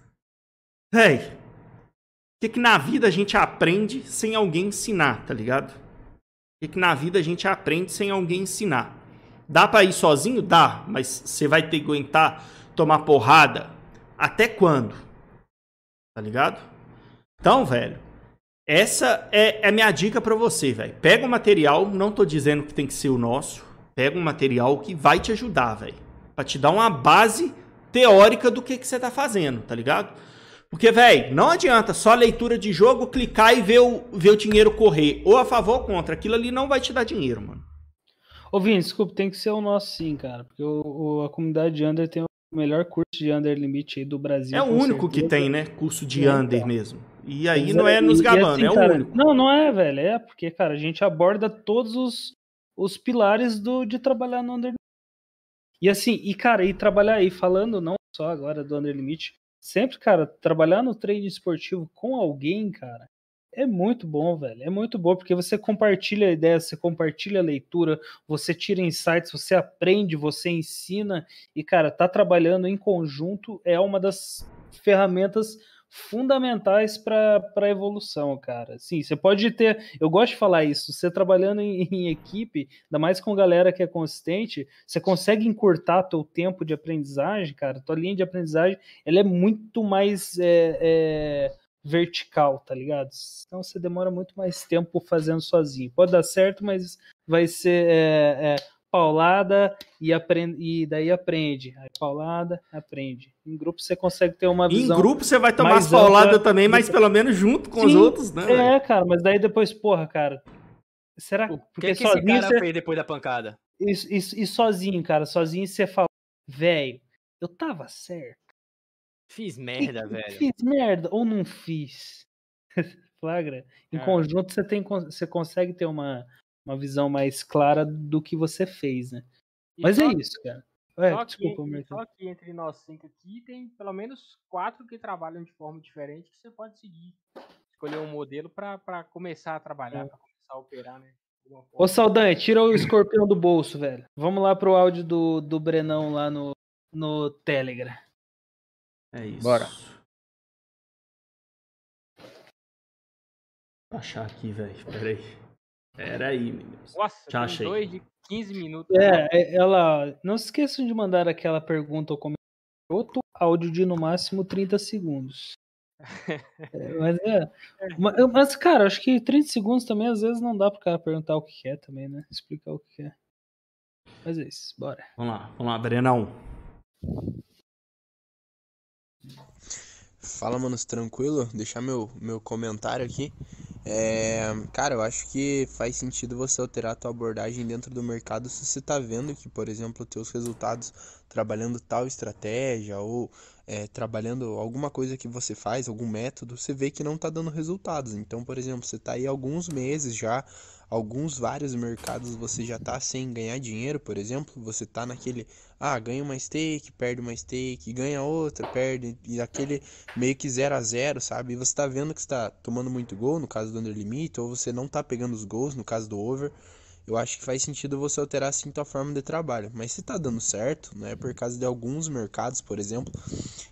S1: Véi, o que, que na vida a gente aprende sem alguém ensinar, tá ligado? O que, na vida a gente aprende sem alguém ensinar? Dá para ir sozinho? Dá, mas você vai ter que aguentar tomar porrada até quando? Tá ligado? Então, velho, essa é, é a minha dica pra você, velho. Pega o material, não tô dizendo que tem que ser o nosso. Pega um material que vai te ajudar, velho. Pra te dar uma base teórica do que, que você tá fazendo, tá ligado? Porque, velho, não adianta só leitura de jogo, clicar e ver o, ver o dinheiro correr. Ou a favor ou contra. Aquilo ali não vai te dar dinheiro, mano.
S5: Ô, Vini, desculpa, tem que ser o nosso sim, cara. Porque o, o- a comunidade de Under tem o melhor curso de Under Limite aí do Brasil.
S1: É o único que
S5: certeza.
S1: tem, né? Curso de
S5: É,
S1: under
S5: cara.
S1: mesmo. E aí
S5: Mas
S1: não é nos
S5: e- e
S1: gabando,
S5: assim,
S1: é o
S5: cara,
S1: único.
S5: Não, não é, velho. É porque, cara, a gente aborda todos os, os pilares do, de trabalhar no Under E assim, e cara, e trabalhar aí, falando não só agora do Under Limite, sempre, cara, trabalhar no trade esportivo com alguém, cara, é muito bom, velho. É muito bom, porque você compartilha ideias, você compartilha a leitura, você tira insights, você aprende, você ensina. E, cara, tá trabalhando em conjunto é uma das ferramentas fundamentais para a evolução, cara. Sim, você pode ter. Eu gosto de falar isso. Você trabalhando em, em equipe, ainda mais com galera que é consistente, você consegue encurtar teu tempo de aprendizagem, cara. Tua linha de aprendizagem ela é muito mais é, é, vertical, tá ligado? Então você demora muito mais tempo fazendo sozinho. Pode dar certo, mas vai ser é, é, paulada e, aprende, e daí aprende. Aí paulada, aprende. Em grupo você consegue ter uma
S1: Em
S5: visão.
S1: grupo você vai tomar as pauladas também, mas
S5: que-
S1: pelo menos junto com os
S5: Sim,
S1: outros, né? velho?
S5: É, cara, mas daí depois, porra, cara. Será
S2: O
S5: porque
S2: que, que esse
S5: sozinho
S2: cara
S5: você.
S2: fez depois da pancada?
S5: E, e- e sozinho, cara, sozinho você fala, velho, eu tava certo.
S2: Fiz
S5: Que-
S2: merda, velho.
S5: Fiz merda ou não fiz? Flagra? Em
S3: É.
S5: conjunto você, tem, você consegue ter uma, uma visão mais clara do que você fez, né?
S3: E
S5: Mas é isso, cara. É,
S3: Só
S5: desculpa,
S3: que,
S5: Mercado.
S3: só que entre nós cinco aqui tem pelo menos quatro que trabalham de forma diferente que você pode seguir. Escolher um modelo para começar a trabalhar,
S5: É.
S3: para começar a operar, né?
S5: Ô. Saldanha, tira o escorpião do bolso, velho. Vamos lá pro áudio do, do Brenão lá no, no Telegram.
S1: É isso.
S4: Bora.
S1: Vou achar aqui, velho. Pera aí. Pera aí, meninos.
S3: Nossa,
S1: Já achei.
S3: dois de 15 minutos.
S5: É, é, ela. Não se esqueçam de mandar aquela pergunta ou comentário. Outro áudio de no máximo 30 segundos. É, mas é. Mas, cara, acho que 30 segundos também às vezes não dá pro cara perguntar o que quer também, né? Explicar o que quer. Mas é isso, bora.
S1: Vamos lá, vamos lá, Brenão.
S7: Fala, manos, tranquilo? Deixar meu, meu comentário aqui. É, cara, eu acho que faz sentido você alterar a tua abordagem dentro do mercado se você tá vendo que, por exemplo, teus resultados trabalhando tal estratégia ou é, trabalhando alguma coisa que você faz, algum método, você vê que não tá dando resultados. Então, por exemplo, você tá aí alguns meses já, alguns vários mercados você já tá sem ganhar dinheiro, por exemplo, você tá naquele, ah, ganha uma stake, perde uma stake, ganha outra, perde, e aquele meio que 0 a 0 sabe? E você tá vendo que está tomando muito gol, no caso do under limit, ou você não tá pegando os gols, no caso do over. Eu acho que faz sentido você alterar assim tua forma de trabalho. Mas se tá dando certo, não é por causa de alguns mercados, por exemplo,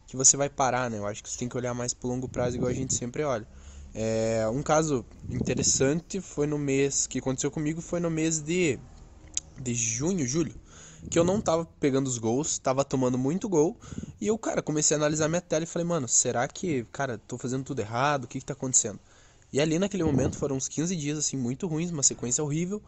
S7: que você vai parar, né? Eu acho que você tem que olhar mais pro longo prazo, igual a gente sempre olha. É, um caso interessante foi no mês que aconteceu comigo, foi no mês de, de junho, julho que eu não tava pegando os gols, tava tomando muito gol, e eu, cara, comecei a analisar minha tela e falei, mano, será que, cara, tô fazendo tudo errado? O que que tá acontecendo? E ali naquele momento foram uns 15 dias, assim, muito ruins, uma sequência horrível,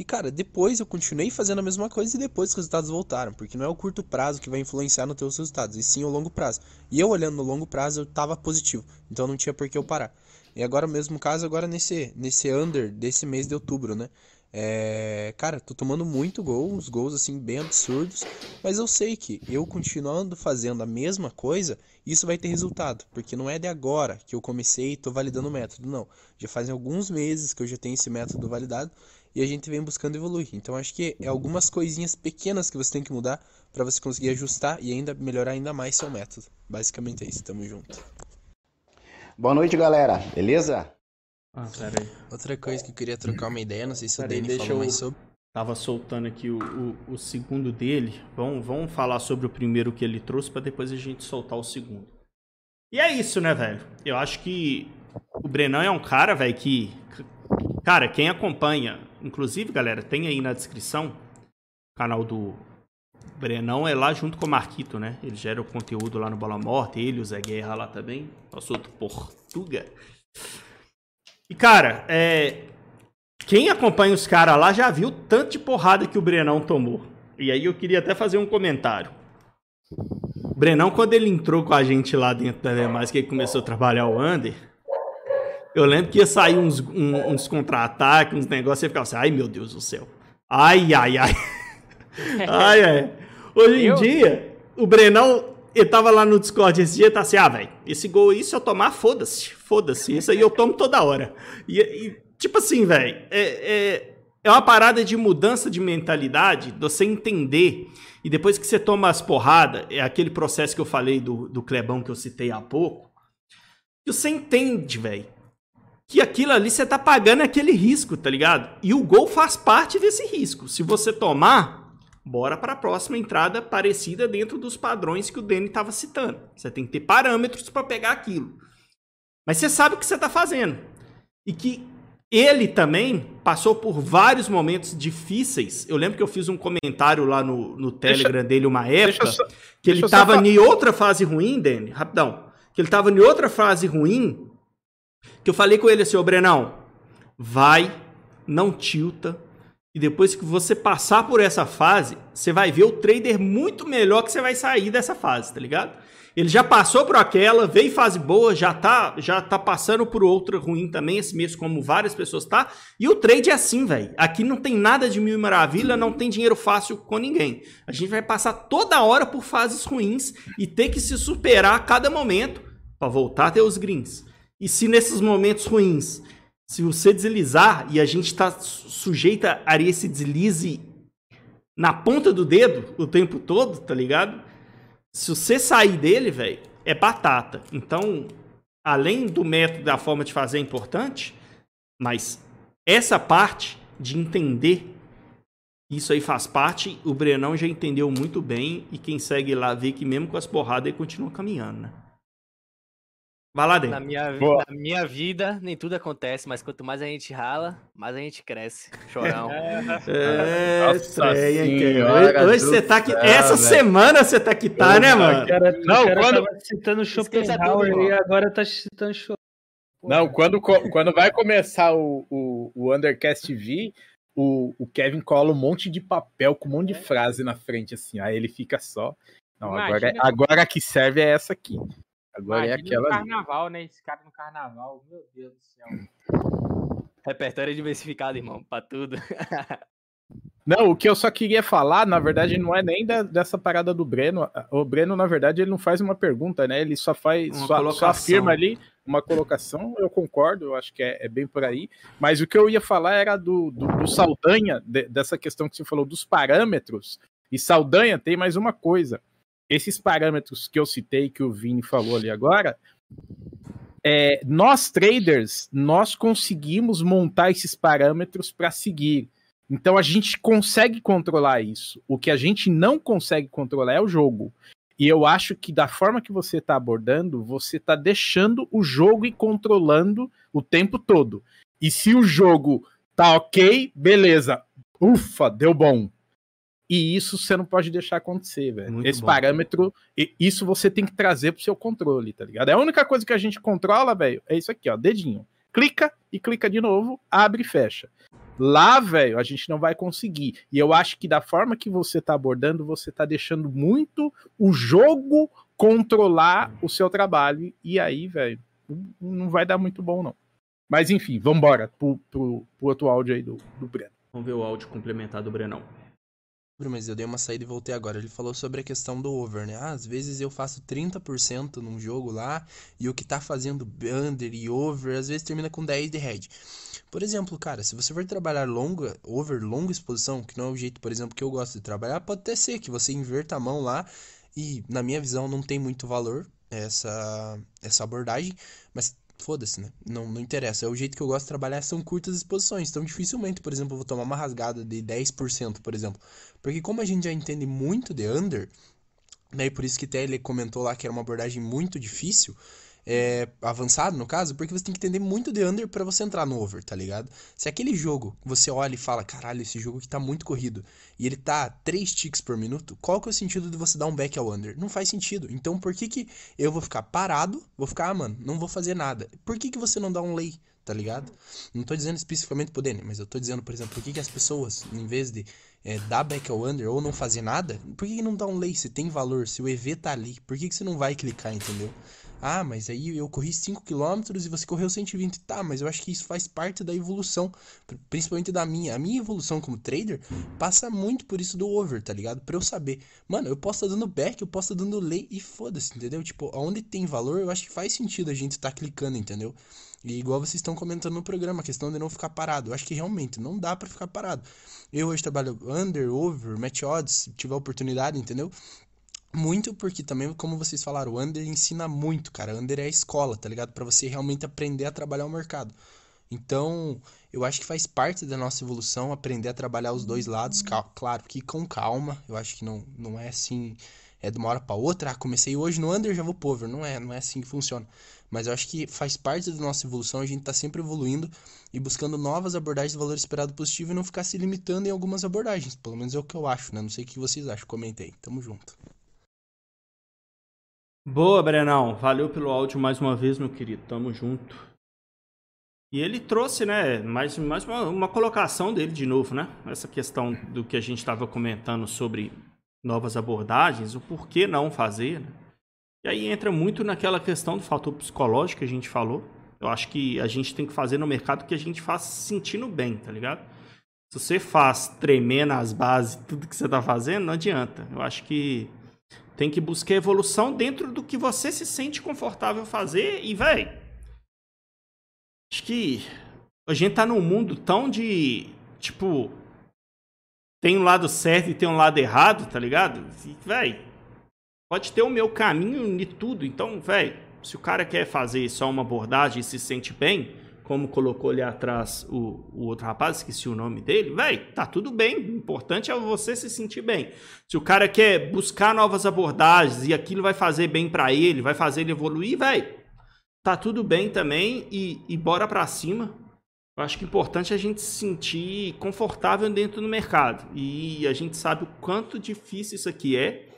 S7: e, cara, depois eu continuei fazendo a mesma coisa e depois os resultados voltaram, porque não é o curto prazo que vai influenciar nos teus resultados, e sim o longo prazo. E eu olhando no longo prazo, eu tava positivo, então não tinha por que eu parar. E agora mesmo caso, agora nesse, nesse under desse mês de outubro, né? É, cara, tô tomando muito gol, uns gols assim bem absurdos, mas eu sei que eu continuando fazendo a mesma coisa, isso vai ter resultado, porque não é de agora que eu comecei e tô validando o método, não. Já fazem alguns meses que eu já tenho esse método validado e a gente vem buscando evoluir. Então acho que é algumas coisinhas pequenas que você tem que mudar para você conseguir ajustar e ainda melhorar ainda mais seu método. Basicamente é isso, tamo junto.
S6: Boa noite, galera. Beleza?
S1: Ah, pera aí.
S7: Outra coisa que eu queria trocar uma ideia, não sei se o
S1: Pera aí,
S7: Dani
S1: deixa
S7: falou
S1: eu-
S7: mais sobre.
S1: Tava soltando aqui o, o, o segundo dele. Vamos, vamos falar sobre o primeiro que ele trouxe pra depois a gente soltar o segundo. E é isso, né, velho? Eu acho que o Brenão é um cara, velho, que. Cara, quem acompanha, inclusive, galera, tem aí na descrição o canal do Brenão é lá junto com o Marquito, né? Ele gera o conteúdo lá no Bola Morta, ele, o Zé Guerra lá também, nosso outro Portuga. E, cara, é, quem acompanha os caras lá já viu tanto de porrada que o Brenão tomou. E aí eu queria até fazer um comentário. O Brenão, quando ele entrou com a gente lá dentro da Demais, que ele começou a trabalhar o Under, eu lembro que ia sair uns, um- uns contra-ataques, uns negócios, e ficava assim, ai meu Deus do céu. Ai, ai, ai. ai, ai. Hoje em
S3: Eu-
S1: dia, o Brenão, ele tava lá no Discord esse dia, tá assim, ah, velho, esse gol aí, se eu tomar, foda-se, foda-se, isso aí eu tomo toda hora. E, e, tipo assim, velho, é, é, é uma parada de mudança de mentalidade, de você entender, e depois que você toma as porradas, é aquele processo que eu falei do, do Clebão que eu citei há pouco, que você entende, velho, que aquilo ali você tá pagando aquele risco, tá ligado? E o gol faz parte desse risco. Se você tomar, bora para a próxima entrada parecida dentro dos padrões que o Danny tava citando. Você tem que ter parâmetros para pegar aquilo. Mas você sabe o que você tá fazendo. E que ele também passou por vários momentos difíceis. Eu lembro que eu fiz um comentário lá no, no Telegram dele uma época
S4: Deixa só-
S1: que ele
S4: deixa eu só
S1: tava
S4: fa-
S1: em outra fase ruim, Danny, rapidão. Que ele tava em outra fase ruim. Que eu falei com ele assim, ô Brenão, vai, não tilta. E depois que você passar por essa fase, você vai ver o trader muito melhor que você vai sair dessa fase, tá ligado? Ele já passou por aquela, veio fase boa, já tá, já tá passando por outra ruim também, esse mês, como várias pessoas tá. E o trade é assim, velho. Aqui não tem nada de mil maravilha, não tem dinheiro fácil com ninguém. A gente vai passar toda hora por fases ruins e ter que se superar a cada momento para voltar a ter os greens. E se nesses momentos ruins, se você deslizar e a gente tá su- sujeita a esse deslize na ponta do dedo o tempo todo, tá ligado? Se você sair dele, velho, é batata. Então, além do método da forma de fazer é importante, mas essa parte de entender isso aí faz parte, o Brenão já entendeu muito bem e quem segue lá vê que mesmo com as porradas ele continua caminhando, né? Vai lá
S2: Na
S1: dentro.
S2: minha, vi-
S4: Boa.
S2: na minha vida, nem tudo acontece, mas quanto mais a gente rala, mais a gente cresce. Chorão.
S1: É,
S4: Nossa senhora
S1: Hoje você tá aqui. Essa
S4: velho.
S1: semana você tá que tá, né,
S5: O
S1: mano?
S5: cara,
S4: Não,
S5: cara
S4: quando-
S5: tava citando Schopenhauer e agora tá citando Schopenhauer.
S4: Não, quando, quando vai começar o, o, o Undercast TV, o, o Kevin cola um monte de papel com um monte de frase na frente, assim. Aí ele fica só. Não, agora,
S3: Imagina-
S4: agora a que serve é essa aqui. Agora é
S3: Imagina
S4: aquela.
S3: no carnaval, né? Esse cara no carnaval. Meu Deus do céu.
S2: Repertório diversificado, irmão, pra tudo.
S4: Não, o que eu só queria falar, na verdade, não é nem da- dessa parada do Breno. O Breno, na verdade, ele não faz uma pergunta, né? Ele só faz,
S1: Uma
S4: só, só
S1: colocação.
S4: afirma ali uma colocação. Eu concordo, eu acho que é, é bem por aí. Mas o que eu ia falar era do, do, do Saldanha, de- dessa questão que você falou dos parâmetros. E Saldanha tem mais uma coisa. Esses parâmetros que eu citei, que o Vini falou ali agora, é, nós traders, nós conseguimos montar esses parâmetros para seguir. Então a gente consegue controlar isso. O que a gente não consegue controlar é o jogo. E eu acho que da forma que você está abordando, você está deixando o jogo e controlando o tempo todo. E se o jogo tá ok, beleza. Ufa, deu bom. E isso você não pode deixar acontecer, velho.
S1: Muito
S4: Esse
S1: bom.
S4: parâmetro, e- isso você tem que trazer pro seu controle, tá ligado? É a única coisa que a gente controla, velho, é isso aqui, ó, dedinho. Clica e clica de novo, abre e fecha. Lá, velho, a gente não vai conseguir. E eu acho que da forma que você tá abordando, você tá deixando muito o jogo controlar o seu trabalho. E aí, velho, não- não vai dar muito bom, não. Mas enfim, vambora pro, pro, pro outro áudio aí do, do Breno.
S1: Vamos ver o áudio complementar do Brenão.
S7: Mas eu dei uma saída e voltei agora. Ele falou sobre a questão do over, né? Ah, às vezes eu faço 30% num jogo lá e o que tá fazendo under e over, às vezes termina com 10 de head. Por exemplo, cara, se você for trabalhar longa, over, longa exposição, que não é o jeito, por exemplo, que eu gosto de trabalhar, pode até ser que você inverta a mão lá e, na minha visão, não tem muito valor essa, essa abordagem, mas foda-se, né? Não, não interessa. É o jeito que eu gosto de trabalhar, são curtas exposições. Então, dificilmente, por exemplo, eu vou tomar uma rasgada de 10%, por exemplo. Porque como a gente já entende muito de under, né, e por isso que até ele comentou lá que era uma abordagem muito difícil, é, avançado no caso, porque você tem que entender muito de under pra você entrar no over, tá ligado? Se aquele jogo você olha e fala, caralho, esse jogo aqui tá muito corrido, e ele tá 3 ticks por minuto, qual que é o sentido de você dar um back ao under? Não faz sentido. Então por que que eu vou ficar parado, vou ficar, ah, mano, não vou fazer nada? Por que que você não dá um lay? tá ligado? Não tô dizendo especificamente pro Denner, mas eu tô dizendo, por exemplo, por que, que as pessoas, em vez de é, dar back ao under ou não fazer nada, por que, não dá um lay se tem valor, se o EV tá ali? Por que, que você não vai clicar, entendeu? Ah, mas aí eu corri 5km e você correu 120. Tá, mas eu acho que isso faz parte da evolução, principalmente da minha. A minha evolução como trader passa muito por isso do over, tá ligado? Pra eu saber, mano, eu posso estar tá dando back, eu posso estar tá dando lay e foda-se, entendeu? Tipo, onde tem valor, eu acho que faz sentido a gente estar tá clicando, entendeu? E igual vocês estão comentando no programa, a questão de não ficar parado. Eu acho que realmente não dá para ficar parado. Eu hoje trabalho under, over, match odds, se tiver oportunidade, entendeu? Muito porque também, como vocês falaram, o Under ensina muito, cara. Under é a escola, tá ligado? Para você realmente aprender a trabalhar o mercado. Então, eu acho que faz parte da nossa evolução aprender a trabalhar os dois lados, claro que com calma. Eu acho que não, não é assim, é de uma hora para outra. Ah, comecei hoje no Under, já vou pro Over. Não é, não é assim que funciona. Mas eu acho que faz parte da nossa evolução, a gente tá sempre evoluindo e buscando novas abordagens de valor esperado positivo e não ficar se limitando em algumas abordagens. Pelo menos é o que eu acho, né? Não sei o que vocês acham. Comentei. Tamo junto.
S1: Boa, Brenão. Valeu pelo áudio mais uma vez, meu querido. Tamo junto. E ele trouxe, né, mais, mais uma, uma colocação dele de novo, né? Essa questão do que a gente estava comentando sobre novas abordagens, o porquê não fazer, né? E aí entra muito naquela questão do fator psicológico que a gente falou. Eu acho que a gente tem que fazer no mercado que a gente faz sentindo bem, tá ligado? Se você faz tremer nas bases tudo que você tá fazendo, não adianta. Eu acho que tem que buscar evolução dentro do que você se sente confortável fazer e, velho. Acho que a gente tá num mundo tão de. Tipo. Tem um lado certo e tem um lado errado, tá ligado? Véi. Pode ter o meu caminho de tudo. Então, velho. Se o cara quer fazer só uma abordagem e se sente bem, como colocou ali atrás o, o outro rapaz, esqueci o nome dele, velho, tá tudo bem. O importante é você se sentir bem. Se o cara quer buscar novas abordagens e aquilo vai fazer bem para ele, vai fazer ele evoluir, velho, tá tudo bem também e, e bora pra cima. Eu acho que o importante é a gente se sentir confortável dentro do mercado. E a gente sabe o quanto difícil isso aqui é.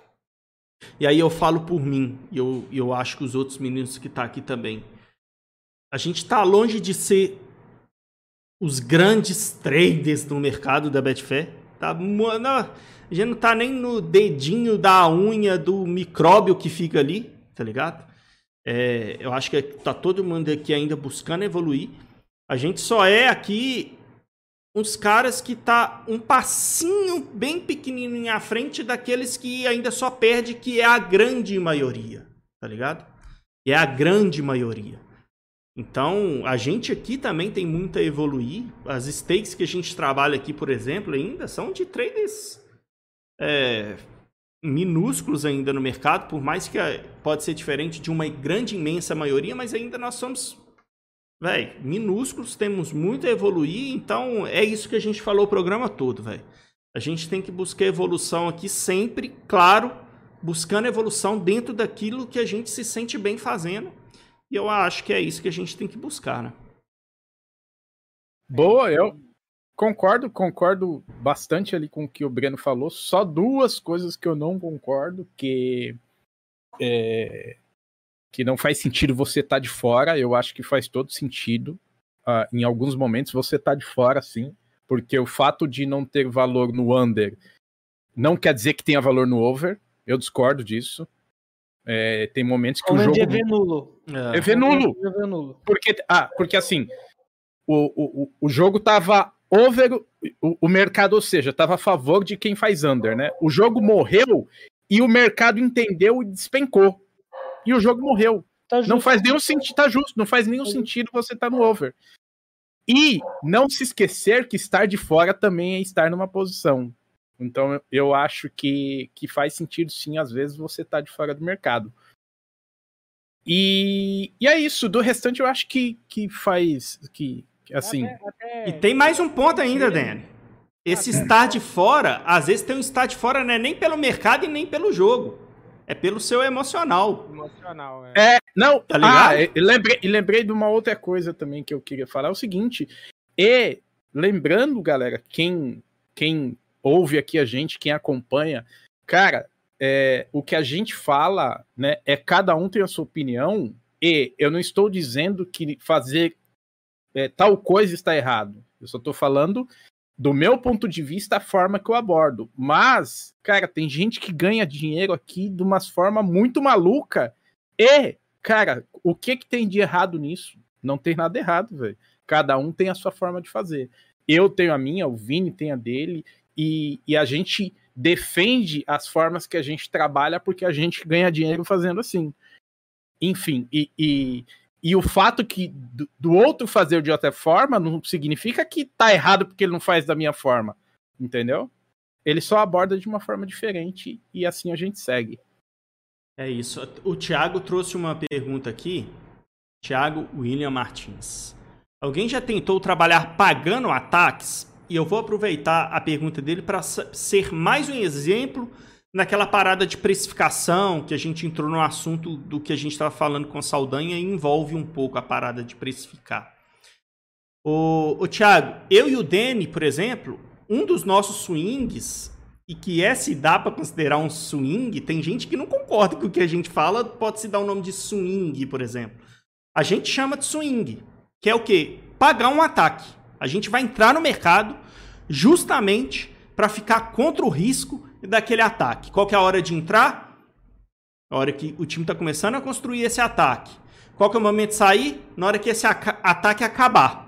S1: E aí eu falo por mim, e eu, eu acho que os outros meninos que tá aqui também. A gente está longe de ser os grandes traders no mercado da Betfair. Tá, não, a gente não está nem no dedinho da unha do micróbio que fica ali, tá ligado? É, eu acho que tá todo mundo aqui ainda buscando evoluir. A gente só é aqui uns caras que tá um passinho bem pequenininho à frente daqueles que ainda só perde, que é a grande maioria, tá ligado? E é a grande maioria. Então, a gente aqui também tem muito a evoluir. As stakes que a gente trabalha aqui, por exemplo, ainda são de traders é, minúsculos ainda no mercado, por mais que pode ser diferente de uma grande, imensa maioria, mas ainda nós somos, velho, minúsculos, temos muito a evoluir, então é isso que a gente falou o programa todo, velho. A gente tem que buscar evolução aqui sempre, claro, buscando evolução dentro daquilo que a gente se sente bem fazendo e eu acho que é isso que a gente tem que buscar, né?
S4: Boa, eu concordo, concordo bastante ali com o que o Breno falou. Só duas coisas que eu não concordo, que é, que não faz sentido você estar tá de fora. Eu acho que faz todo sentido. Uh, em alguns momentos você está de fora, sim, porque o fato de não ter valor no under não quer dizer que tenha valor no over. Eu discordo disso. É, tem momentos que Onde o jogo. É
S5: ver nulo.
S4: É, ver nulo. É nulo. Porque, ah, porque assim, o, o, o jogo tava over o, o mercado, ou seja, tava a favor de quem faz under, né? O jogo morreu e o mercado entendeu e despencou. E o jogo morreu. Tá não faz nenhum sentido, tá justo, não faz nenhum sentido você estar tá no over. E não se esquecer que estar de fora também é estar numa posição. Então eu acho que, que faz sentido sim, às vezes, você tá de fora do mercado. E, e é isso, do restante eu acho que, que faz. que assim. Até,
S1: até... E tem mais um ponto ainda, Dani. Esse estar de fora, às vezes tem um estar de fora não é nem pelo mercado e nem pelo jogo. É pelo seu emocional.
S5: Emocional,
S4: é. é não, tá ligado? Ah, lembrei, lembrei de uma outra coisa também que eu queria falar. É o seguinte. E lembrando, galera, quem, quem ouve aqui a gente, quem acompanha, cara, é, o que a gente fala, né, é cada um tem a sua opinião, e eu não estou dizendo que fazer é, tal coisa está errado. Eu só tô falando do meu ponto de vista, a forma que eu abordo. Mas, cara, tem gente que ganha dinheiro aqui de umas forma muito maluca. E, cara, o que que tem de errado nisso? Não tem nada errado, velho. Cada um tem a sua forma de fazer. Eu tenho a minha, o Vini tem a dele, e, e a gente defende as formas que a gente trabalha porque a gente ganha dinheiro fazendo assim. Enfim, e, e, e o fato que do, do, outro fazer de outra forma não significa que tá errado porque ele não faz da minha forma, entendeu? Ele só aborda de uma forma diferente e assim a gente segue.
S1: É isso. O Thiago trouxe uma pergunta aqui. Thiago William Martins. Alguém já tentou trabalhar pagando ataques? E eu vou aproveitar a pergunta dele para ser mais um exemplo naquela parada de precificação que a gente entrou no assunto do que a gente estava falando com a Saldanha e envolve um pouco a parada de precificar. O, o Thiago, eu e o Dene, por exemplo, um dos nossos swings, e que é se dá para considerar um swing, tem gente que não concorda com o que a gente fala, pode se dar o nome de swing, por exemplo. A gente chama de swing, que é o quê? Pagar um ataque. A gente vai entrar no mercado justamente para ficar contra o risco daquele ataque. Qual que é a hora de entrar? A hora que o time está começando a construir esse ataque. Qual que é o momento de sair? Na hora que esse ataque acabar.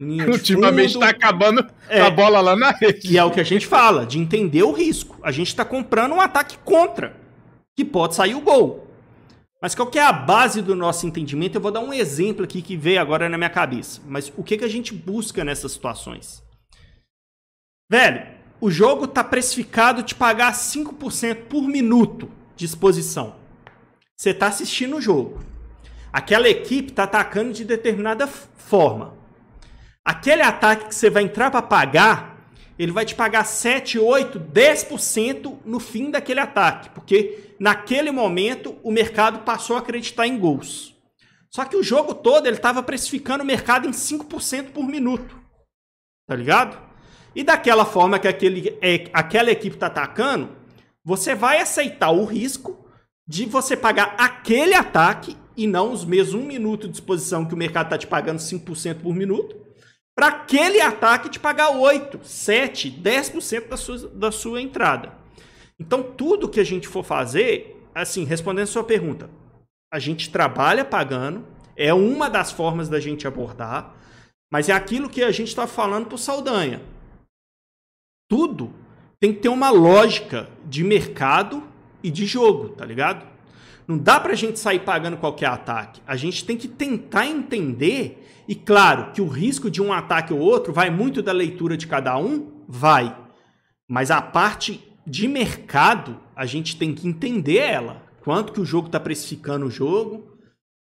S4: Ultimamente está acabando é, a bola lá na rede.
S1: E é o que a gente fala, de entender o risco. A gente está comprando um ataque contra, que pode sair o gol. Mas qual que é a base do nosso entendimento? Eu vou dar um exemplo aqui que veio agora na minha cabeça. Mas o que, que a gente busca nessas situações? Velho, o jogo está precificado de pagar 5% por minuto de exposição. Você está assistindo o jogo. Aquela equipe está atacando de determinada forma. Aquele ataque que você vai entrar para pagar, ele vai te pagar 7, 8, 10% no fim daquele ataque, porque naquele momento o mercado passou a acreditar em gols. Só que o jogo todo ele estava precificando o mercado em 5% por minuto. Tá ligado? E daquela forma que aquele, é, aquela equipe está atacando, você vai aceitar o risco de você pagar aquele ataque e não os mesmos um minuto de exposição que o mercado está te pagando 5% por minuto para aquele ataque te pagar 8, 7, 10% da sua, da sua entrada. Então, tudo que a gente for fazer, assim, respondendo a sua pergunta, a gente trabalha pagando, é uma das formas da gente abordar, mas é aquilo que a gente está falando para o Saldanha. Tudo tem que ter uma lógica de mercado e de jogo, tá ligado? Não dá para a gente sair pagando qualquer ataque. A gente tem que tentar entender e claro que o risco de um ataque ou outro vai muito da leitura de cada um, vai. Mas a parte de mercado, a gente tem que entender ela. Quanto que o jogo está precificando o jogo,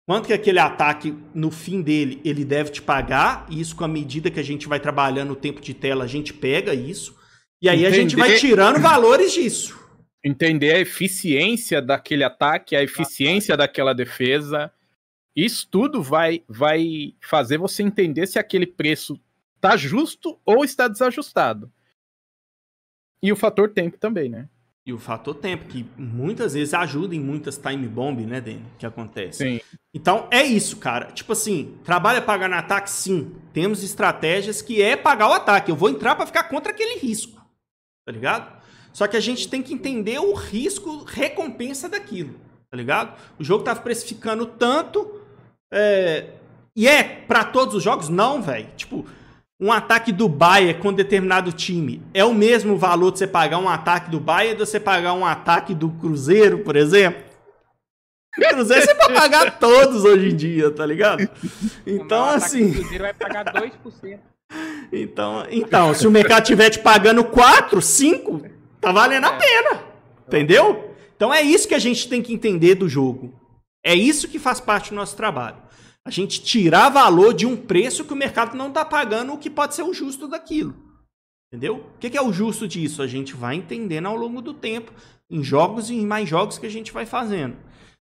S1: quanto que aquele ataque, no fim dele, ele deve te pagar. E isso, com a medida que a gente vai trabalhando o tempo de tela, a gente pega isso. E aí entender... a gente vai tirando valores disso.
S4: Entender a eficiência daquele ataque, a eficiência daquela defesa isso tudo vai, vai fazer você entender se aquele preço está justo ou está desajustado. E o fator tempo também, né?
S1: E o fator tempo, que muitas vezes ajuda em muitas time bomb, né, Dani? Que acontece.
S4: Sim.
S1: Então é isso, cara. Tipo assim, trabalha pagar no ataque, sim. Temos estratégias que é pagar o ataque. Eu vou entrar para ficar contra aquele risco. Tá ligado? Só que a gente tem que entender o risco recompensa daquilo. Tá ligado? O jogo tá precificando tanto é, e é para todos os jogos? Não, velho. Tipo, um ataque do Bayern com determinado time é o mesmo valor de você pagar um ataque do Bayern de você pagar um ataque do Cruzeiro, por exemplo? O Cruzeiro você pode pagar todos hoje em dia, tá ligado? Então, assim. O Cruzeiro vai pagar 2%. Então, então, se o mercado estiver te pagando 4, 5, tá valendo a é. pena. Entendeu? Então é isso que a gente tem que entender do jogo. É isso que faz parte do nosso trabalho. A gente tirar valor de um preço que o mercado não está pagando o que pode ser o justo daquilo. Entendeu? O que é o justo disso? A gente vai entendendo ao longo do tempo, em jogos e em mais jogos que a gente vai fazendo.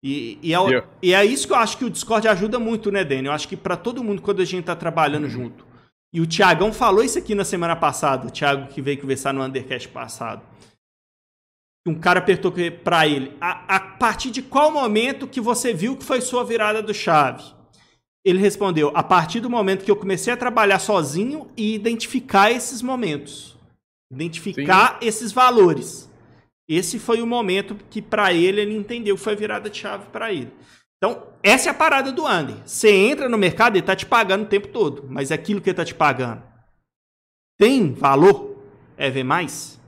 S1: E, e, é, yeah. e é, isso que eu acho que o Discord ajuda muito, né, Dani? Eu acho que para todo mundo, quando a gente está trabalhando uhum. junto. E o Tiagão falou isso aqui na semana passada, o Thiago que veio conversar no Undercast passado um cara apertou para ele. A, a, partir de qual momento que você viu que foi sua virada do chave? Ele respondeu: a partir do momento que eu comecei a trabalhar sozinho e identificar esses momentos, identificar esses valores. Esse foi o momento que para ele ele entendeu que foi a virada de chave para ele. Então, essa é a parada do Andy. Você entra no mercado, ele tá te pagando o tempo todo, mas aquilo que ele tá te pagando tem valor? É ver mais?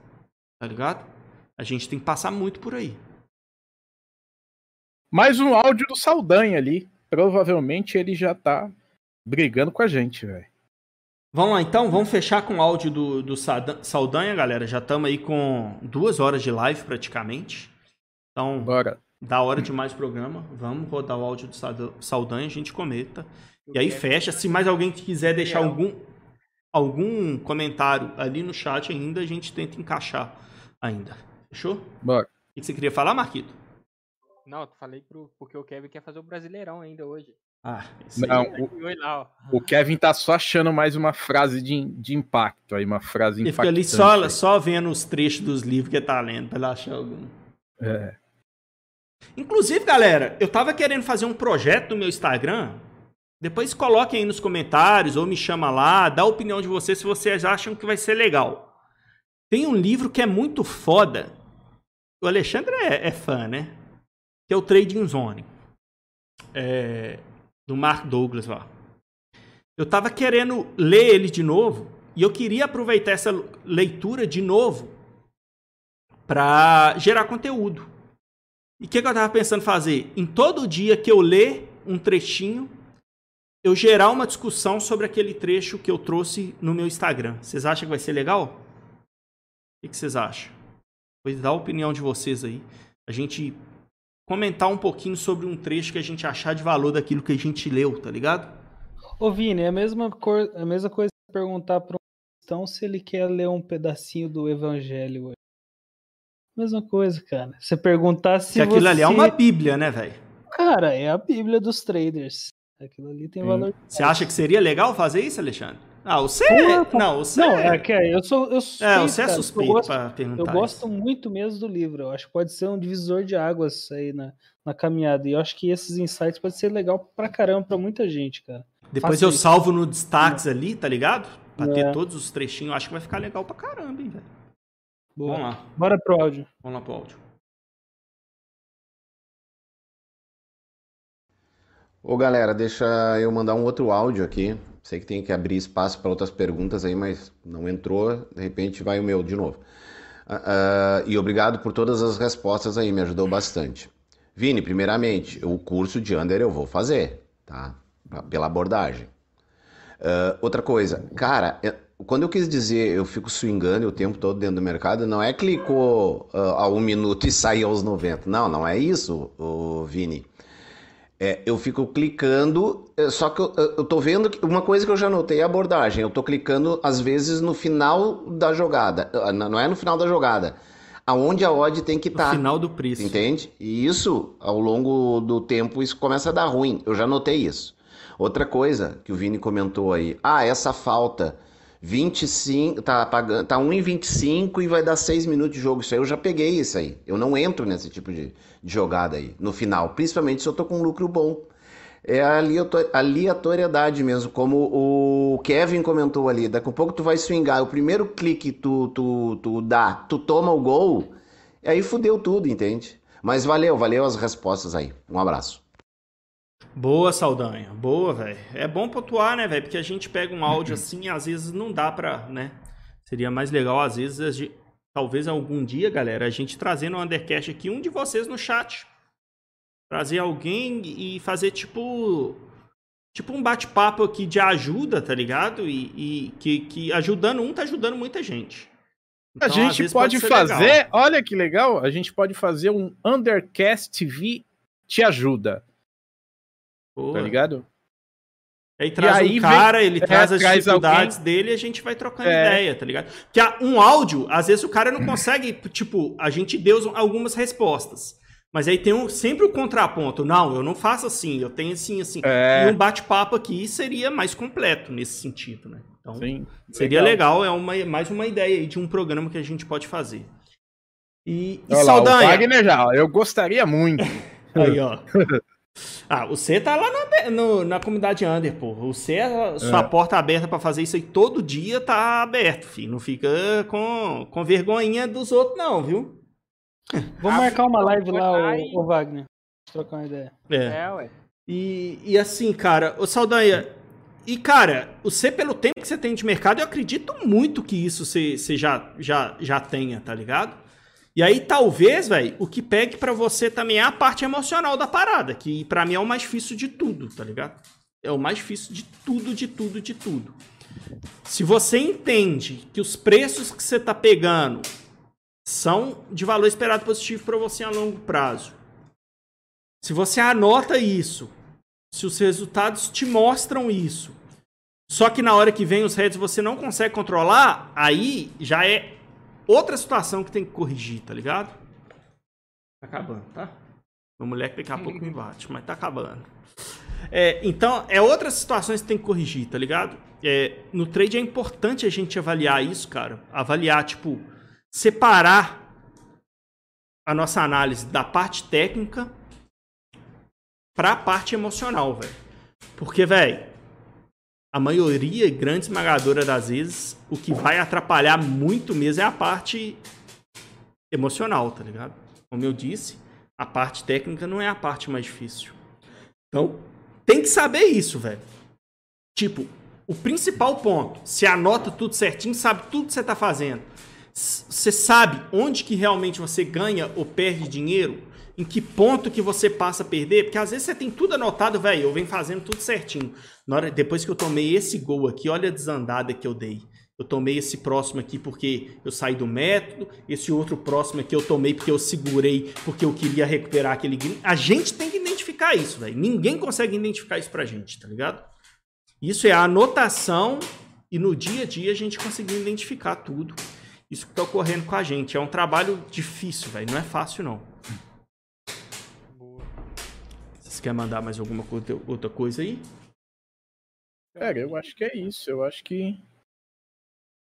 S1: Tá ligado? A gente tem que passar muito por aí.
S4: Mais um áudio do Saldanha ali. Provavelmente ele já tá brigando com a gente, velho.
S1: Vamos lá então, vamos fechar com o áudio do, do Saldanha, galera. Já estamos aí com duas horas de live praticamente. Então,
S4: Bora.
S1: Da hora de mais programa. Vamos rodar o áudio do Saldanha, a gente comenta. E aí fecha. Se mais alguém quiser deixar algum, algum comentário ali no chat ainda, a gente tenta encaixar ainda. Fechou? O
S4: Bora.
S1: que você queria falar, Marquito?
S3: Não, eu falei pro, porque o Kevin quer fazer o Brasileirão ainda hoje.
S1: Ah.
S4: Não, o,
S3: lá, ó.
S4: o Kevin tá só achando mais uma frase de, de impacto aí, uma frase
S1: Ele fica
S4: impactante.
S1: ali só,
S4: aí.
S1: só vendo os trechos dos livros que ele tá lendo pra ele achar algum.
S4: É.
S1: Inclusive, galera, eu tava querendo fazer um projeto no meu Instagram. Depois coloquem aí nos comentários ou me chama lá, dá a opinião de vocês se vocês acham que vai ser legal. Tem um livro que é muito foda. O Alexandre é, é fã, né? Que é o Trading Zone. É, do Mark Douglas lá. Eu tava querendo ler ele de novo e eu queria aproveitar essa leitura de novo para gerar conteúdo. E o que, que eu tava pensando fazer? Em todo dia que eu ler um trechinho, eu gerar uma discussão sobre aquele trecho que eu trouxe no meu Instagram. Vocês acham que vai ser legal? O que, que vocês acham? Pois dá a opinião de vocês aí. A gente comentar um pouquinho sobre um trecho que a gente achar de valor daquilo que a gente leu, tá ligado?
S5: Ô, Vini, é a mesma, cor, a mesma coisa perguntar para um cristão se ele quer ler um pedacinho do evangelho hoje. Mesma coisa, cara. Você perguntar se
S1: que aquilo
S5: você...
S1: ali é uma bíblia, né, velho?
S5: Cara, é a bíblia dos traders. Aquilo ali tem valor.
S1: Você acha que seria legal fazer isso, Alexandre? Ah, você.
S5: Porra,
S1: não, você.
S5: Não, é que eu sou eu suspeito,
S1: É, você é suspeito
S5: Eu gosto,
S1: pra perguntar.
S5: eu gosto
S1: isso.
S5: muito mesmo do livro. Eu acho que pode ser um divisor de águas aí na, na caminhada. E eu acho que esses insights podem ser legal pra caramba pra muita gente, cara.
S1: Depois
S5: faça
S1: eu
S5: isso.
S1: salvo no destaques ali, tá ligado? Pra ter
S5: É.
S1: todos os trechinhos. Acho que vai ficar legal pra caramba, hein, velho.
S5: Boa.
S1: Vamos lá.
S5: Bora pro áudio.
S1: Vamos lá pro áudio.
S6: Ô galera, deixa eu mandar um outro áudio aqui. Sei que tem que abrir espaço para outras perguntas aí, mas não entrou. De repente vai o meu de novo. Ah, ah, e obrigado por todas as respostas aí, me ajudou bastante. Vini, primeiramente, o curso de Under eu vou fazer, tá? Pela abordagem. Ah, outra coisa, cara, quando eu quis dizer eu fico swingando o tempo todo dentro do mercado, não é clicou ah, a um minuto e sai aos 90. Não, não é isso, ô, Vini. É, eu fico clicando, é, só que eu, eu tô vendo que uma coisa que eu já notei é a abordagem. Eu tô clicando às vezes no final da jogada, Ah, não é no final da jogada, aonde a odd tem que
S1: No
S6: estar.
S1: final do preço.
S6: Entende? E isso, ao longo do tempo, isso começa a dar ruim. Eu já notei isso. Outra coisa que o Vini comentou aí. Ah, essa falta. 25, tá pagando, tá 1,25 e vai dar 6 minutos de jogo. Isso aí eu já peguei isso aí. Eu não entro nesse tipo de, de jogada aí, no final. Principalmente se eu tô com um lucro bom. É a aleato- aleatoriedade mesmo, como o Kevin comentou ali. Daqui a pouco tu vai swingar, o primeiro clique tu, tu, tu dá, tu toma o gol, aí fudeu tudo, entende? Mas valeu, valeu as respostas aí. Um abraço.
S1: Boa, Saldanha. Boa, velho. É bom pontuar, né, velho? Porque a gente pega um áudio assim e às vezes não dá pra, né? Seria mais legal, às vezes, a gente- talvez algum dia, galera, a gente trazer no Undercast aqui um de vocês no chat. Trazer alguém e fazer tipo. Tipo um bate-papo aqui de ajuda, tá ligado? E, e que, que ajudando um tá ajudando muita gente.
S4: A
S1: Então, às
S4: gente pode,
S1: ser
S4: fazer,
S1: legal.
S4: olha que legal, a gente pode fazer um Undercast TV te ajuda,
S1: Boa.
S4: tá ligado?
S1: Aí traz
S4: aí
S1: um
S4: vem-
S1: cara, ele
S4: é,
S1: traz as
S4: traz
S1: dificuldades dele e a gente vai trocando
S4: É.
S1: ideia, tá ligado? Porque um áudio, às vezes o cara não consegue, tipo, a gente deu algumas respostas. Mas aí tem um- sempre o contraponto. Não, eu não faço assim, eu tenho assim, assim.
S4: É.
S1: E um bate-papo aqui seria mais completo nesse sentido, né? Então,
S4: Sim,
S1: seria legal, é uma, mais uma ideia aí de um programa que a gente pode fazer. E, e
S4: Olha lá, o
S1: Saldanha,
S4: Wagner já, eu gostaria muito.
S1: aí, ó. Ah, o C tá lá na, no- na comunidade under, pô. O C, a sua porta aberta pra fazer isso aí todo dia tá aberto, filho. Não fica com, com vergonhinha dos outros, não, viu?
S5: Vamos marcar uma live lá, ô, ô Wagner. Trocar uma ideia.
S3: É, ué.
S1: E, e assim, cara, o Saldanha. E, cara, você, pelo tempo que você tem de mercado, eu acredito muito que isso você, você já, já, já tenha, tá ligado? E aí, talvez, velho, o que pegue pra você também é a parte emocional da parada, que pra mim é o mais difícil de tudo, tá ligado? É o mais difícil de tudo, de tudo, de tudo. Se você entende que os preços que você tá pegando são de valor esperado positivo pra você a longo prazo, se você anota isso, se os resultados te mostram isso, só que na hora que vem os heads você não consegue controlar, aí já é outra situação que tem que corrigir, tá ligado? Tá acabando, tá? Meu moleque daqui a pouco me bate, mas tá acabando. É, então, é outras situações que tem que corrigir, tá ligado? É, no trade é importante a gente avaliar isso, cara. Avaliar, tipo, separar a nossa análise da parte técnica pra parte emocional, velho. Porque, velho, a maioria, grande esmagadora das vezes, o que vai atrapalhar muito mesmo é a parte emocional, tá ligado? Como eu disse, a parte técnica não é a parte mais difícil. Então, tem que saber isso, velho. Tipo, o principal ponto, se anota tudo certinho, sabe tudo que você tá fazendo. Você sabe onde que realmente você ganha ou perde dinheiro, em que ponto que você passa a perder, porque às vezes você tem tudo anotado, velho, eu venho fazendo tudo certinho. Na hora, depois que eu tomei esse gol aqui, olha a desandada que eu dei. Eu tomei esse próximo aqui porque eu saí do método, esse outro próximo aqui eu tomei porque eu segurei, porque eu queria recuperar aquele. A gente tem que identificar isso, velho. Ninguém consegue identificar isso pra gente, tá ligado? Isso é a anotação e no dia a dia a gente conseguir identificar tudo. Isso que tá ocorrendo com a gente. É um trabalho difícil, velho. Não é fácil, não. Vocês querem mandar mais alguma coisa- outra coisa aí?
S4: Cara, eu acho que é isso. Eu acho que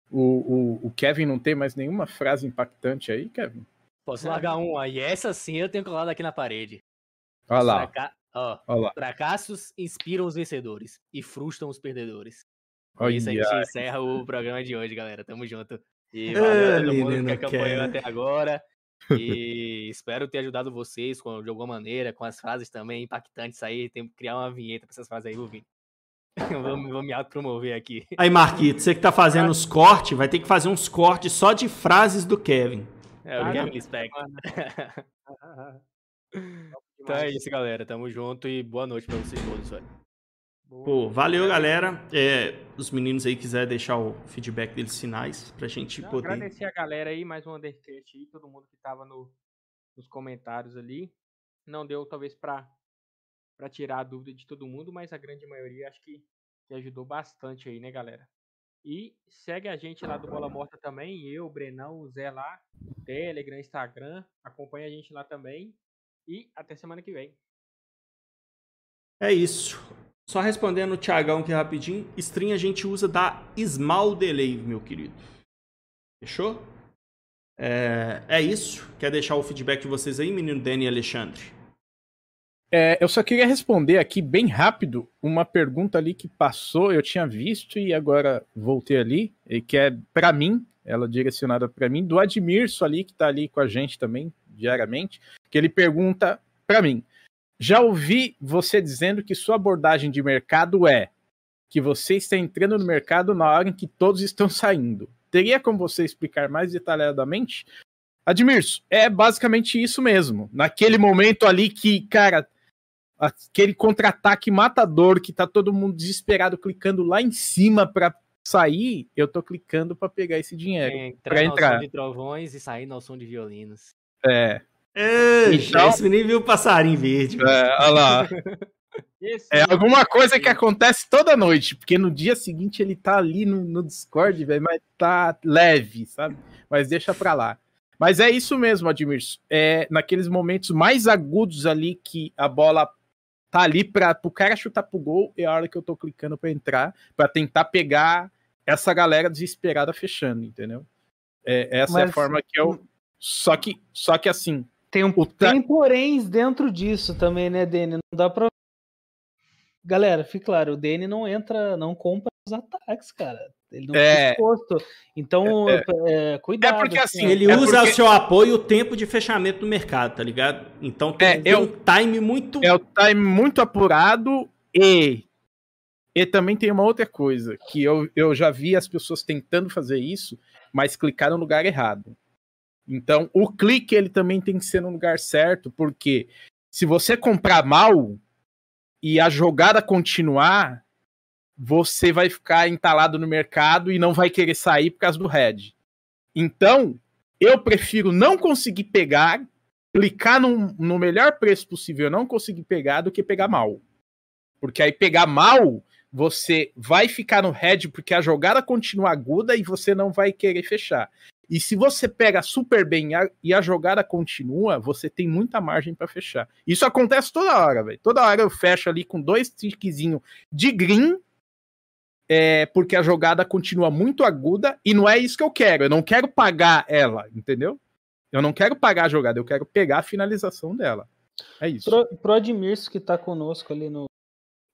S4: o, o, o Kevin não tem mais nenhuma frase impactante aí, Kevin.
S2: Posso largar um aí. Essa sim eu tenho colado aqui na parede.
S4: Olha lá,
S2: Fraca- Ó,
S4: olha lá.
S2: fracassos inspiram os vencedores e frustram os perdedores. Com
S4: Olha
S2: isso a gente
S4: aí.
S2: encerra o programa de hoje, galera. Tamo junto. E
S1: Ah,
S2: valeu a todo mundo que acompanhou
S1: quer.
S2: até agora. E espero ter ajudado vocês com, de alguma maneira, com as frases também impactantes aí. Tem que criar uma vinheta pra essas frases aí, vir. vou, me- vou me autopromover aqui.
S1: Aí, Marquito, você que tá fazendo os cortes, vai ter que fazer uns cortes só de frases do Kevin.
S2: É o Kevin
S3: não.
S2: Spec.
S3: Top
S2: Então é isso, galera. Tamo junto e boa noite pra vocês todos, velho.
S3: Boa.
S1: Pô, valeu, galera. É, os meninos aí quiserem deixar o feedback deles finais pra gente
S3: Não,
S1: poder.
S3: Agradecer a galera aí, mais um Undercast aí, todo mundo que tava no, nos comentários ali. Não deu, talvez, pra, pra tirar a dúvida de todo mundo, mas a grande maioria acho que, que ajudou bastante aí, né, galera? E segue a gente lá do Bola Morta também, eu, o Brenão, o Zé lá, Telegram, Instagram, acompanha a gente lá também. E até semana que vem.
S1: É isso. Só respondendo o Thiagão aqui rapidinho. String a gente usa da Small Delay, meu querido. Fechou? É, é isso. Quer deixar o feedback de vocês aí, menino Dani e Alexandre?
S4: É, eu só queria responder aqui bem rápido uma pergunta ali que passou, eu tinha visto e agora voltei ali, e que é para mim, ela é direcionada para mim, do Admirso ali, que tá ali com a gente também, diariamente, que ele pergunta para mim: já ouvi você dizendo que sua abordagem de mercado é que você está entrando no mercado na hora em que todos estão saindo. Teria como você explicar mais detalhadamente? Admirso, é basicamente isso mesmo. Naquele momento ali que, cara, aquele contra-ataque matador que tá todo mundo desesperado clicando lá em cima para sair, eu tô clicando para pegar esse dinheiro.
S2: Entrar
S4: pra entrar.
S2: som de trovões e sair no som de violinos.
S4: É,
S1: Eixa,
S4: Então-
S1: esse menino viu o passarinho verde.
S4: é, olha lá.
S3: Esse
S4: É alguma coisa que acontece toda noite, porque no dia seguinte ele tá ali no, no Discord, velho, mas tá leve, sabe? Mas deixa pra lá. Mas é isso mesmo, Admirso. É naqueles momentos mais agudos ali que a bola tá ali para o cara chutar pro gol, é a hora que eu tô clicando pra entrar, pra tentar pegar essa galera desesperada fechando, entendeu? É, essa é a
S5: Mas-
S4: forma que eu. Só que, só que assim,
S5: Tem, um,
S4: ta-
S5: tem poréns dentro disso também, né, Dene? Não dá pra. Galera, fique claro, o Dene não entra, não compra os ataques, cara. Ele não
S4: É.
S5: é. exposto. Então,
S4: É,
S5: é, cuidado.
S4: É porque assim,
S1: Ele
S4: é
S1: usa
S4: porque
S1: o seu apoio e o tempo de fechamento do mercado, tá ligado? Então tem,
S4: É,
S1: tem um time muito.
S4: é o time muito apurado e e também tem uma outra coisa que eu, eu já vi as pessoas tentando fazer isso, mas clicaram no lugar errado. Então, o clique ele também tem que ser no lugar certo, porque se você comprar mal e a jogada continuar, você vai ficar entalado no mercado e não vai querer sair por causa do head. Então, eu prefiro não conseguir pegar, clicar num- no melhor preço possível, não conseguir pegar, do que pegar mal. Porque aí pegar mal, você vai ficar no head porque a jogada continua aguda e você não vai querer fechar. E se você pega super bem e a jogada continua, você tem muita margem para fechar. Isso acontece toda hora, velho. Toda hora eu fecho ali com dois tiquezinhos de green, é, porque a jogada continua muito aguda e não é isso que eu quero. Eu não quero pagar ela, entendeu? Eu não quero pagar a jogada, eu quero pegar a finalização dela. É isso.
S5: Pro, pro Admirso que tá conosco ali no,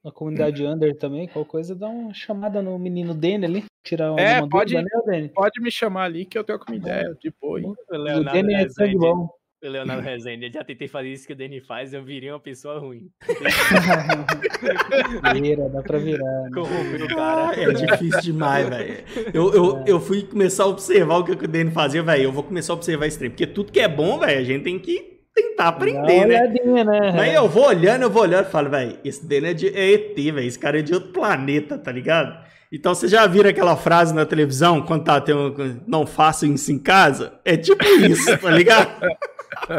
S5: na comunidade. Under também, qualquer coisa, dá uma chamada no menino Dene ali, tirar uma
S4: É, pode-
S5: dúvida, né, Dene?
S4: Pode me chamar ali que eu troco uma ideia. Tipo,
S2: O
S5: O
S2: Leonardo
S5: Dene é sangue
S2: Rezende,
S5: bom.
S2: o Leonardo Rezende, eu já tentei fazer isso que o Dani faz, eu virei uma pessoa ruim.
S5: Vira, dá pra virar. né?
S2: Corrompeu o
S1: Ah,
S2: cara.
S1: é difícil demais, velho. Eu, eu, eu fui começar a observar o que o Dani fazia, velho. Eu vou começar a observar esse trem. Porque tudo que é bom, velho, a gente tem que tentar aprender, né?
S5: olhadinha, né?
S1: Mas eu vou olhando, eu vou olhando e falo, velho, esse Dani é, de, é ET, velho. Esse cara é de outro planeta, tá ligado? Então você já viram aquela frase na televisão, quando tá tendo. Não façam isso em casa? É tipo isso, tá ligado?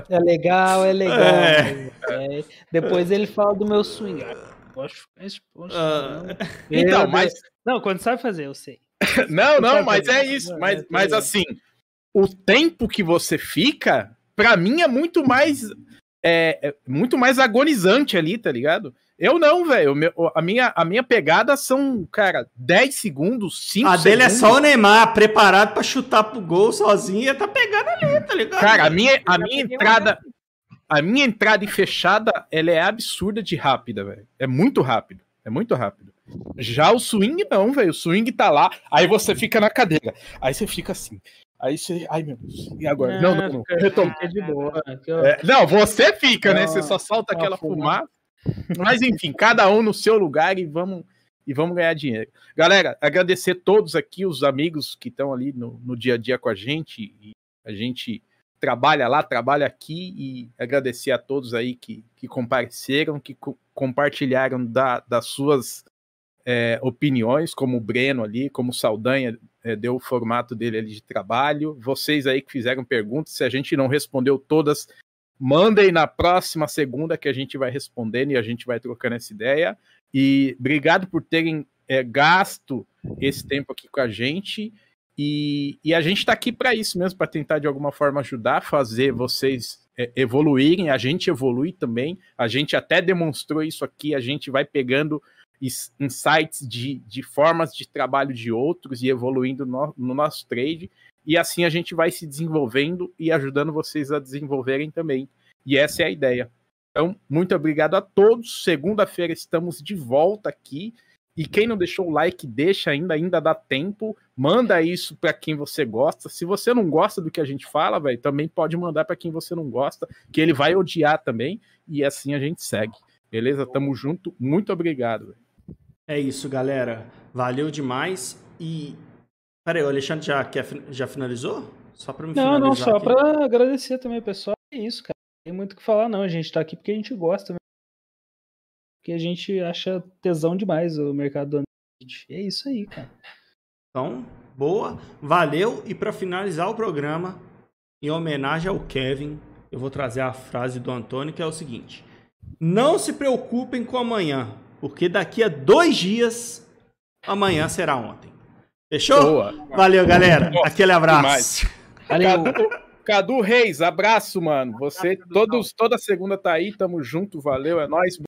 S5: É legal, é legal.
S1: É.
S5: É. Depois ele fala do meu swing. Poxa, poxa, não.
S4: Então, mas-.
S5: Não, quando sabe fazer, eu sei.
S4: Não, não,
S5: Sabe
S4: mas é isso.
S5: Não,
S4: Mas,
S5: é,
S4: mas assim, o tempo que você fica, pra mim, é muito mais. É, é muito mais agonizante ali, tá ligado? Eu não, velho. A minha, a minha pegada são, cara, 10 segundos, 5
S1: A
S4: segundos.
S1: dele é só o Neymar, preparado pra chutar pro gol sozinho e tá pegando ali, tá ligado?
S4: Cara, a minha, a minha entrada. A minha entrada e fechada, ela é absurda de rápida, velho. É muito rápido. É muito rápido. Já o swing, não, velho. O swing tá lá, aí você fica na cadeira. Aí você fica assim. Aí você. Ai, meu Deus. E agora? Não, não, não. Retoma. É, não, você fica, né? Você só solta aquela
S5: fumaça.
S4: fumaça. Mas enfim, cada um no seu lugar e vamos e vamos ganhar dinheiro. Galera, agradecer todos aqui, os amigos que estão ali no, no dia a dia com a gente. E a gente trabalha lá, trabalha aqui e agradecer a todos aí que, que compareceram, que co- compartilharam da- das suas é, opiniões, como o Breno ali, como o Saldanha é, deu o formato dele ali de trabalho. Vocês aí que fizeram perguntas, se a gente não respondeu todas, mandem na próxima segunda que a gente vai respondendo e a gente vai trocando essa ideia. E obrigado por terem é, gasto esse tempo aqui com a gente. E, e a gente está aqui para isso mesmo, para tentar de alguma forma ajudar, fazer vocês é, evoluírem, a gente evolui também. A gente até demonstrou isso aqui, a gente vai pegando insights de, de formas de trabalho de outros e evoluindo no, no nosso trade. E assim a gente vai se desenvolvendo e ajudando vocês a desenvolverem também. E essa é a ideia. Então, muito obrigado a todos. Segunda-feira estamos de volta aqui. E quem não deixou o like, deixa ainda, ainda dá tempo. Manda isso para quem você gosta. Se você não gosta do que a gente fala, também pode mandar para quem você não gosta, que ele vai odiar também. E assim a gente segue. Beleza? Tamo junto. Muito obrigado. velho.
S1: É isso, galera. Valeu demais. E. Pera aí, o Alexandre já, quer, já finalizou? Só pra me
S5: Não,
S1: finalizar
S5: não, só pra agradecer também, pessoal. É isso, cara. Não tem muito o que falar, não. A gente tá aqui porque a gente gosta, né? Porque a gente acha tesão demais o mercado do Android. É isso aí, cara.
S1: Então, boa. Valeu. E pra finalizar o programa, em homenagem ao Kevin, eu vou trazer a frase do Antônio, que é o seguinte: Não se preocupem com amanhã, porque daqui a dois dias, amanhã será ontem. Fechou?
S4: Boa.
S1: Valeu, galera.
S4: Nossa,
S1: Aquele abraço.
S5: Valeu.
S4: Cadu, Cadu Reis, abraço, mano. Você todos, toda segunda tá aí, tamo junto, valeu, é nóis.